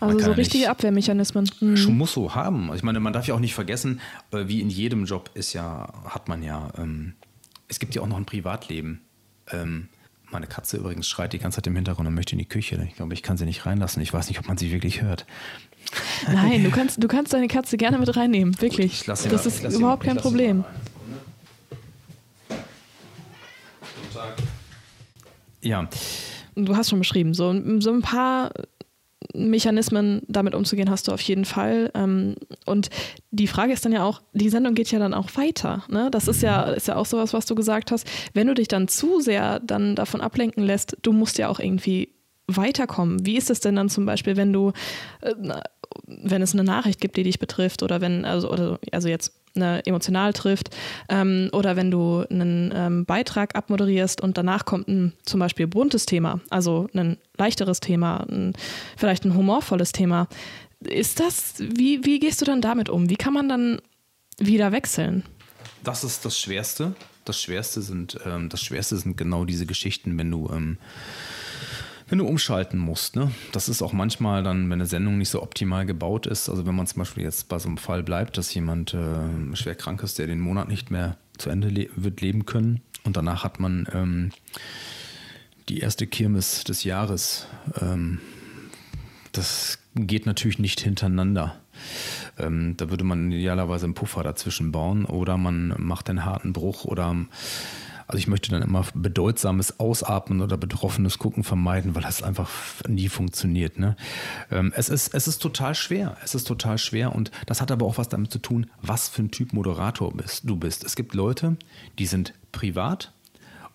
Also so richtige Abwehrmechanismen. Mhm. Schon muss so haben. Ich meine, man darf ja auch nicht vergessen, äh, wie in jedem Job ist ja, hat man ja, ähm, es gibt ja auch noch ein Privatleben. Ähm, meine Katze übrigens schreit die ganze Zeit im Hintergrund und möchte in die Küche. Ich glaube, ich kann sie nicht reinlassen. Ich weiß nicht, ob man sie wirklich hört. Nein, du kannst, du kannst deine Katze gerne mit reinnehmen, wirklich. Ich lasse sie das mal- ist überhaupt mal- kein Problem. Guten Tag. Ja, Du hast schon beschrieben, so, so ein paar Mechanismen damit umzugehen hast du auf jeden Fall. Ähm, Und die Frage ist dann ja auch, die Sendung geht ja dann auch weiter. Ne? Das ist ja, ist ja auch sowas, was du gesagt hast. Wenn du dich dann zu sehr dann davon ablenken lässt, du musst ja auch irgendwie weiterkommen. Wie ist es denn dann zum Beispiel, wenn du, äh, wenn es eine Nachricht gibt, die dich betrifft oder wenn, also, also jetzt eine emotional trifft ähm, oder wenn du einen ähm, Beitrag abmoderierst und danach kommt ein zum Beispiel buntes Thema, also ein leichteres Thema, ein, vielleicht ein humorvolles Thema. Ist das, wie, wie gehst du dann damit um? Wie kann man dann wieder wechseln? das ist das Schwerste. Das Schwerste sind, ähm, das Schwerste sind genau diese Geschichten, wenn du, ähm, wenn du umschalten musst. Ne? Das ist auch manchmal dann, wenn eine Sendung nicht so optimal gebaut ist. Also wenn man zum Beispiel jetzt bei so einem Fall bleibt, dass jemand äh, schwer krank ist, der den Monat nicht mehr zu Ende le wird leben können und danach hat man ähm, die erste Kirmes des Jahres. Ähm, das geht natürlich nicht hintereinander. Ähm, da würde man idealerweise einen Puffer dazwischen bauen oder man macht einen harten Bruch oder also ich möchte dann immer bedeutsames Ausatmen oder betroffenes Gucken vermeiden, weil das einfach nie funktioniert. Ne? Ähm, es, ist, es ist total schwer. Es ist total schwer und das hat aber auch was damit zu tun, was für ein Typ Moderator bist, du bist. Es gibt Leute, die sind privat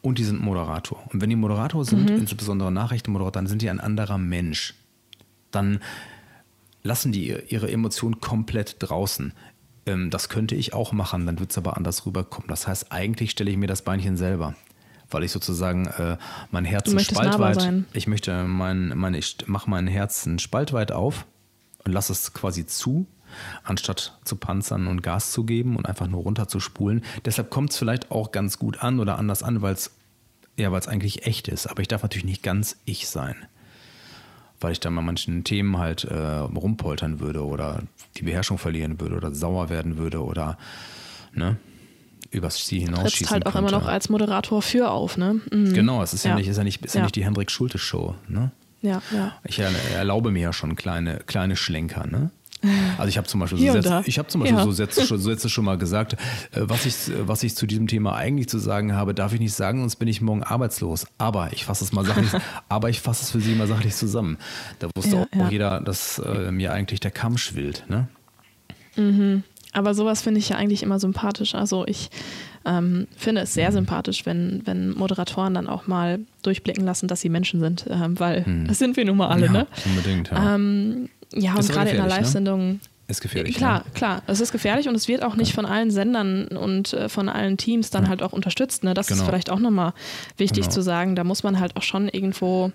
und die sind Moderator. Und wenn die Moderator sind, insbesondere Nachrichtenmoderator, dann sind die ein anderer Mensch. Dann lassen die ihre Emotionen komplett draußen. Ähm, das könnte ich auch machen, dann wird es aber anders rüberkommen. Das heißt, eigentlich stelle ich mir das Beinchen selber, weil ich sozusagen äh, mein Herz ein spaltweit, ich möchte mein, mein ich mache mein Herz ein spaltweit auf und lasse es quasi zu, anstatt zu panzern und Gas zu geben und einfach nur runter zu spulen. Deshalb kommt es vielleicht auch ganz gut an oder anders an, weil es ja, weil es eigentlich echt ist. Aber ich darf natürlich nicht ganz ich sein weil ich dann bei manchen Themen halt äh, rumpoltern würde oder die Beherrschung verlieren würde oder sauer werden würde oder ne, übers Ziel Trittst hinausschießen halt auch könnte. immer noch als Moderator für auf, ne? Mhm. Genau, es ist ja, Ja. nicht, ist ja nicht, ist ja. Ja. nicht die Hendrik Schulte Show, ne? Ja, ja. Ich er, erlaube mir ja schon kleine, kleine Schlenker, ne? Also ich habe zum Beispiel, so. Sätze, ich habe zum Beispiel Ja. so, Sätze, schon- so Sätze schon mal gesagt, äh, was ich, was ich zu diesem Thema eigentlich zu sagen habe, darf ich nicht sagen, sonst bin ich morgen arbeitslos. Aber ich fasse es mal sachlich, aber ich fasse es für Sie mal sachlich zusammen. Da wusste Ja, auch ja. jeder, dass äh, mir eigentlich der Kamm schwillt. Ne? Aber sowas finde ich ja eigentlich immer sympathisch. Also ich ähm, finde es sehr sympathisch, wenn, wenn Moderatoren dann auch mal durchblicken lassen, dass sie Menschen sind, ähm, weil das sind wir nun mal alle, ja, ne? unbedingt. Ja. Ähm, ja, Ist und gerade in einer ne? Live-Sendung. Ist gefährlich. Klar, Ne? klar. Es ist gefährlich und es wird auch nicht von allen Sendern und äh, von allen Teams dann halt auch unterstützt. Ne? Das ist Genau. vielleicht auch nochmal wichtig Genau. zu sagen. Da muss man halt auch schon irgendwo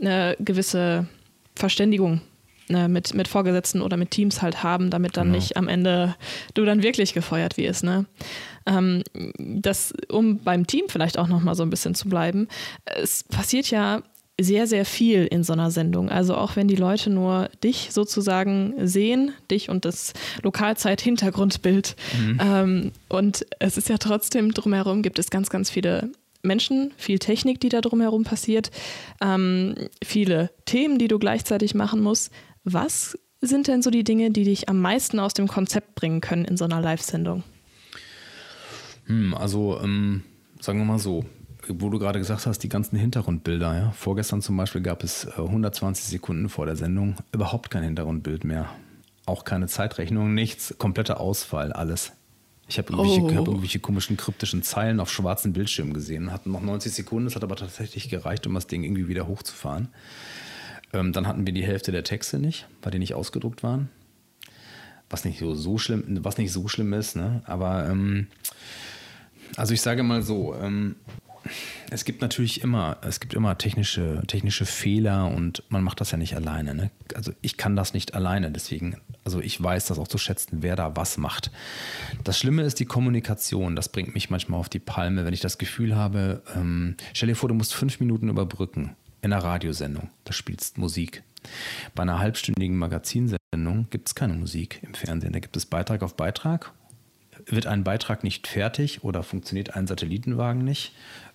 eine gewisse Verständigung ne, mit, mit Vorgesetzten oder mit Teams halt haben, damit dann Genau. nicht am Ende du dann wirklich gefeuert wirst. Ne? Ähm, das, um beim Team vielleicht auch nochmal so ein bisschen zu bleiben, es passiert ja sehr, sehr viel in so einer Sendung. Also auch wenn die Leute nur dich sozusagen sehen, dich und das Lokalzeit-Hintergrundbild. Ähm, und es ist ja trotzdem drumherum, gibt es ganz, ganz viele Menschen, viel Technik, die da drumherum passiert, ähm, viele Themen, die du gleichzeitig machen musst. Was sind denn so die Dinge, die dich am meisten aus dem Konzept bringen können in so einer Live-Sendung? Hm, also, ähm, sagen wir mal so, wo du gerade gesagt hast, die ganzen Hintergrundbilder. Ja? Vorgestern zum Beispiel gab es äh, 120 Sekunden vor der Sendung überhaupt kein Hintergrundbild mehr. Auch keine Zeitrechnung, nichts, kompletter Ausfall, alles. Ich habe irgendwelche, Oh. hab irgendwelche komischen kryptischen Zeilen auf schwarzen Bildschirmen gesehen. Hatten noch 90 Sekunden, das hat aber tatsächlich gereicht, um das Ding irgendwie wieder hochzufahren. Ähm, dann hatten wir die Hälfte der Texte nicht, weil die nicht ausgedruckt waren. Was nicht so, so schlimm, was nicht so schlimm ist, ne? Aber ähm, also ich sage mal so, ähm, Es gibt natürlich immer, es gibt immer technische, technische Fehler und man macht das ja nicht alleine. Ne? Also ich kann das nicht alleine, deswegen, also ich weiß das auch zu schätzen, wer da was macht. Das Schlimme ist die Kommunikation. Das bringt mich manchmal auf die Palme, wenn ich das Gefühl habe, ähm, stell dir vor, du musst fünf Minuten überbrücken in einer Radiosendung. Da spielst Musik. Bei einer halbstündigen Magazinsendung gibt es keine Musik im Fernsehen. Da gibt es Beitrag auf Beitrag wird ein Beitrag nicht fertig oder funktioniert ein Satellitenwagen nicht,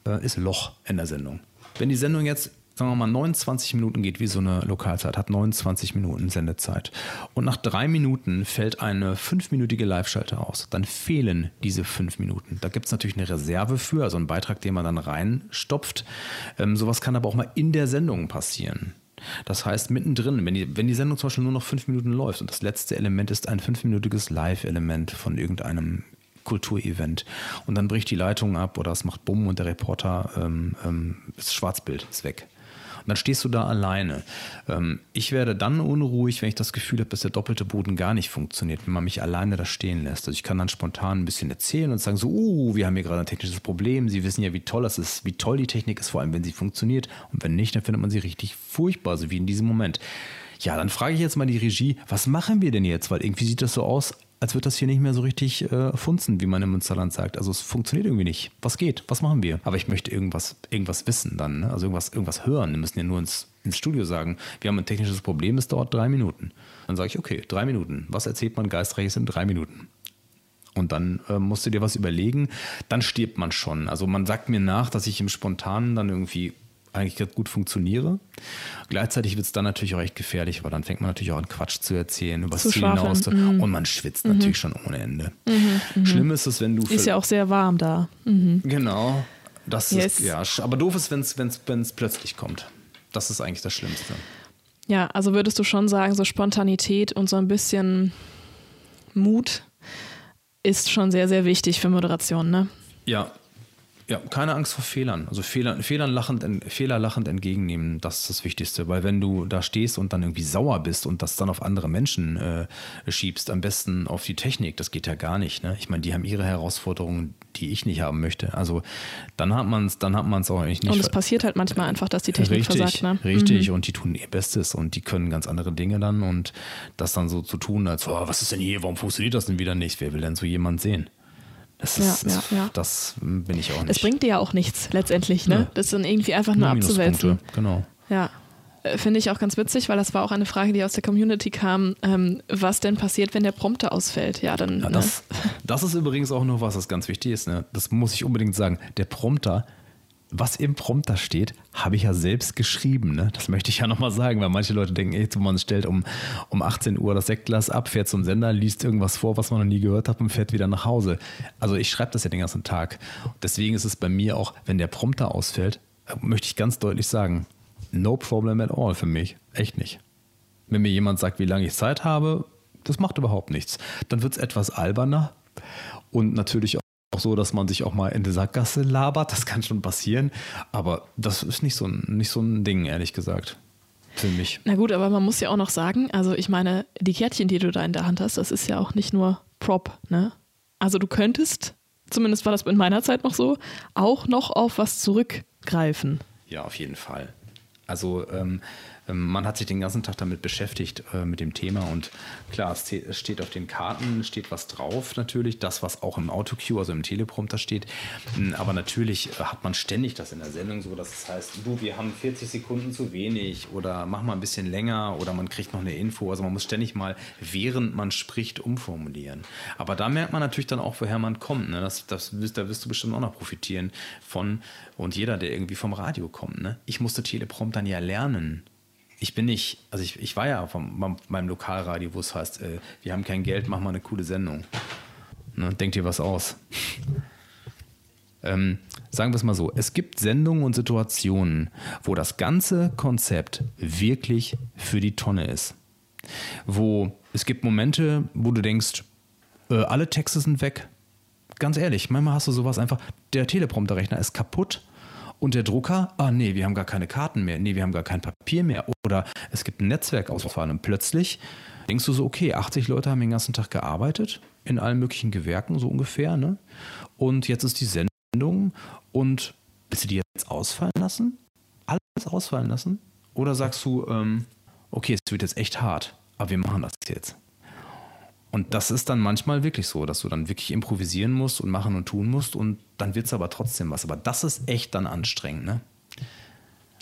äh, ist Loch in der Sendung. Wenn die Sendung jetzt sagen wir mal, 29 Minuten geht, wie so eine Lokalzeit, hat 29 Minuten Sendezeit. Und nach drei Minuten fällt eine fünfminütige Live-Schalte aus. Dann fehlen diese fünf Minuten. Da gibt es natürlich eine Reserve für, also einen Beitrag, den man dann reinstopft. Ähm, sowas kann aber auch mal in der Sendung passieren. Das heißt, mittendrin, wenn die, wenn die Sendung zum Beispiel nur noch fünf Minuten läuft und das letzte Element ist ein fünfminütiges Live-Element von irgendeinem Kulturevent und dann bricht die Leitung ab oder es macht Bumm und der Reporter, ähm, ähm, das Schwarzbild ist weg. Und dann stehst du da alleine. Ähm, ich werde dann unruhig, wenn ich das Gefühl habe, dass der doppelte Boden gar nicht funktioniert, wenn man mich alleine da stehen lässt. Also ich kann dann spontan ein bisschen erzählen und sagen so, uh, wir haben hier gerade ein technisches Problem. Sie wissen ja, wie toll das ist, wie toll die Technik ist, vor allem wenn sie funktioniert. Und wenn nicht, dann findet man sie richtig furchtbar, so wie in diesem Moment. Ja, dann frage ich jetzt mal die Regie, was machen wir denn jetzt? Weil irgendwie sieht das so aus, als würde das hier nicht mehr so richtig äh, funzen, wie man im Münsterland sagt. Also es funktioniert irgendwie nicht. Was geht? Was machen wir? Aber ich möchte irgendwas, irgendwas wissen dann, ne? also irgendwas, irgendwas hören. Wir müssen ja nur ins, ins Studio sagen, wir haben ein technisches Problem, es dauert drei Minuten. Dann sage ich, okay, drei Minuten. Was erzählt man Geistreiches in drei Minuten? Und dann äh, musst du dir was überlegen, dann stirbt man schon. Also man sagt mir nach, dass ich im Spontanen dann irgendwie eigentlich gut funktioniere. Gleichzeitig wird es dann natürlich auch echt gefährlich, weil dann fängt man natürlich auch an Quatsch zu erzählen, über das Ziel hinaus mhm. und man schwitzt mhm. natürlich schon ohne Ende. Mhm, mhm. Schlimm ist es, wenn du. Ist ja auch sehr warm da. Mhm. Genau. Das yes. ist, ja, aber doof ist, wenn es plötzlich kommt. Das ist eigentlich das Schlimmste. Ja, also würdest du schon sagen, so Spontanität und so ein bisschen Mut ist schon sehr, sehr wichtig für Moderation, ne? Ja, ja, keine Angst vor Fehlern. Also Fehler, Fehlern lachend, Fehler lachend entgegennehmen, das ist das Wichtigste. Weil wenn du da stehst und dann irgendwie sauer bist und das dann auf andere Menschen äh, schiebst, am besten auf die Technik, das geht ja gar nicht. Ne? Ich meine, die haben ihre Herausforderungen, die ich nicht haben möchte. Also dann hat man es, dann hat man es auch eigentlich nicht. Und es passiert halt manchmal einfach, dass die Technik richtig, versagt. Ne? Richtig, mhm. und die tun ihr Bestes und die können ganz andere Dinge dann und das dann so zu tun, als, oh, was ist denn hier, warum funktioniert das denn wieder nicht? Wer will denn so jemand sehen? Das, ist, ja, ja, ja. das bin ich auch nicht. Das bringt dir ja auch nichts letztendlich, ne? Das dann irgendwie einfach nur, nur abzuwälzen. Genau. Ja. Äh, finde ich auch ganz witzig, weil das war auch eine Frage, die aus der Community kam, ähm, was denn passiert, wenn der Prompter ausfällt. Ja, dann. Ja, das, ne? das ist übrigens auch noch was, das ganz wichtig ist. Ne? Das muss ich unbedingt sagen. Der Prompter was im Prompter steht, habe ich ja selbst geschrieben. Ne? Das möchte ich ja nochmal sagen, weil manche Leute denken, ey, man stellt um, um 18 Uhr das Sektglas ab, fährt zum Sender, liest irgendwas vor, was man noch nie gehört hat und fährt wieder nach Hause. Also ich schreibe das ja den ganzen Tag. Deswegen ist es bei mir auch, wenn der Prompter ausfällt, möchte ich ganz deutlich sagen, no problem at all für mich. Echt nicht. Wenn mir jemand sagt, wie lange ich Zeit habe, das macht überhaupt nichts. Dann wird es etwas alberner und natürlich auch auch so, dass man sich auch mal in der Sackgasse labert. Das kann schon passieren. Aber das ist nicht so ein, nicht so ein Ding, ehrlich gesagt. Für mich. Na gut, aber man muss ja auch noch sagen, also ich meine, die Kärtchen, die du da in der Hand hast, das ist ja auch nicht nur Prop, ne? Also du könntest, zumindest war das in meiner Zeit noch so, auch noch auf was zurückgreifen. Ja, auf jeden Fall. Also ähm, man hat sich den ganzen Tag damit beschäftigt, äh, mit dem Thema. Und klar, es steht auf den Karten, steht was drauf natürlich, das, was auch im Autocue, also im Teleprompter steht. Hm, aber natürlich äh, hat man ständig das in der Sendung so, dass es heißt, du, wir haben 40 Sekunden zu wenig oder mach mal ein bisschen länger oder man kriegt noch eine Info. Also man muss ständig mal, während man spricht, umformulieren. Aber da merkt man natürlich dann auch, woher man kommt. Ne? Das, das, da wirst du bestimmt auch noch profitieren von und jeder, der irgendwie vom Radio kommt. Ne? Ich musste Telepromptern ja lernen ich bin nicht, also ich, ich war ja von meinem Lokalradio, wo es heißt, äh, wir haben kein Geld, mach mal eine coole Sendung. Ne, denkt dir was aus. ähm, sagen wir es mal so, es gibt Sendungen und Situationen, wo das ganze Konzept wirklich für die Tonne ist. Wo es gibt Momente, wo du denkst, äh, alle Texte sind weg. Ganz ehrlich, manchmal hast du sowas einfach, der Teleprompterrechner ist kaputt und der Drucker, ah nee, wir haben gar keine Karten mehr, nee, wir haben gar kein Papier mehr oder es gibt einen Netzwerkausfall und plötzlich denkst du so, okay, 80 Leute haben den ganzen Tag gearbeitet in allen möglichen Gewerken, so ungefähr, ne? Und jetzt ist die Sendung und willst du die jetzt ausfallen lassen? Alles ausfallen lassen? Oder sagst du, ähm, okay, es wird jetzt echt hart, aber wir machen das jetzt? Und das ist dann manchmal wirklich so, dass du dann wirklich improvisieren musst und machen und tun musst und dann wird es aber trotzdem was. Aber das ist echt dann anstrengend, ne?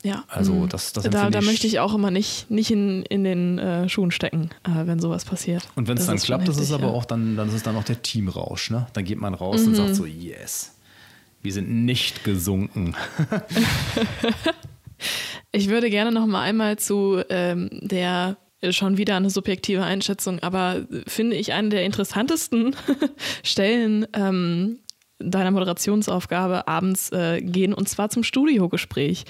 Ja. Also mhm. das, das da, da möchte ich auch immer nicht, nicht in, in den äh, Schuhen stecken, äh, wenn sowas passiert. Und wenn es dann klappt, das ist aber ja. auch dann, dann ist es dann auch der Teamrausch, ne? Dann geht man raus mhm. und sagt so, yes, wir sind nicht gesunken. ich würde gerne noch mal einmal zu ähm, der schon wieder eine subjektive Einschätzung, aber finde ich eine der interessantesten Stellen ähm, deiner Moderationsaufgabe abends äh, gehen und zwar zum Studiogespräch,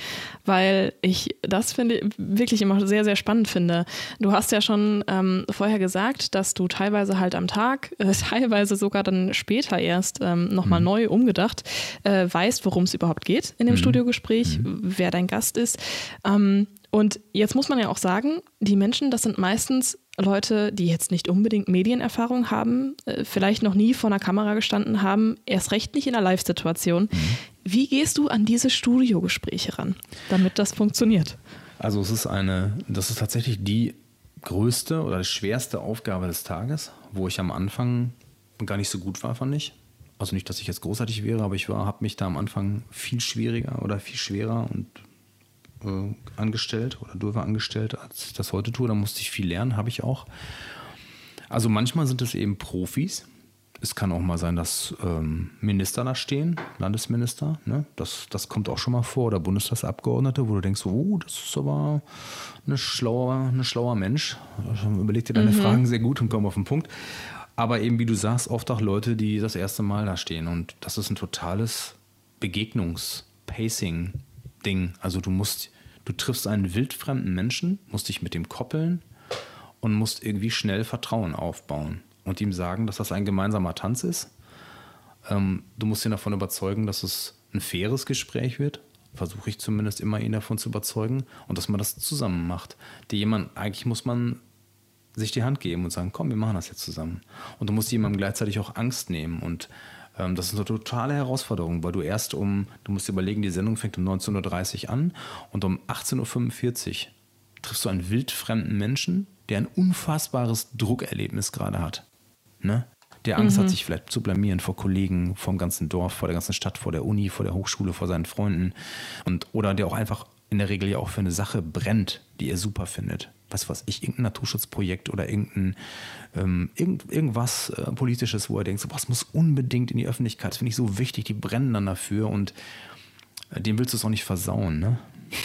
weil ich das finde wirklich immer sehr, sehr spannend finde. Du hast ja schon ähm, vorher gesagt, dass du teilweise halt am Tag, äh, teilweise sogar dann später erst ähm, nochmal mhm. neu umgedacht, äh, weißt, worum es überhaupt geht in dem mhm. Studiogespräch, mhm. wer dein Gast ist. Ähm, und jetzt muss man ja auch sagen, die Menschen, das sind meistens Leute, die jetzt nicht unbedingt Medienerfahrung haben, äh, vielleicht noch nie vor einer Kamera gestanden haben, erst recht nicht in einer Live-Situation. Mhm. Wie gehst du an diese Studiogespräche ran, damit das funktioniert? Also es ist eine, das ist tatsächlich die größte oder die schwerste Aufgabe des Tages, wo ich am Anfang gar nicht so gut war, fand ich. Also nicht, dass ich jetzt großartig wäre, aber ich habe mich da am Anfang viel schwieriger oder viel schwerer und äh, angestellt oder Dulver angestellt, als ich das heute tue. Da musste ich viel lernen, habe ich auch. Also manchmal sind es eben Profis. Es kann auch mal sein, dass ähm, Minister da stehen, Landesminister. Ne? Das, das kommt auch schon mal vor. Oder Bundestagsabgeordnete, wo du denkst, oh, das ist aber ein schlauer, ein schlauer Mensch. Überleg dir deine mhm. Fragen sehr gut und komm auf den Punkt. Aber eben, wie du sagst, oft auch Leute, die das erste Mal da stehen. Und das ist ein totales Begegnungs-Pacing-Ding. Also du musst Du triffst einen wildfremden Menschen, musst dich mit dem koppeln und musst irgendwie schnell Vertrauen aufbauen und ihm sagen, dass das ein gemeinsamer Tanz ist. Ähm, du musst ihn davon überzeugen, dass es ein faires Gespräch wird. Versuche ich zumindest immer, ihn davon zu überzeugen und dass man das zusammen macht. Die jemand, eigentlich muss man sich die Hand geben und sagen, komm, wir machen das jetzt zusammen. Und du musst jemandem gleichzeitig auch Angst nehmen und das ist eine totale Herausforderung, weil du erst um, du musst dir überlegen, die Sendung fängt um 19.30 Uhr an und um 18.45 Uhr triffst du einen wildfremden Menschen, der ein unfassbares Druckerlebnis gerade hat. Ne? Der Angst mhm. hat, sich vielleicht zu blamieren vor Kollegen, vom ganzen Dorf, vor der ganzen Stadt, vor der Uni, vor der Hochschule, vor seinen Freunden. Und, oder der auch einfach in der Regel ja auch für eine Sache brennt, die er super findet was weiß ich, irgendein Naturschutzprojekt oder irgendein, ähm, irgend, irgendwas äh, Politisches, wo er denkt, so, das muss unbedingt in die Öffentlichkeit, das finde ich so wichtig, die brennen dann dafür und äh, dem willst du es auch nicht versauen, ne?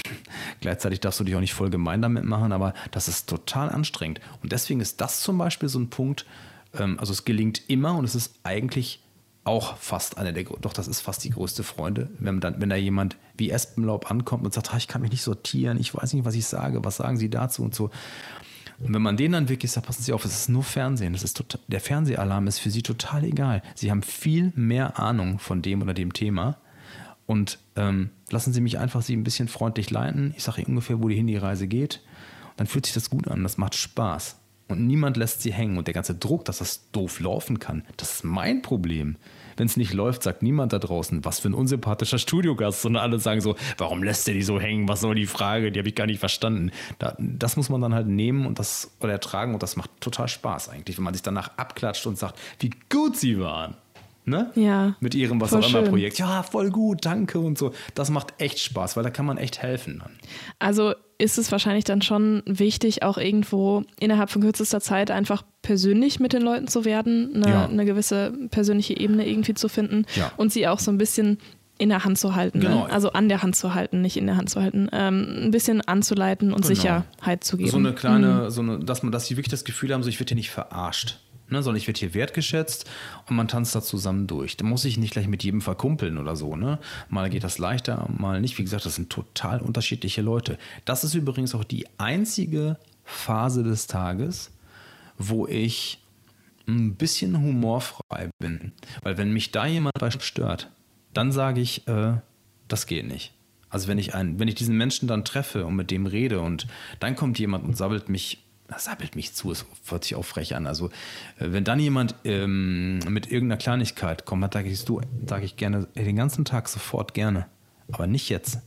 Gleichzeitig darfst du dich auch nicht voll gemein damit machen, aber das ist total anstrengend. Und deswegen ist das zum Beispiel so ein Punkt, ähm, also es gelingt immer und es ist eigentlich auch fast eine der, doch das ist fast die größte Freude, wenn, dann, wenn da jemand wie Espenlaub ankommt und sagt, ich kann mich nicht sortieren, ich weiß nicht, was ich sage, was sagen Sie dazu und so. Und wenn man denen dann wirklich sagt, passen Sie auf, es ist nur Fernsehen, das ist total, der Fernsehalarm ist für Sie total egal. Sie haben viel mehr Ahnung von dem oder dem Thema und ähm, lassen Sie mich einfach Sie ein bisschen freundlich leiten. Ich sage Ihnen ungefähr, wo die Handyreise geht. Dann fühlt sich das gut an, das macht Spaß. Und niemand lässt sie hängen. Und der ganze Druck, dass das doof laufen kann, das ist mein Problem. Wenn es nicht läuft, sagt niemand da draußen, was für ein unsympathischer Studiogast, sondern alle sagen so, warum lässt der die so hängen? Was soll die Frage? Die habe ich gar nicht verstanden. Da, das muss man dann halt nehmen und das oder ertragen und das macht total Spaß eigentlich, wenn man sich danach abklatscht und sagt, wie gut sie waren. Ne? Ja. Mit ihrem was auch immer Projekt. Ja, voll gut, danke und so. Das macht echt Spaß, weil da kann man echt helfen. Also ist es wahrscheinlich dann schon wichtig, auch irgendwo innerhalb von kürzester Zeit einfach persönlich mit den Leuten zu werden, eine, ja. eine gewisse persönliche Ebene irgendwie zu finden ja. und sie auch so ein bisschen in der Hand zu halten. Ne? Genau. Ne? Also an der Hand zu halten, nicht in der Hand zu halten. Ähm, ein bisschen anzuleiten und genau. Sicherheit zu geben. So eine kleine, mhm. so eine, dass man, dass sie wirklich das Gefühl haben, so ich werde hier nicht verarscht ne, sondern ich werde hier wertgeschätzt und man tanzt da zusammen durch. Da muss ich nicht gleich mit jedem verkumpeln oder so. Ne? Mal geht das leichter, mal nicht. Wie gesagt, das sind total unterschiedliche Leute. Das ist übrigens auch die einzige Phase des Tages, wo ich ein bisschen humorfrei bin. Weil wenn mich da jemand stört, dann sage ich, äh, das geht nicht. Also wenn ich einen, wenn ich diesen Menschen dann treffe und mit dem rede und dann kommt jemand und sabbelt mich das sabbelt mich zu, es hört sich auch frech an. Also, äh, wenn dann jemand ähm, mit irgendeiner Kleinigkeit kommt, sage ich, du, sage ich gerne den ganzen Tag sofort gerne. Aber nicht jetzt.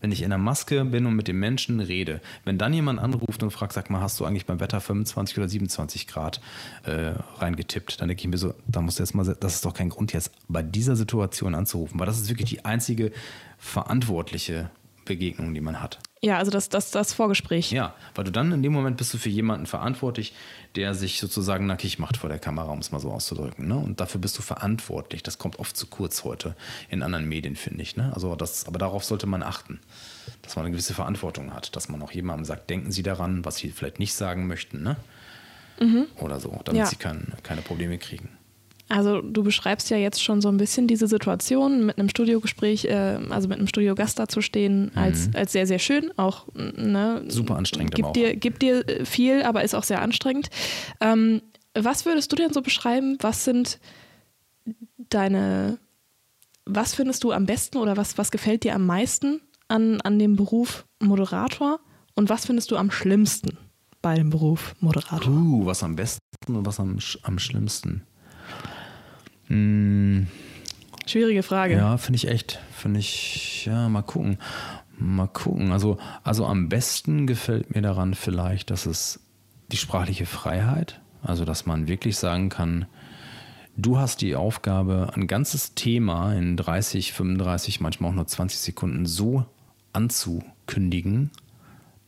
Wenn ich in der Maske bin und mit den Menschen rede, wenn dann jemand anruft und fragt, sag mal, hast du eigentlich beim Wetter 25 oder 27 Grad äh, reingetippt, dann denke ich mir so, da musst jetzt mal, das ist doch kein Grund jetzt bei dieser Situation anzurufen, weil das ist wirklich die einzige verantwortliche Begegnung, die man hat. Ja, also das, das, das Vorgespräch. Ja, weil du dann in dem Moment bist du für jemanden verantwortlich, der sich sozusagen nackig macht vor der Kamera, um es mal so auszudrücken. Ne? Und dafür bist du verantwortlich. Das kommt oft zu kurz heute in anderen Medien, finde ich. Ne? Also das, aber darauf sollte man achten, dass man eine gewisse Verantwortung hat, dass man auch jemandem sagt, denken Sie daran, was Sie vielleicht nicht sagen möchten, ne? Mhm. Oder so, damit ja. sie kein, keine Probleme kriegen. Also du beschreibst ja jetzt schon so ein bisschen diese Situation mit einem Studiogespräch, äh, also mit einem Studiogast da zu stehen, als, mhm. als sehr, sehr schön. Auch ne, super anstrengend. Gibt dir, gibt dir viel, aber ist auch sehr anstrengend. Ähm, was würdest du denn so beschreiben? Was sind deine, was findest du am besten oder was, was gefällt dir am meisten an, an dem Beruf Moderator? Und was findest du am schlimmsten bei dem Beruf Moderator? Uh, was am besten und was am, am schlimmsten? Hm. Schwierige Frage. Ja, finde ich echt. Finde ich, ja, mal gucken. Mal gucken. Also, also am besten gefällt mir daran vielleicht, dass es die sprachliche Freiheit, also dass man wirklich sagen kann, du hast die Aufgabe, ein ganzes Thema in 30, 35, manchmal auch nur 20 Sekunden so anzukündigen,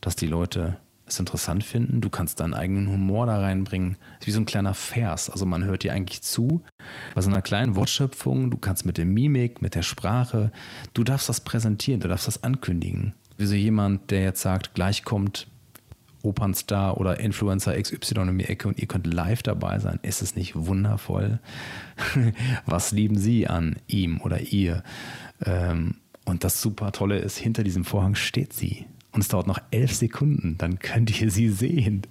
dass die Leute es interessant finden. Du kannst deinen eigenen Humor da reinbringen. Das ist wie so ein kleiner Vers. Also man hört dir eigentlich zu. Bei so einer kleinen Wortschöpfung, du kannst mit der Mimik, mit der Sprache, du darfst das präsentieren, du darfst das ankündigen. Wie so jemand, der jetzt sagt, gleich kommt Opernstar oder Influencer XY in die Ecke und ihr könnt live dabei sein. Ist es nicht wundervoll? Was lieben Sie an ihm oder ihr? Ähm, und das super Tolle ist, hinter diesem Vorhang steht sie und es dauert noch elf Sekunden, dann könnt ihr sie sehen.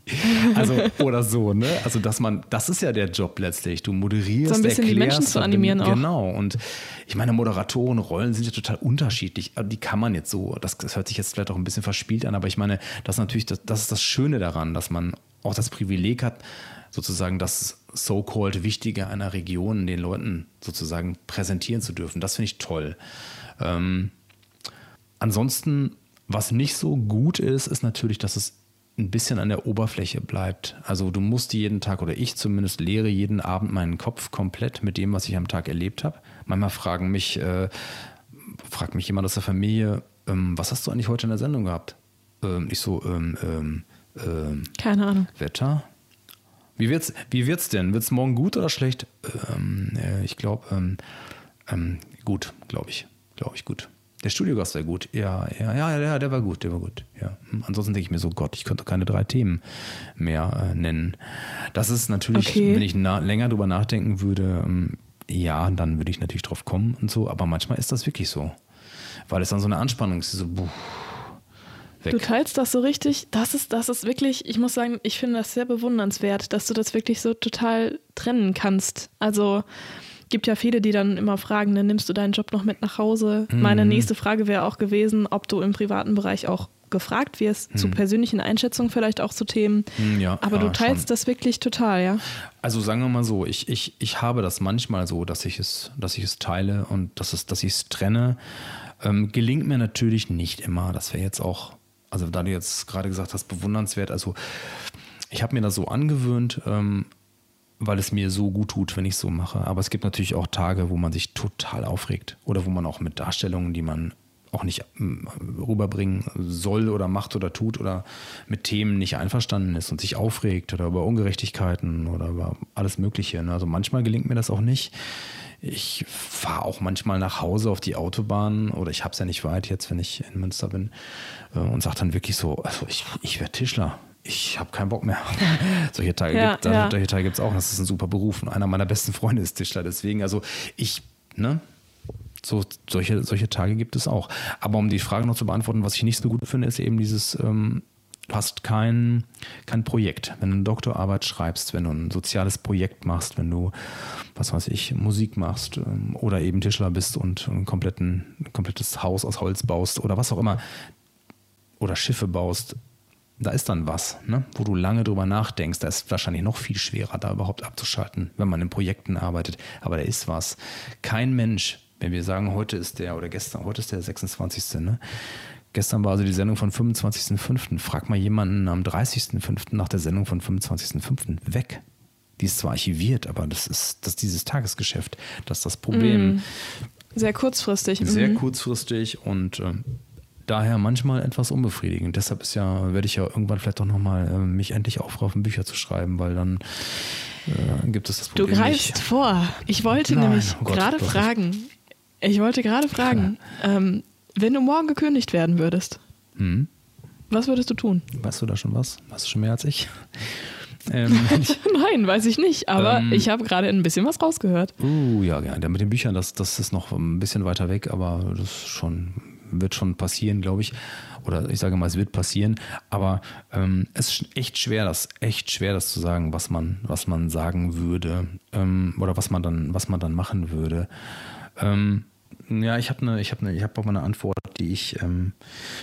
Also, oder so, ne? Also, dass man, das ist ja der Job letztlich. Du moderierst, so ein bisschen erklärst, die Menschen zu animieren auch. Genau. Und ich meine, Moderatorenrollen sind ja total unterschiedlich. Die kann man jetzt so, das, das hört sich jetzt vielleicht auch ein bisschen verspielt an, aber ich meine, das ist natürlich, das, das ist das Schöne daran, dass man auch das Privileg hat, sozusagen das so-called Wichtige einer Region den Leuten sozusagen präsentieren zu dürfen. Das finde ich toll. Ähm, ansonsten was nicht so gut ist, ist natürlich, dass es ein bisschen an der Oberfläche bleibt. Also du musst jeden Tag oder ich zumindest lehre jeden Abend meinen Kopf komplett mit dem, was ich am Tag erlebt habe. Manchmal fragen mich, äh, fragt mich jemand aus der Familie, ähm, was hast du eigentlich heute in der Sendung gehabt? Ähm, ich so, ähm, ähm, ähm keine Ahnung. Wetter? Wie wird's, wie wird's denn? Wird's morgen gut oder schlecht? Ähm, äh, ich glaube, gut, glaube ich. Glaube ich gut. Der Studiogast war gut. Ja, ja, ja, ja, der war gut, der war gut. Ja. Hm, ansonsten denke ich mir so, Gott, ich könnte keine drei Themen mehr äh, nennen. Das ist natürlich, okay. wenn ich länger drüber nachdenken würde, ähm, ja, dann würde ich natürlich drauf kommen und so. Aber manchmal ist das wirklich so. Weil es dann so eine Anspannung ist, so, buh, Weg. Du teilst das so richtig. Das ist, das ist wirklich, ich muss sagen, ich finde das sehr bewundernswert, dass du das wirklich so total trennen kannst. Also gibt ja viele, die dann immer fragen, dann nimmst du deinen Job noch mit nach Hause. Mhm. Meine nächste Frage wäre auch gewesen, ob du im privaten Bereich auch gefragt wirst, mhm. zu persönlichen Einschätzungen vielleicht auch zu Themen. Mhm, ja, Aber ja, du teilst schon. das wirklich total, ja? Also sagen wir mal so, ich, ich, ich habe das manchmal so, dass ich es, dass ich es teile und dass, es, dass ich es trenne. Ähm, gelingt mir natürlich nicht immer. Das wäre jetzt auch, also da du jetzt gerade gesagt hast, bewundernswert. Also ich habe mir das so angewöhnt, ähm, weil es mir so gut tut, wenn ich es so mache. Aber es gibt natürlich auch Tage, wo man sich total aufregt oder wo man auch mit Darstellungen, die man auch nicht mm, rüberbringen soll oder macht oder tut oder mit Themen nicht einverstanden ist und sich aufregt oder über Ungerechtigkeiten oder über alles Mögliche. Ne? Also manchmal gelingt mir das auch nicht. Ich fahre auch manchmal nach Hause auf die Autobahn oder ich habe es ja nicht weit jetzt, wenn ich in Münster bin äh, und sage dann wirklich so, also ich, ich werde Tischler ich habe keinen Bock mehr. solche Tage ja, gibt es ja. auch. Das ist ein super Beruf. Und einer meiner besten Freunde ist Tischler. Deswegen, also ich, ne, so, solche, solche Tage gibt es auch. Aber um die Frage noch zu beantworten, was ich nicht so gut finde, ist eben dieses, ähm, du hast kein, kein Projekt. Wenn du eine Doktorarbeit schreibst, wenn du ein soziales Projekt machst, wenn du, was weiß ich, Musik machst ähm, oder eben Tischler bist und ein, kompletten, ein komplettes Haus aus Holz baust oder was auch immer, oder Schiffe baust, da ist dann was, ne? wo du lange drüber nachdenkst. Da ist wahrscheinlich noch viel schwerer, da überhaupt abzuschalten, wenn man in Projekten arbeitet. Aber da ist was. Kein Mensch Wenn wir sagen, heute ist der, oder gestern, heute ist der 26. Ne? Gestern war also die Sendung von 25.05. Frag mal jemanden am 30.05. nach der Sendung von 25.05. Weg. Die ist zwar archiviert, aber das ist, das ist dieses Tagesgeschäft. Das ist das Problem. Mm. Sehr kurzfristig. Sehr Mhm. kurzfristig und äh, daher manchmal etwas unbefriedigend. Deshalb ist ja, werde ich ja irgendwann vielleicht doch nochmal äh, mich endlich aufraffen, Bücher zu schreiben, weil dann äh, gibt es das Du Problem greifst nicht. vor. Ich wollte Nein, nämlich oh Gott, gerade doch nicht. fragen. Ich wollte gerade fragen, ähm, wenn du morgen gekündigt werden würdest, Hm? was würdest du tun? Weißt du da schon was? Weißt du schon mehr als ich? ähm, Nein, weiß ich nicht, aber Ähm. ich habe gerade ein bisschen was rausgehört. uh, ja, ja, mit den Büchern, das, das ist noch ein bisschen weiter weg, aber das ist schon, wird schon passieren, glaube ich. Oder ich sage mal, es wird passieren. Aber ähm, es ist echt schwer, das echt schwer, das zu sagen, was man, was man sagen würde ähm, oder was man dann, was man dann machen würde. Ähm, ja, ich habe eine, ich habe eine, ich habe aber eine Antwort, die ich, ähm,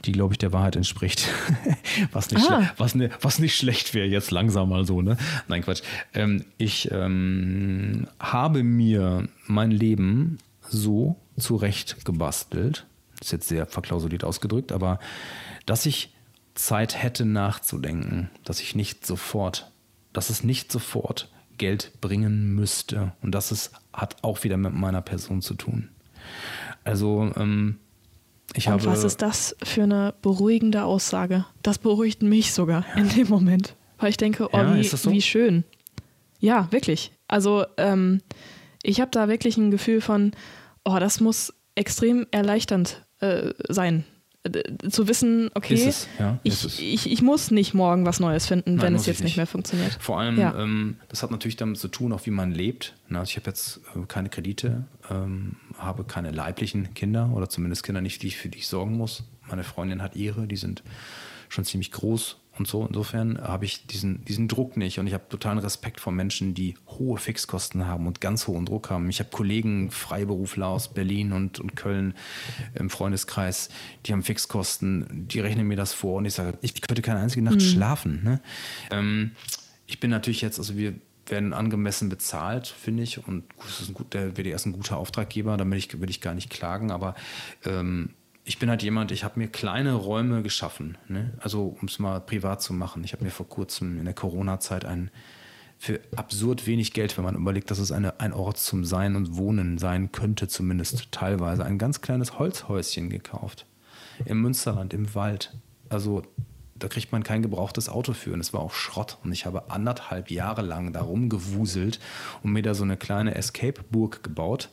die glaube ich der Wahrheit entspricht, was nicht, Ah. was, ne, was nicht schlecht wäre jetzt langsam mal so, ne? Nein, Quatsch. Ähm, ich ähm, habe mir mein Leben so zurecht gebastelt, ist jetzt sehr verklausuliert ausgedrückt, aber dass ich Zeit hätte nachzudenken, dass ich nicht sofort, dass es nicht sofort Geld bringen müsste und das ist, hat auch wieder mit meiner Person zu tun. Also ähm, ich Und habe was ist das für eine beruhigende Aussage? Das beruhigt mich sogar in dem Moment. Weil ich denke, oh, Ja, wie, so? wie schön. Ja, wirklich. Also ähm, ich habe da wirklich ein Gefühl von, oh, das muss extrem erleichternd äh, sein. Äh, Zu wissen, okay, es, ja, ich, ich, ich muss nicht morgen was Neues finden, Nein, wenn es jetzt nicht nicht. mehr funktioniert. Vor allem, Ja. ähm, das hat natürlich damit zu tun, auch wie man lebt. Na, also ich habe jetzt äh, keine Kredite, ähm, habe keine leiblichen Kinder oder zumindest Kinder nicht, die ich, für die ich sorgen muss. Meine Freundin hat ihre, die sind schon ziemlich groß und so. Insofern habe ich diesen, diesen Druck nicht und ich habe totalen Respekt vor Menschen, die hohe Fixkosten haben und ganz hohen Druck haben. Ich habe Kollegen, Freiberufler aus Berlin und, und Köln im Freundeskreis, die haben Fixkosten, die rechnen mir das vor und ich sage, ich könnte keine einzige Nacht schlafen. Ne? Ähm, ich bin natürlich jetzt, also wir werden angemessen bezahlt, finde ich. Und gut, das ist ein gut, der WDR ist ein guter Auftraggeber, da will ich, will ich gar nicht klagen, aber ähm, ich bin halt jemand, ich habe mir kleine Räume geschaffen. Ne? Also, um es mal privat zu machen. Ich habe mir vor kurzem in der Corona-Zeit ein für absurd wenig Geld, wenn man überlegt, dass es eine, ein Ort zum Sein und Wohnen sein könnte, zumindest teilweise, ein ganz kleines Holzhäuschen gekauft. Im Münsterland, im Wald. Also da kriegt man kein gebrauchtes Auto für und es war auch Schrott. Und ich habe anderthalb Jahre lang da rumgewuselt und mir da so eine kleine Escape-Burg gebaut.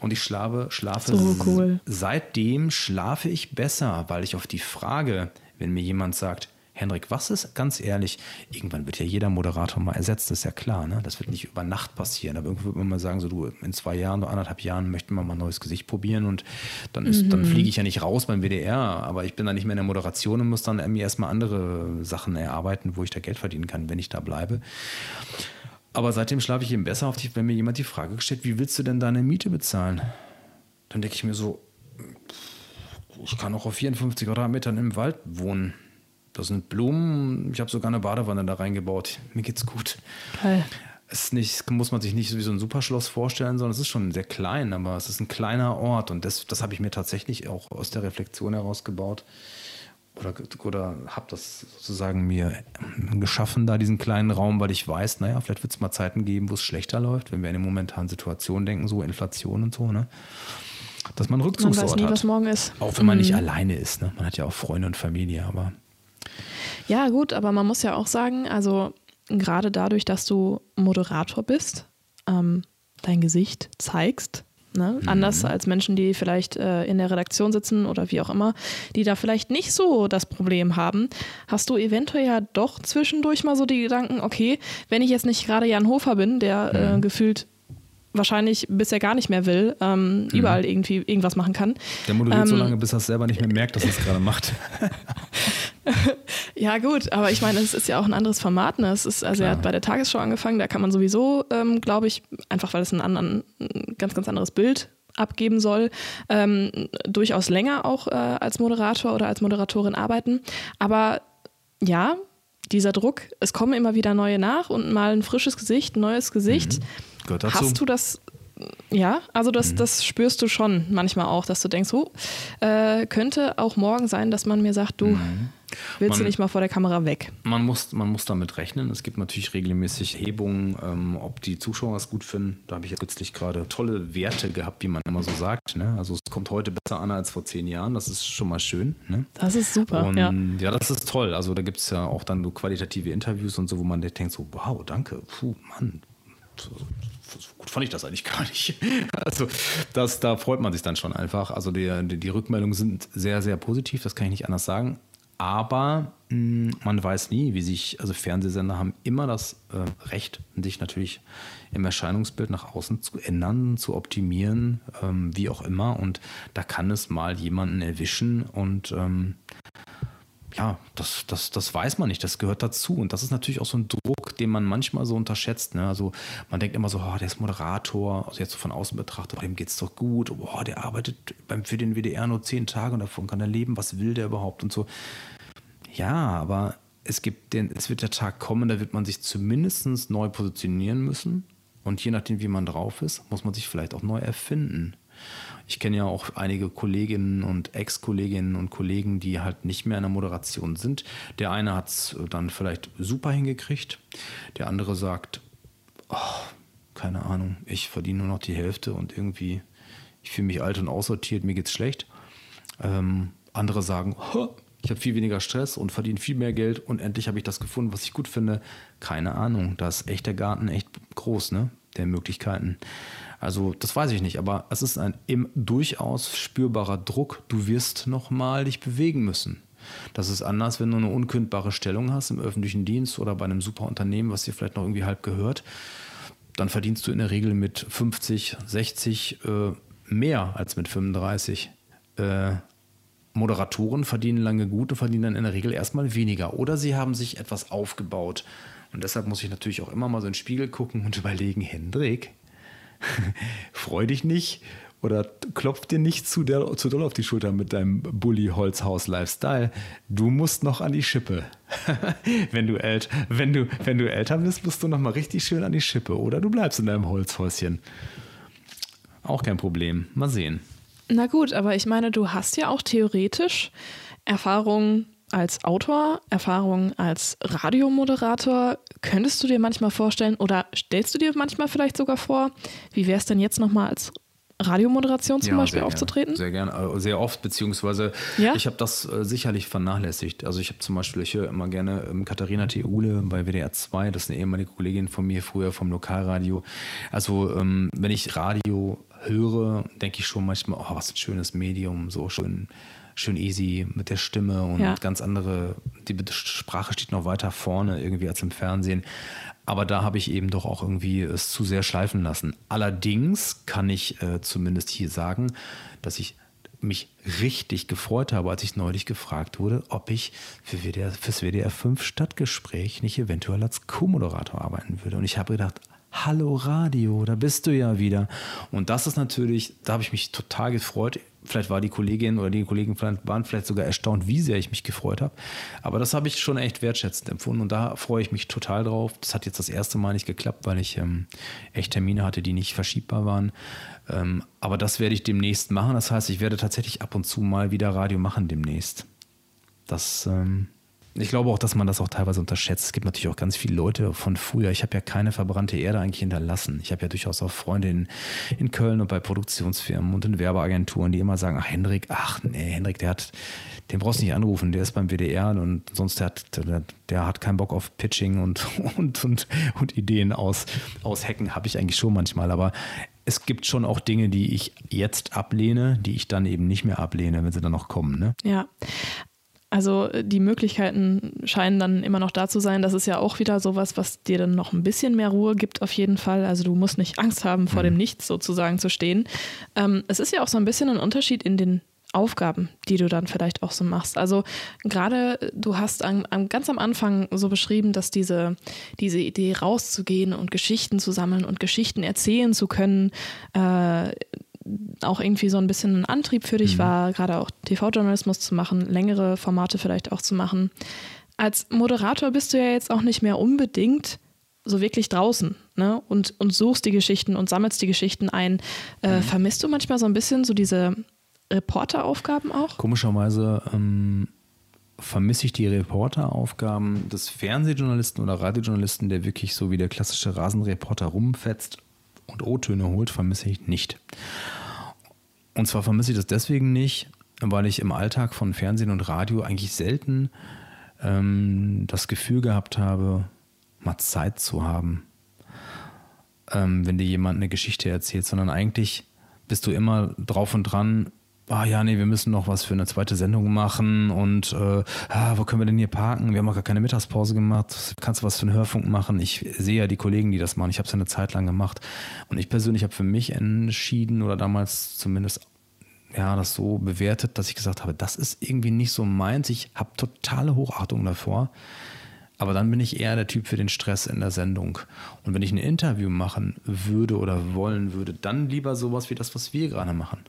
Und ich schlafe, schlafe So cool. seitdem schlafe ich besser, weil ich auf die Frage, wenn mir jemand sagt, Henrik, was ist, ganz ehrlich, irgendwann wird ja jeder Moderator mal ersetzt, das ist ja klar, ne? Das wird nicht über Nacht passieren, aber irgendwann wird man mal sagen, so du, in zwei Jahren oder anderthalb Jahren möchten wir mal ein neues Gesicht probieren und dann ist, dann fliege ich ja nicht raus beim WDR, aber ich bin dann nicht mehr in der Moderation und muss dann mir erstmal andere Sachen erarbeiten, wo ich da Geld verdienen kann, wenn ich da bleibe. Aber seitdem schlafe ich eben besser auf die, wenn mir jemand die Frage stellt, wie willst du denn deine Miete bezahlen? Dann denke ich mir so, ich kann auch auf 54 Quadratmetern im Wald wohnen. Da sind Blumen, ich habe sogar eine Badewanne da reingebaut. Mir geht's gut. Geil. Es ist nicht, muss man sich nicht wie so ein Superschloss vorstellen, sondern es ist schon sehr klein, aber es ist ein kleiner Ort und das, das habe ich mir tatsächlich auch aus der Reflexion heraus gebaut oder, oder habe das sozusagen mir geschaffen, da diesen kleinen Raum, weil ich weiß, naja, vielleicht wird es mal Zeiten geben, wo es schlechter läuft, wenn wir in der momentanen Situation denken, so Inflation und so, ne? Dass man einen Man Rückzugsort weiß nie, hat. was morgen ist. Auch wenn man nicht Mhm. alleine ist, ne? Man hat ja auch Freunde und Familie, aber Ja, gut, aber man muss ja auch sagen, also gerade dadurch, dass du Moderator bist, ähm, dein Gesicht zeigst, ne? anders als Menschen, die vielleicht äh, in der Redaktion sitzen oder wie auch immer, die da vielleicht nicht so das Problem haben, hast du eventuell ja doch zwischendurch mal so die Gedanken, okay, wenn ich jetzt nicht gerade Jan Hofer bin, der äh, gefühlt wahrscheinlich bisher gar nicht mehr will, ähm, überall irgendwie irgendwas machen kann, der moderiert so Ähm, lange, bis er es selber nicht mehr merkt, dass er es gerade macht. Ja, gut, aber ich meine, es ist ja auch ein anderes Format. Ne? Es ist, also er Klar. hat bei der Tagesschau angefangen, da kann man sowieso, ähm, glaube ich, einfach weil es ein, anderen, ein ganz, ganz anderes Bild abgeben soll, ähm, durchaus länger auch äh, als Moderator oder als Moderatorin arbeiten. Aber ja, dieser Druck, es kommen immer wieder neue nach und mal ein frisches Gesicht, ein neues Gesicht. Gehört dazu. Hast du das ja, also das, mhm. das spürst du schon manchmal auch, dass du denkst, oh, äh, könnte auch morgen sein, dass man mir sagt, du mhm. willst man, du nicht mal vor der Kamera weg. Man muss, man muss damit rechnen. Es gibt natürlich regelmäßig Hebungen, ähm, ob die Zuschauer es gut finden. Da habe ich ja kürzlich gerade tolle Werte gehabt, wie man immer so sagt. Ne? Also es kommt heute besser an als vor zehn Jahren. Das ist schon mal schön. Ne? Das ist super. Und, ja. ja, das ist toll. Also da gibt es ja auch dann so qualitative Interviews und so, wo man denkt so, wow, danke, puh, Mann, so gut fand ich das eigentlich gar nicht. Also das, da freut man sich dann schon einfach. Also die, die, die Rückmeldungen sind sehr, sehr positiv, das kann ich nicht anders sagen. Aber mh, hm, man weiß nie, wie sich, also Fernsehsender haben immer das äh, Recht, sich natürlich im Erscheinungsbild nach außen zu ändern, zu optimieren, ähm, wie auch immer. Und da kann es mal jemanden erwischen und ähm, ja, das, das, das weiß man nicht, das gehört dazu. Und das ist natürlich auch so ein Druck, den man manchmal so unterschätzt. Ne? Also man denkt immer so, oh, der ist Moderator, also jetzt so von außen betrachtet, oh, dem es doch gut, oh, der arbeitet beim, für den WDR nur zehn Tage und davon kann er leben, was will der überhaupt und so. Ja, aber es gibt den, es wird der Tag kommen, da wird man sich zumindest neu positionieren müssen. Und je nachdem, wie man drauf ist, muss man sich vielleicht auch neu erfinden. Ich kenne ja auch einige Kolleginnen und Ex-Kolleginnen und Kollegen, die halt nicht mehr in der Moderation sind. Der eine hat es dann vielleicht super hingekriegt. Der andere sagt, oh, keine Ahnung, ich verdiene nur noch die Hälfte und irgendwie, ich fühle mich alt und aussortiert, mir geht's schlecht. Ähm, andere sagen, oh, ich habe viel weniger Stress und verdiene viel mehr Geld und endlich habe ich das gefunden, was ich gut finde. Keine Ahnung, da ist echt der Garten echt groß, ne? Der Möglichkeiten. Also das weiß ich nicht, aber es ist ein durchaus spürbarer Druck. Du wirst nochmal dich bewegen müssen. Das ist anders, wenn du eine unkündbare Stellung hast im öffentlichen Dienst oder bei einem super Unternehmen, was dir vielleicht noch irgendwie halb gehört. Dann verdienst du in der Regel mit 50, 60 äh, mehr als mit 35. Äh, Moderatoren verdienen lange gut und verdienen dann in der Regel erstmal weniger. Oder sie haben sich etwas aufgebaut. Und deshalb muss ich natürlich auch immer mal so in den Spiegel gucken und überlegen, Hendrik, freu dich nicht oder klopf dir nicht zu, der, zu doll auf die Schulter mit deinem Bully-Holzhaus-Lifestyle. Du musst noch an die Schippe. wenn, du ält, wenn, du, wenn du älter bist, musst du noch mal richtig schön an die Schippe. Oder du bleibst in deinem Holzhäuschen. Auch kein Problem. Mal sehen. Na gut, aber ich meine, du hast ja auch theoretisch Erfahrung als Autor, Erfahrung als Radiomoderator. Könntest du dir manchmal vorstellen oder stellst du dir manchmal vielleicht sogar vor, wie wäre es denn jetzt nochmal als Radiomoderation zum ja, Beispiel sehr aufzutreten? Sehr gerne, also sehr oft, beziehungsweise ja? ich habe das äh, sicherlich vernachlässigt. Also ich habe zum Beispiel, ich höre immer gerne ähm, Katharina Theule bei WDR 2, das ist eine ehemalige Kollegin von mir früher vom Lokalradio. Also ähm, wenn ich Radio höre, denke ich schon manchmal, oh, was ein schönes Medium, so schön schön easy mit der Stimme und ja. ganz andere, die Sprache steht noch weiter vorne irgendwie als im Fernsehen. Aber da habe ich eben doch auch irgendwie es zu sehr schleifen lassen. Allerdings kann ich äh, zumindest hier sagen, dass ich mich richtig gefreut habe, als ich neulich gefragt wurde, ob ich für WDR, fürs WDR 5 Stadtgespräch nicht eventuell als Co-Moderator arbeiten würde. Und ich habe gedacht, Hallo Radio, da bist du ja wieder. Und das ist natürlich, da habe ich mich total gefreut. Vielleicht war die Kollegin oder die Kollegen waren vielleicht sogar erstaunt, wie sehr ich mich gefreut habe. Aber das habe ich schon echt wertschätzend empfunden und da freue ich mich total drauf. Das hat jetzt das erste Mal nicht geklappt, weil ich ähm, echt Termine hatte, die nicht verschiebbar waren. Ähm, aber das werde ich demnächst machen. Das heißt, ich werde tatsächlich ab und zu mal wieder Radio machen demnächst. Das ähm, ich glaube auch, dass man das auch teilweise unterschätzt. Es gibt natürlich auch ganz viele Leute von früher. Ich habe ja keine verbrannte Erde eigentlich hinterlassen. Ich habe ja durchaus auch Freunde in, in, Köln und bei Produktionsfirmen und in Werbeagenturen, die immer sagen, ach Hendrik, ach nee, Hendrik, der hat, den brauchst du nicht anrufen, der ist beim WDR und sonst der hat, der, der hat keinen Bock auf Pitching und, und, und, und Ideen aus, aus Hacken, habe ich eigentlich schon manchmal. Aber es gibt schon auch Dinge, die ich jetzt ablehne, die ich dann eben nicht mehr ablehne, wenn sie dann noch kommen. Ne? Ja, also äh, die Möglichkeiten scheinen dann immer noch da zu sein. Das ist ja auch wieder sowas, was dir dann noch ein bisschen mehr Ruhe gibt auf jeden Fall. Also du musst nicht Angst haben, vor mhm. dem Nichts sozusagen zu stehen. Ähm, es ist ja auch so ein bisschen ein Unterschied in den Aufgaben, die du dann vielleicht auch so machst. Also gerade äh, du hast an, an, ganz am Anfang so beschrieben, dass diese, diese Idee rauszugehen und Geschichten zu sammeln und Geschichten erzählen zu können, äh, auch irgendwie so ein bisschen ein Antrieb für dich mhm. war, gerade auch TV-Journalismus zu machen, längere Formate vielleicht auch zu machen. Als Moderator bist du ja jetzt auch nicht mehr unbedingt so wirklich draußen ne? und, und suchst die Geschichten und sammelst die Geschichten ein. Äh, mhm. Vermisst du manchmal so ein bisschen so diese Reporteraufgaben auch? Komischerweise ähm, vermisse ich die Reporteraufgaben des Fernsehjournalisten oder Radiojournalisten, der wirklich so wie der klassische Rasenreporter rumfetzt und O-Töne holt, vermisse ich nicht. Und zwar vermisse ich das deswegen nicht, weil ich im Alltag von Fernsehen und Radio eigentlich selten ähm, das Gefühl gehabt habe, mal Zeit zu haben, ähm, wenn dir jemand eine Geschichte erzählt, sondern eigentlich bist du immer drauf und dran, ah ja, nee, wir müssen noch was für eine zweite Sendung machen und äh, ah, wo können wir denn hier parken? Wir haben auch gar keine Mittagspause gemacht. Kannst du was für einen Hörfunk machen? Ich sehe ja die Kollegen, die das machen. Ich habe es eine Zeit lang gemacht. Und ich persönlich habe für mich entschieden oder damals zumindest ja, das so bewertet, dass ich gesagt habe, das ist irgendwie nicht so meins. Ich habe totale Hochachtung davor. Aber dann bin ich eher der Typ für den Stress in der Sendung. Und wenn ich ein Interview machen würde oder wollen würde, dann lieber sowas wie das, was wir gerade machen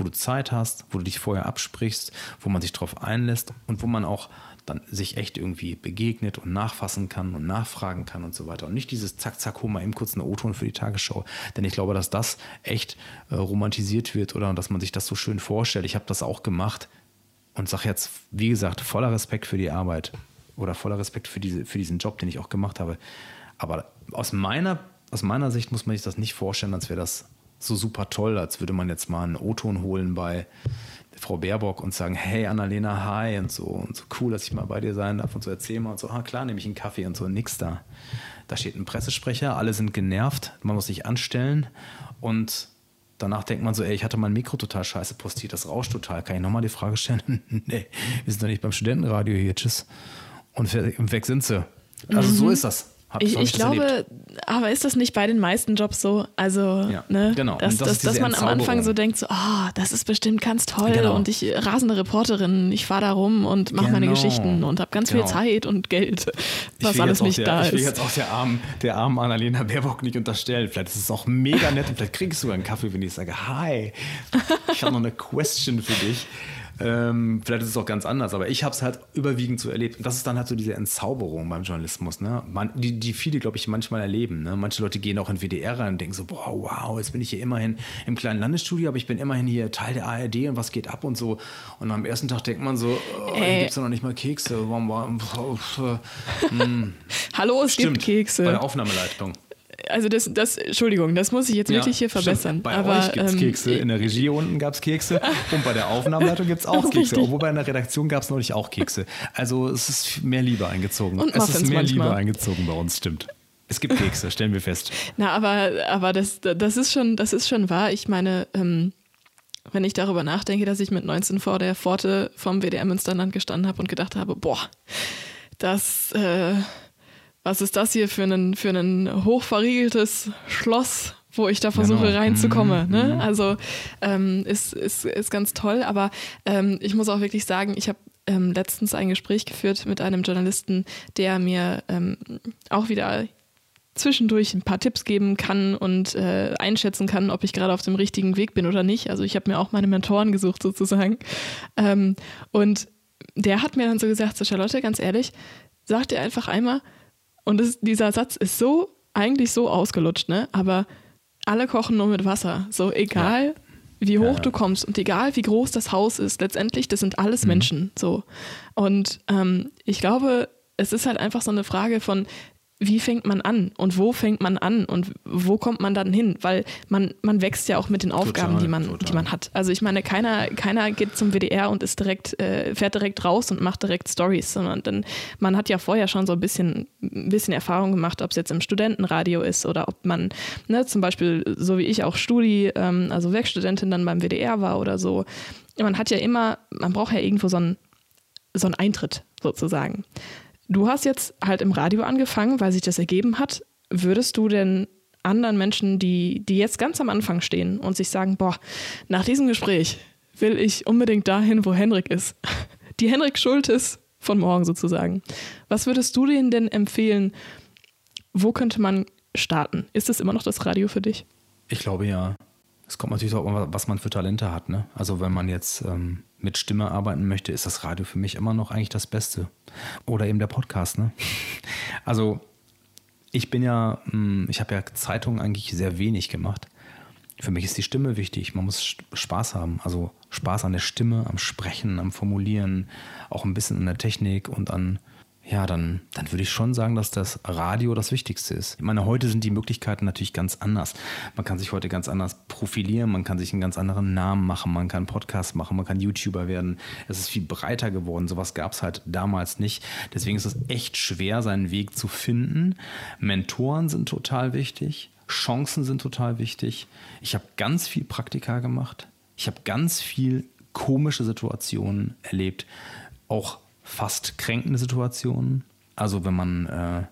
wo du Zeit hast, wo du dich vorher absprichst, wo man sich darauf einlässt und wo man auch dann sich echt irgendwie begegnet und nachfassen kann und nachfragen kann und so weiter. Und nicht dieses Zack, Zack, hol mal eben kurz eine O-Ton für die Tagesschau. Denn ich glaube, dass das echt äh, romantisiert wird oder dass man sich das so schön vorstellt. Ich habe das auch gemacht und sage jetzt, wie gesagt, voller Respekt für die Arbeit oder voller Respekt für, diese, für diesen Job, den ich auch gemacht habe. Aber aus meiner, aus meiner Sicht muss man sich das nicht vorstellen, als wäre das so super toll, als würde man jetzt mal einen O-Ton holen bei Frau Baerbock und sagen, hey Annalena, hi und so und so cool, dass ich mal bei dir sein darf und so erzähl mal und so, ah klar, nehme ich einen Kaffee und so, nix da. Da steht ein Pressesprecher, alle sind genervt, man muss sich anstellen und danach denkt man so, ey, ich hatte mein Mikro total scheiße postiert, das rauscht total. Kann ich nochmal die Frage stellen? nee, wir sind doch nicht beim Studentenradio hier, tschüss. Und weg sind sie. Also mhm. so ist das. Hab, ich, ich glaube, erlebt. aber ist das nicht bei den meisten Jobs so? Also, ja, ne, genau. dass, das dass, dass man am Anfang so denkt, so, oh, das ist bestimmt ganz toll genau. und ich rasende Reporterin, ich fahre da rum und mache genau. meine Geschichten und habe ganz genau. viel Zeit und Geld, was alles nicht der, da ich ist. Ich will jetzt auch der armen, der armen Annalena Baerbock nicht unterstellen. Vielleicht ist es auch mega nett und vielleicht kriegst du einen Kaffee, wenn ich sage, hi, ich habe noch eine Question für dich. Ähm, vielleicht ist es auch ganz anders, aber ich habe es halt überwiegend so erlebt. Und das ist dann halt so diese Entzauberung beim Journalismus, ne? Man, die, die viele, glaube ich, manchmal erleben. Ne? Manche Leute gehen auch in WDR rein und denken so, boah, wow, jetzt bin ich hier immerhin im kleinen Landesstudio, aber ich bin immerhin hier Teil der ARD und was geht ab und so. Und am ersten Tag denkt man so, oh, hier gibt es ja noch nicht mal Kekse. Hm. Hallo, es Stimmt, gibt Kekse. Bei der Aufnahmeleitung also das, das, Entschuldigung, das muss ich jetzt wirklich ja, hier verbessern. Stimmt. Bei aber, euch gibt es ähm, Kekse, in der Regie unten gab es Kekse und bei der Aufnahmeleitung gibt es auch Kekse. Richtig. Obwohl bei einer Redaktion gab es neulich auch Kekse. Also es ist mehr Liebe eingezogen. Und es ist mehr manchmal. Liebe eingezogen bei uns, stimmt. Es gibt Kekse, stellen wir fest. Na, aber, aber das, das, ist schon, das ist schon wahr. Ich meine, ähm, wenn ich darüber nachdenke, dass ich mit 19 vor der Pforte vom WDR Münsterland gestanden habe und gedacht habe, boah, das... Äh, was ist das hier für ein, für ein hochverriegeltes Schloss, wo ich da versuche genau. reinzukommen. Mhm. Ne? Mhm. Also ähm, ist, ist, ist ganz toll, aber ähm, ich muss auch wirklich sagen, ich habe ähm, letztens ein Gespräch geführt mit einem Journalisten, der mir ähm, auch wieder zwischendurch ein paar Tipps geben kann und äh, einschätzen kann, ob ich gerade auf dem richtigen Weg bin oder nicht. Also ich habe mir auch meine Mentoren gesucht sozusagen. Ähm, und der hat mir dann so gesagt, so Charlotte, ganz ehrlich, sag dir einfach einmal, und das, dieser Satz ist so, eigentlich so ausgelutscht, ne? Aber alle kochen nur mit Wasser. So egal, ja. wie hoch ja. du kommst und egal, wie groß das Haus ist, letztendlich, das sind alles mhm. Menschen. So. Und ähm, ich glaube, es ist halt einfach so eine Frage von, wie fängt man an und wo fängt man an und wo kommt man dann hin? Weil man, man wächst ja auch mit den Aufgaben, total, die, man, die man hat. Also ich meine, keiner, keiner geht zum WDR und ist direkt, äh, fährt direkt raus und macht direkt Stories, sondern dann, man hat ja vorher schon so ein bisschen, ein bisschen Erfahrung gemacht, ob es jetzt im Studentenradio ist oder ob man ne, zum Beispiel, so wie ich auch Studi, ähm, also Werkstudentin dann beim WDR war oder so. Man hat ja immer, man braucht ja irgendwo so einen, so einen Eintritt sozusagen. Du hast jetzt halt im Radio angefangen, weil sich das ergeben hat. Würdest du denn anderen Menschen, die, die jetzt ganz am Anfang stehen und sich sagen, boah, nach diesem Gespräch will ich unbedingt dahin, wo Henrik ist. Die Henrik Schultes von morgen sozusagen. Was würdest du denen denn empfehlen? Wo könnte man starten? Ist es immer noch das Radio für dich? Ich glaube ja. Es kommt natürlich auch, was man für Talente hat. Ne? Also wenn man jetzt ähm, mit Stimme arbeiten möchte, ist das Radio für mich immer noch eigentlich das Beste. Oder eben der Podcast. Ne? Also ich bin ja, hm, ich habe ja Zeitungen eigentlich sehr wenig gemacht. Für mich ist die Stimme wichtig. Man muss Spaß haben. Also Spaß an der Stimme, am Sprechen, am Formulieren, auch ein bisschen an der Technik und an ja, dann, dann würde ich schon sagen, dass das Radio das Wichtigste ist. Ich meine, heute sind die Möglichkeiten natürlich ganz anders. Man kann sich heute ganz anders profilieren, man kann sich einen ganz anderen Namen machen, man kann Podcasts machen, man kann YouTuber werden. Es ist viel breiter geworden. Sowas gab es halt damals nicht. Deswegen ist es echt schwer, seinen Weg zu finden. Mentoren sind total wichtig. Chancen sind total wichtig. Ich habe ganz viel Praktika gemacht. Ich habe ganz viel komische Situationen erlebt. Auch fast kränkende Situationen. Also wenn man, äh,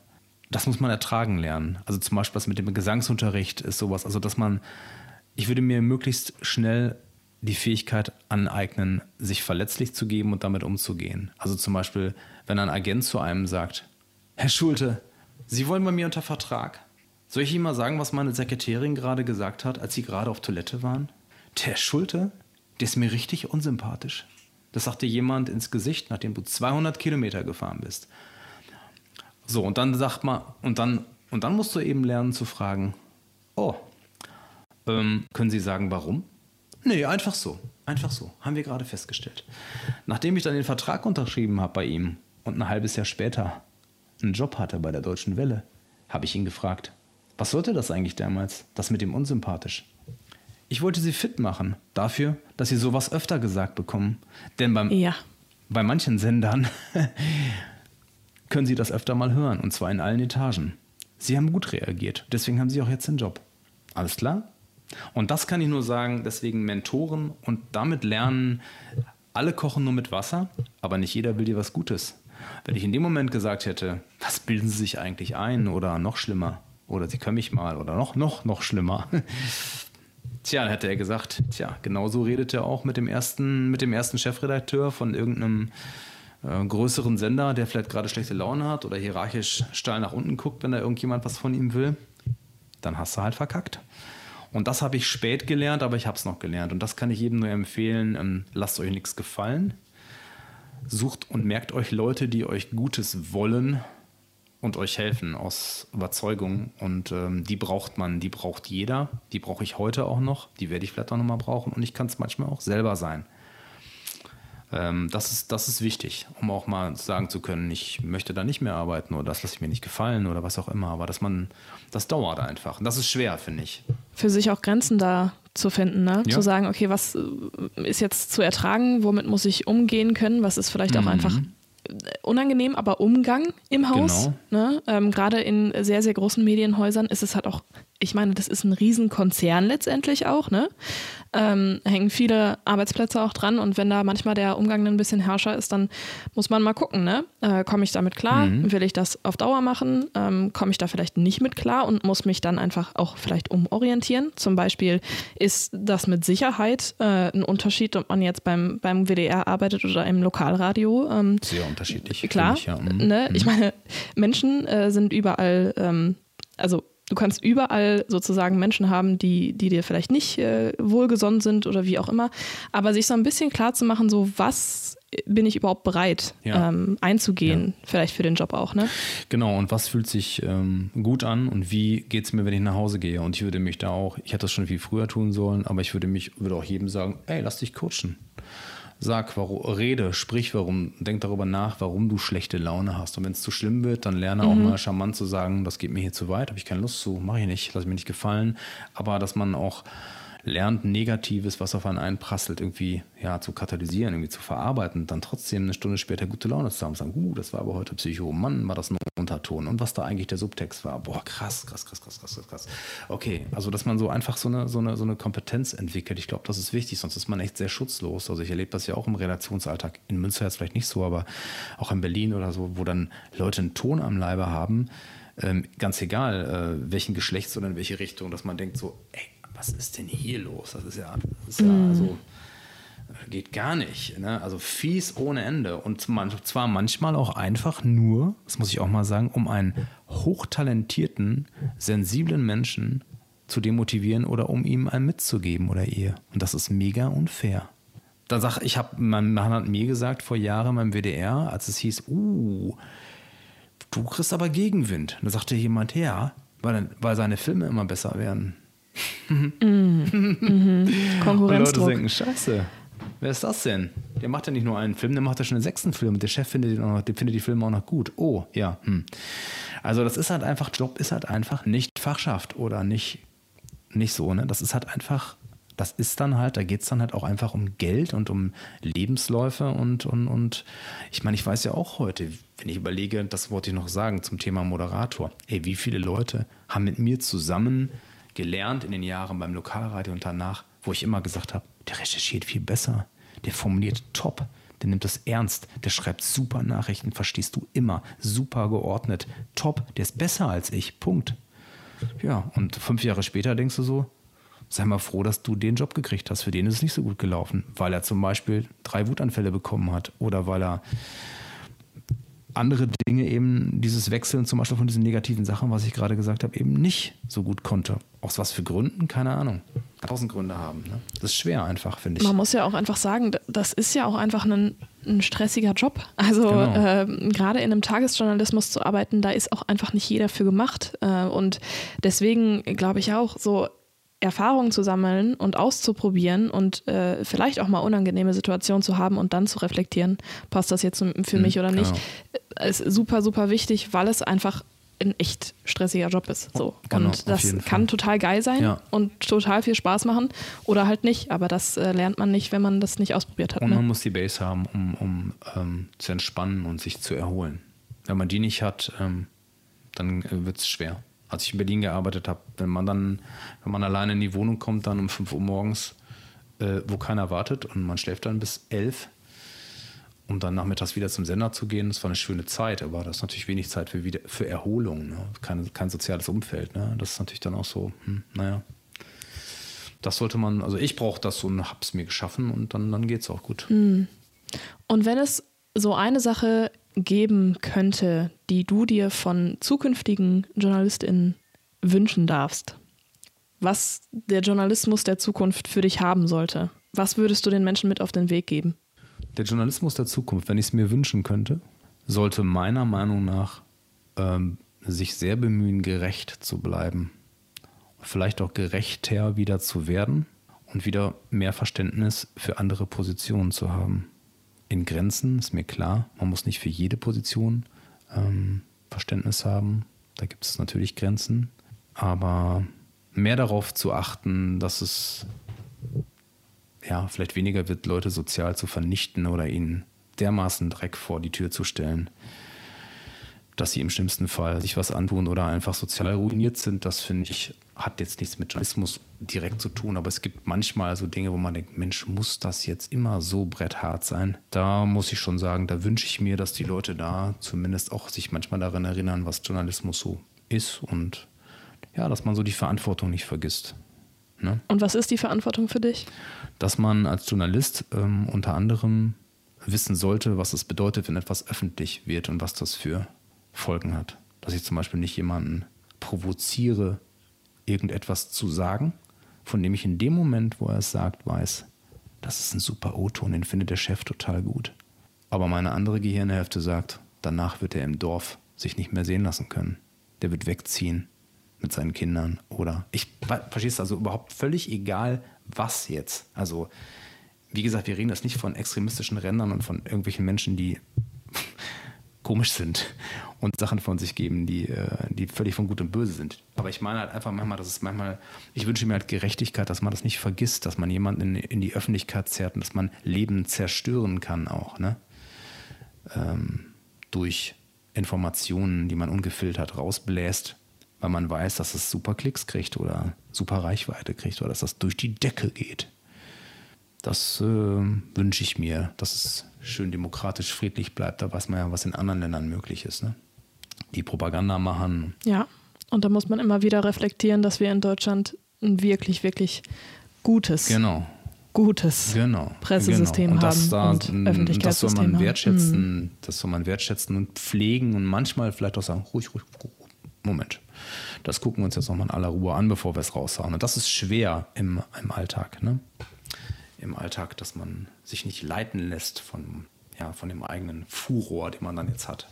das muss man ertragen lernen. Also zum Beispiel was mit dem Gesangsunterricht ist sowas. Also dass man, ich würde mir möglichst schnell die Fähigkeit aneignen, sich verletzlich zu geben und damit umzugehen. Also zum Beispiel, wenn ein Agent zu einem sagt, Herr Schulte, Sie wollen bei mir unter Vertrag. Soll ich Ihnen mal sagen, was meine Sekretärin gerade gesagt hat, als Sie gerade auf Toilette waren? Der Schulte, der ist mir richtig unsympathisch. Das sagte jemand ins Gesicht, nachdem du 200 Kilometer gefahren bist. So, und dann sagt man, und dann, und dann musst du eben lernen zu fragen, oh, ähm, können Sie sagen, warum? Nee, einfach so. Einfach so. Haben wir gerade festgestellt. Nachdem ich dann den Vertrag unterschrieben habe bei ihm und ein halbes Jahr später einen Job hatte bei der Deutschen Welle, habe ich ihn gefragt, was sollte das eigentlich damals? Das mit dem unsympathisch. Ich wollte sie fit machen, dafür, dass sie sowas öfter gesagt bekommen. Denn beim, ja. bei manchen Sendern können sie das öfter mal hören, und zwar in allen Etagen. Sie haben gut reagiert, deswegen haben sie auch jetzt den Job. Alles klar? Und das kann ich nur sagen, deswegen Mentoren und damit lernen, alle kochen nur mit Wasser, aber nicht jeder will dir was Gutes. Wenn ich in dem Moment gesagt hätte, was bilden sie sich eigentlich ein oder noch schlimmer, oder sie können mich mal oder noch, noch, noch schlimmer, Tja, dann hätte er gesagt, tja, genauso redet er auch mit dem ersten, mit dem ersten Chefredakteur von irgendeinem äh, größeren Sender, der vielleicht gerade schlechte Laune hat oder hierarchisch steil nach unten guckt, wenn da irgendjemand was von ihm will. Dann hast du halt verkackt. Und das habe ich spät gelernt, aber ich habe es noch gelernt. Und das kann ich jedem nur empfehlen. Ähm, lasst euch nichts gefallen. Sucht und merkt euch Leute, die euch Gutes wollen und euch helfen aus Überzeugung. Und ähm, die braucht man, die braucht jeder. Die brauche ich heute auch noch. Die werde ich vielleicht auch noch mal brauchen. Und ich kann es manchmal auch selber sein. Ähm, das, ist, das ist wichtig, um auch mal sagen zu können, ich möchte da nicht mehr arbeiten oder das lasse ich mir nicht gefallen oder was auch immer. Aber dass man, das dauert einfach. Und das ist schwer, finde ich. Für sich auch Grenzen da zu finden, ne? Ja. zu sagen, okay, was äh, ist jetzt zu ertragen, womit muss ich umgehen können, was ist vielleicht auch mhm. einfach unangenehm, aber Umgang im Haus. Genau. Ne? Ähm, Gerade in sehr, sehr großen Medienhäusern ist es halt auch ich meine, das ist ein Riesenkonzern letztendlich auch, ne? Ähm, hängen viele Arbeitsplätze auch dran und wenn da manchmal der Umgang ein bisschen herrscher ist, dann muss man mal gucken, ne? Äh, Komme ich damit klar? Mhm. Will ich das auf Dauer machen? Ähm, Komme ich da vielleicht nicht mit klar und muss mich dann einfach auch vielleicht umorientieren? Zum Beispiel ist das mit Sicherheit äh, ein Unterschied, ob man jetzt beim, beim WDR arbeitet oder im Lokalradio. Ähm, Sehr unterschiedlich. Klar, ich, ja. mhm. ne? ich mhm. meine, Menschen äh, sind überall, ähm, also du kannst überall sozusagen Menschen haben, die, die dir vielleicht nicht äh, wohlgesonnen sind oder wie auch immer. Aber sich so ein bisschen klar zu machen, so was bin ich überhaupt bereit ja. ähm, einzugehen, ja. vielleicht für den Job auch, ne? Genau, und was fühlt sich ähm, gut an und wie geht es mir, wenn ich nach Hause gehe? Und ich würde mich da auch, ich hätte das schon viel früher tun sollen, aber ich würde mich, würde auch jedem sagen, ey, lass dich coachen. Sag, warum, rede, sprich warum, denk darüber nach, warum du schlechte Laune hast. Und wenn es zu schlimm wird, dann lerne mhm. auch mal charmant zu sagen, das geht mir hier zu weit, habe ich keine Lust zu, mache ich nicht, lass mir nicht gefallen. Aber dass man auch lernt, Negatives, was auf einen einprasselt, irgendwie ja, zu katalysieren, irgendwie zu verarbeiten, dann trotzdem eine Stunde später gute Laune zu haben und sagen, uh, das war aber heute Psycho, Mann, war das ein Unterton und was da eigentlich der Subtext war, boah, krass, krass, krass, krass, krass, krass. Okay, also dass man so einfach so eine, so eine, so eine Kompetenz entwickelt, ich glaube, das ist wichtig, sonst ist man echt sehr schutzlos. Also ich erlebe das ja auch im Redaktionsalltag, in Münster jetzt vielleicht nicht so, aber auch in Berlin oder so, wo dann Leute einen Ton am Leibe haben, ähm, ganz egal, äh, welchen Geschlechts oder in welche Richtung, dass man denkt so, ey, was ist denn hier los? Das ist ja, das ist ja mm. also, geht gar nicht. Ne? Also fies ohne Ende. Und zwar manchmal auch einfach nur, das muss ich auch mal sagen, um einen hochtalentierten, sensiblen Menschen zu demotivieren oder um ihm einen mitzugeben oder ihr. Und das ist mega unfair. Da sag ich, habe, mein Mann hat mir gesagt vor Jahren beim WDR, als es hieß, uh, du kriegst aber Gegenwind. Und da sagte jemand, ja, weil, weil seine Filme immer besser werden. Mhm. Mhm. Konkurrenzdruck. Und Leute denken, scheiße, wer ist das denn? Der macht ja nicht nur einen Film, der macht ja schon einen sechsten Film und der Chef findet, den auch noch, der findet die Filme auch noch gut. Oh, ja. Hm. Also das ist halt einfach, Job ist halt einfach nicht Fachschaft oder nicht, nicht so, ne? Das ist halt einfach das ist dann halt, da geht es dann halt auch einfach um Geld und um Lebensläufe und, und, und ich meine, ich weiß ja auch heute, wenn ich überlege, das wollte ich noch sagen zum Thema Moderator, ey, wie viele Leute haben mit mir zusammen gelernt in den Jahren beim Lokalradio und danach, wo ich immer gesagt habe, der recherchiert viel besser, der formuliert top, der nimmt das ernst, der schreibt super Nachrichten, verstehst du immer, super geordnet, top, der ist besser als ich, Punkt. Ja, und fünf Jahre später denkst du so, sei mal froh, dass du den Job gekriegt hast. Für den ist es nicht so gut gelaufen, weil er zum Beispiel drei Wutanfälle bekommen hat oder weil er andere Dinge eben, dieses Wechseln zum Beispiel von diesen negativen Sachen, was ich gerade gesagt habe, eben nicht so gut konnte. Aus was für Gründen? Keine Ahnung. Tausend Gründe haben. Ne? Das ist schwer einfach, finde ich. Man muss ja auch einfach sagen, das ist ja auch einfach ein, ein stressiger Job. Also genau. äh, gerade in einem Tagesjournalismus zu arbeiten, da ist auch einfach nicht jeder für gemacht. Äh, und deswegen glaube ich auch, so Erfahrungen zu sammeln und auszuprobieren und äh, vielleicht auch mal unangenehme Situationen zu haben und dann zu reflektieren, passt das jetzt für mhm, mich oder nicht, genau. ist super, super wichtig, weil es einfach ein echt stressiger Job ist. So. Genau, und das kann total geil sein ja. und total viel Spaß machen oder halt nicht. Aber das äh, lernt man nicht, wenn man das nicht ausprobiert hat. Und ne? man muss die Base haben, um, um ähm, zu entspannen und sich zu erholen. Wenn man die nicht hat, ähm, dann äh, wird es schwer als ich in Berlin gearbeitet habe, wenn man dann, wenn man alleine in die Wohnung kommt, dann um 5 Uhr morgens, äh, wo keiner wartet und man schläft dann bis 11, um dann nachmittags wieder zum Sender zu gehen, das war eine schöne Zeit, aber das ist natürlich wenig Zeit für, wieder, für Erholung, ne? kein, kein soziales Umfeld. Ne? Das ist natürlich dann auch so, hm, naja. Das sollte man, also ich brauche das und habe es mir geschaffen und dann, dann geht es auch gut. Hm. Und wenn es so eine Sache geben könnte, die du dir von zukünftigen JournalistInnen wünschen darfst, was der Journalismus der Zukunft für dich haben sollte, was würdest du den Menschen mit auf den Weg geben? Der Journalismus der Zukunft, wenn ich es mir wünschen könnte, sollte meiner Meinung nach ähm, sich sehr bemühen, gerecht zu bleiben. Vielleicht auch gerechter wieder zu werden und wieder mehr Verständnis für andere Positionen zu haben in Grenzen, ist mir klar. Man muss nicht für jede Position ähm, Verständnis haben. Da gibt es natürlich Grenzen. Aber mehr darauf zu achten, dass es ja vielleicht weniger wird, Leute sozial zu vernichten oder ihnen dermaßen Dreck vor die Tür zu stellen, dass sie im schlimmsten Fall sich was antun oder einfach sozial ruiniert sind, das finde ich, hat jetzt nichts mit Journalismus direkt zu tun, aber es gibt manchmal so Dinge, wo man denkt, Mensch, muss das jetzt immer so bretthart sein? Da muss ich schon sagen, da wünsche ich mir, dass die Leute da zumindest auch sich manchmal daran erinnern, was Journalismus so ist und ja, dass man so die Verantwortung nicht vergisst. Ne? Und was ist die Verantwortung für dich? Dass man als Journalist ähm, unter anderem wissen sollte, was es bedeutet, wenn etwas öffentlich wird und was das für Folgen hat. Dass ich zum Beispiel nicht jemanden provoziere, irgendetwas zu sagen, von dem ich in dem Moment, wo er es sagt, weiß, das ist ein super O-Ton, den findet der Chef total gut. Aber meine andere Gehirnhälfte sagt, danach wird er im Dorf sich nicht mehr sehen lassen können. Der wird wegziehen mit seinen Kindern oder ich verstehst also überhaupt völlig egal, was jetzt. Also wie gesagt, wir reden jetzt nicht von extremistischen Rändern und von irgendwelchen Menschen, die komisch sind und Sachen von sich geben, die, äh, die völlig von Gut und Böse sind. Aber ich meine halt einfach manchmal, dass es manchmal, ich wünsche mir halt Gerechtigkeit, dass man das nicht vergisst, dass man jemanden in, in die Öffentlichkeit zerrt und dass man Leben zerstören kann auch, ne? Ähm, durch Informationen, die man ungefiltert rausbläst, weil man weiß, dass es super Klicks kriegt oder super Reichweite kriegt oder dass das durch die Decke geht. Das äh, wünsche ich mir, dass es schön demokratisch, friedlich bleibt. Da weiß man ja, was in anderen Ländern möglich ist. Ne? Die Propaganda machen. Ja, und da muss man immer wieder reflektieren, dass wir in Deutschland ein wirklich, wirklich gutes, genau. gutes genau. Pressesystem genau. und haben da, und Öffentlichkeitssystem Das soll man wertschätzen, mhm. das soll man wertschätzen und pflegen und manchmal vielleicht auch sagen, ruhig, ruhig, ruhig Moment. Das gucken wir uns jetzt nochmal in aller Ruhe an, bevor wir es raushauen. Und das ist schwer im, im Alltag. Ne? im Alltag, dass man sich nicht leiten lässt von, ja, von dem eigenen Furor, den man dann jetzt hat.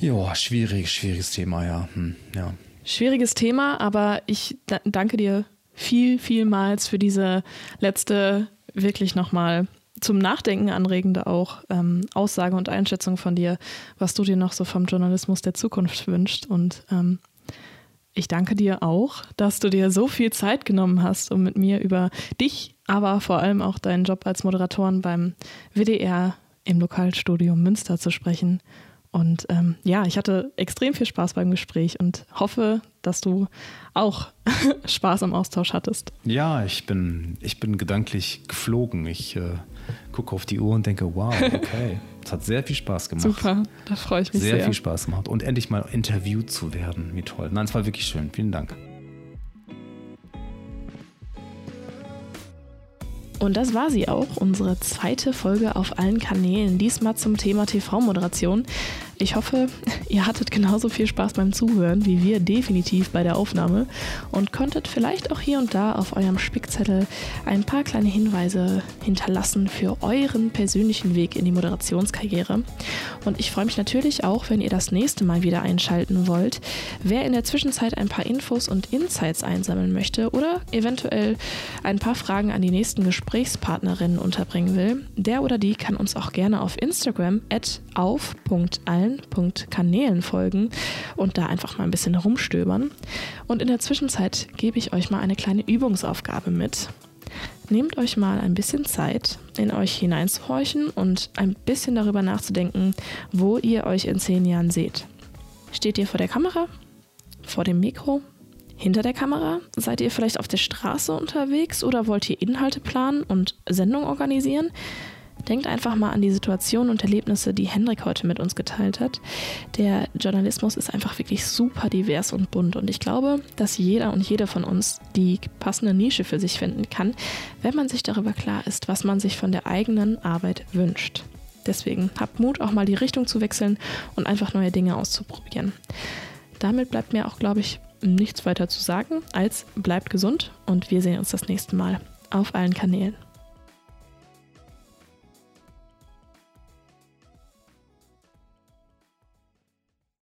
Ja, schwierig, schwieriges Thema, ja. Hm, ja. Schwieriges Thema, aber ich danke dir viel, vielmals für diese letzte wirklich nochmal zum Nachdenken anregende auch ähm, Aussage und Einschätzung von dir, was du dir noch so vom Journalismus der Zukunft wünscht. Und ähm, ich danke dir auch, dass du dir so viel Zeit genommen hast, um mit mir über dich, aber vor allem auch deinen Job als Moderatorin beim WDR im Lokalstudio Münster zu sprechen. Und ähm, ja, ich hatte extrem viel Spaß beim Gespräch und hoffe, dass du auch Spaß am Austausch hattest. Ja, ich bin, ich bin gedanklich geflogen. Ich äh, gucke auf die Uhr und denke, wow, okay. Es hat sehr viel Spaß gemacht. Super, da freue ich mich sehr. Sehr viel Spaß gemacht. Und endlich mal interviewt zu werden. Wie toll. Nein, es war wirklich schön. Vielen Dank. Und das war sie auch, unsere zweite Folge auf allen Kanälen, diesmal zum Thema TV-Moderation. Ich hoffe, ihr hattet genauso viel Spaß beim Zuhören wie wir definitiv bei der Aufnahme und konntet vielleicht auch hier und da auf eurem Spickzettel ein paar kleine Hinweise hinterlassen für euren persönlichen Weg in die Moderationskarriere. Und ich freue mich natürlich auch, wenn ihr das nächste Mal wieder einschalten wollt. Wer in der Zwischenzeit ein paar Infos und Insights einsammeln möchte oder eventuell ein paar Fragen an die nächsten Gesprächspartnerinnen unterbringen will, der oder die kann uns auch gerne auf Instagram at auf.allen allen.kanälen folgen und da einfach mal ein bisschen herumstöbern. Und in der Zwischenzeit gebe ich euch mal eine kleine Übungsaufgabe mit. Nehmt euch mal ein bisschen Zeit, in euch hineinzuhorchen und ein bisschen darüber nachzudenken, wo ihr euch in zehn Jahren seht. Steht ihr vor der Kamera? Vor dem Mikro? Hinter der Kamera? Seid ihr vielleicht auf der Straße unterwegs oder wollt ihr Inhalte planen und Sendung organisieren? Denkt einfach mal an die Situation und Erlebnisse, die Hendrik heute mit uns geteilt hat. Der Journalismus ist einfach wirklich super divers und bunt und ich glaube, dass jeder und jede von uns die passende Nische für sich finden kann, wenn man sich darüber klar ist, was man sich von der eigenen Arbeit wünscht. Deswegen habt Mut, auch mal die Richtung zu wechseln und einfach neue Dinge auszuprobieren. Damit bleibt mir auch, glaube ich, nichts weiter zu sagen, als bleibt gesund und wir sehen uns das nächste Mal auf allen Kanälen.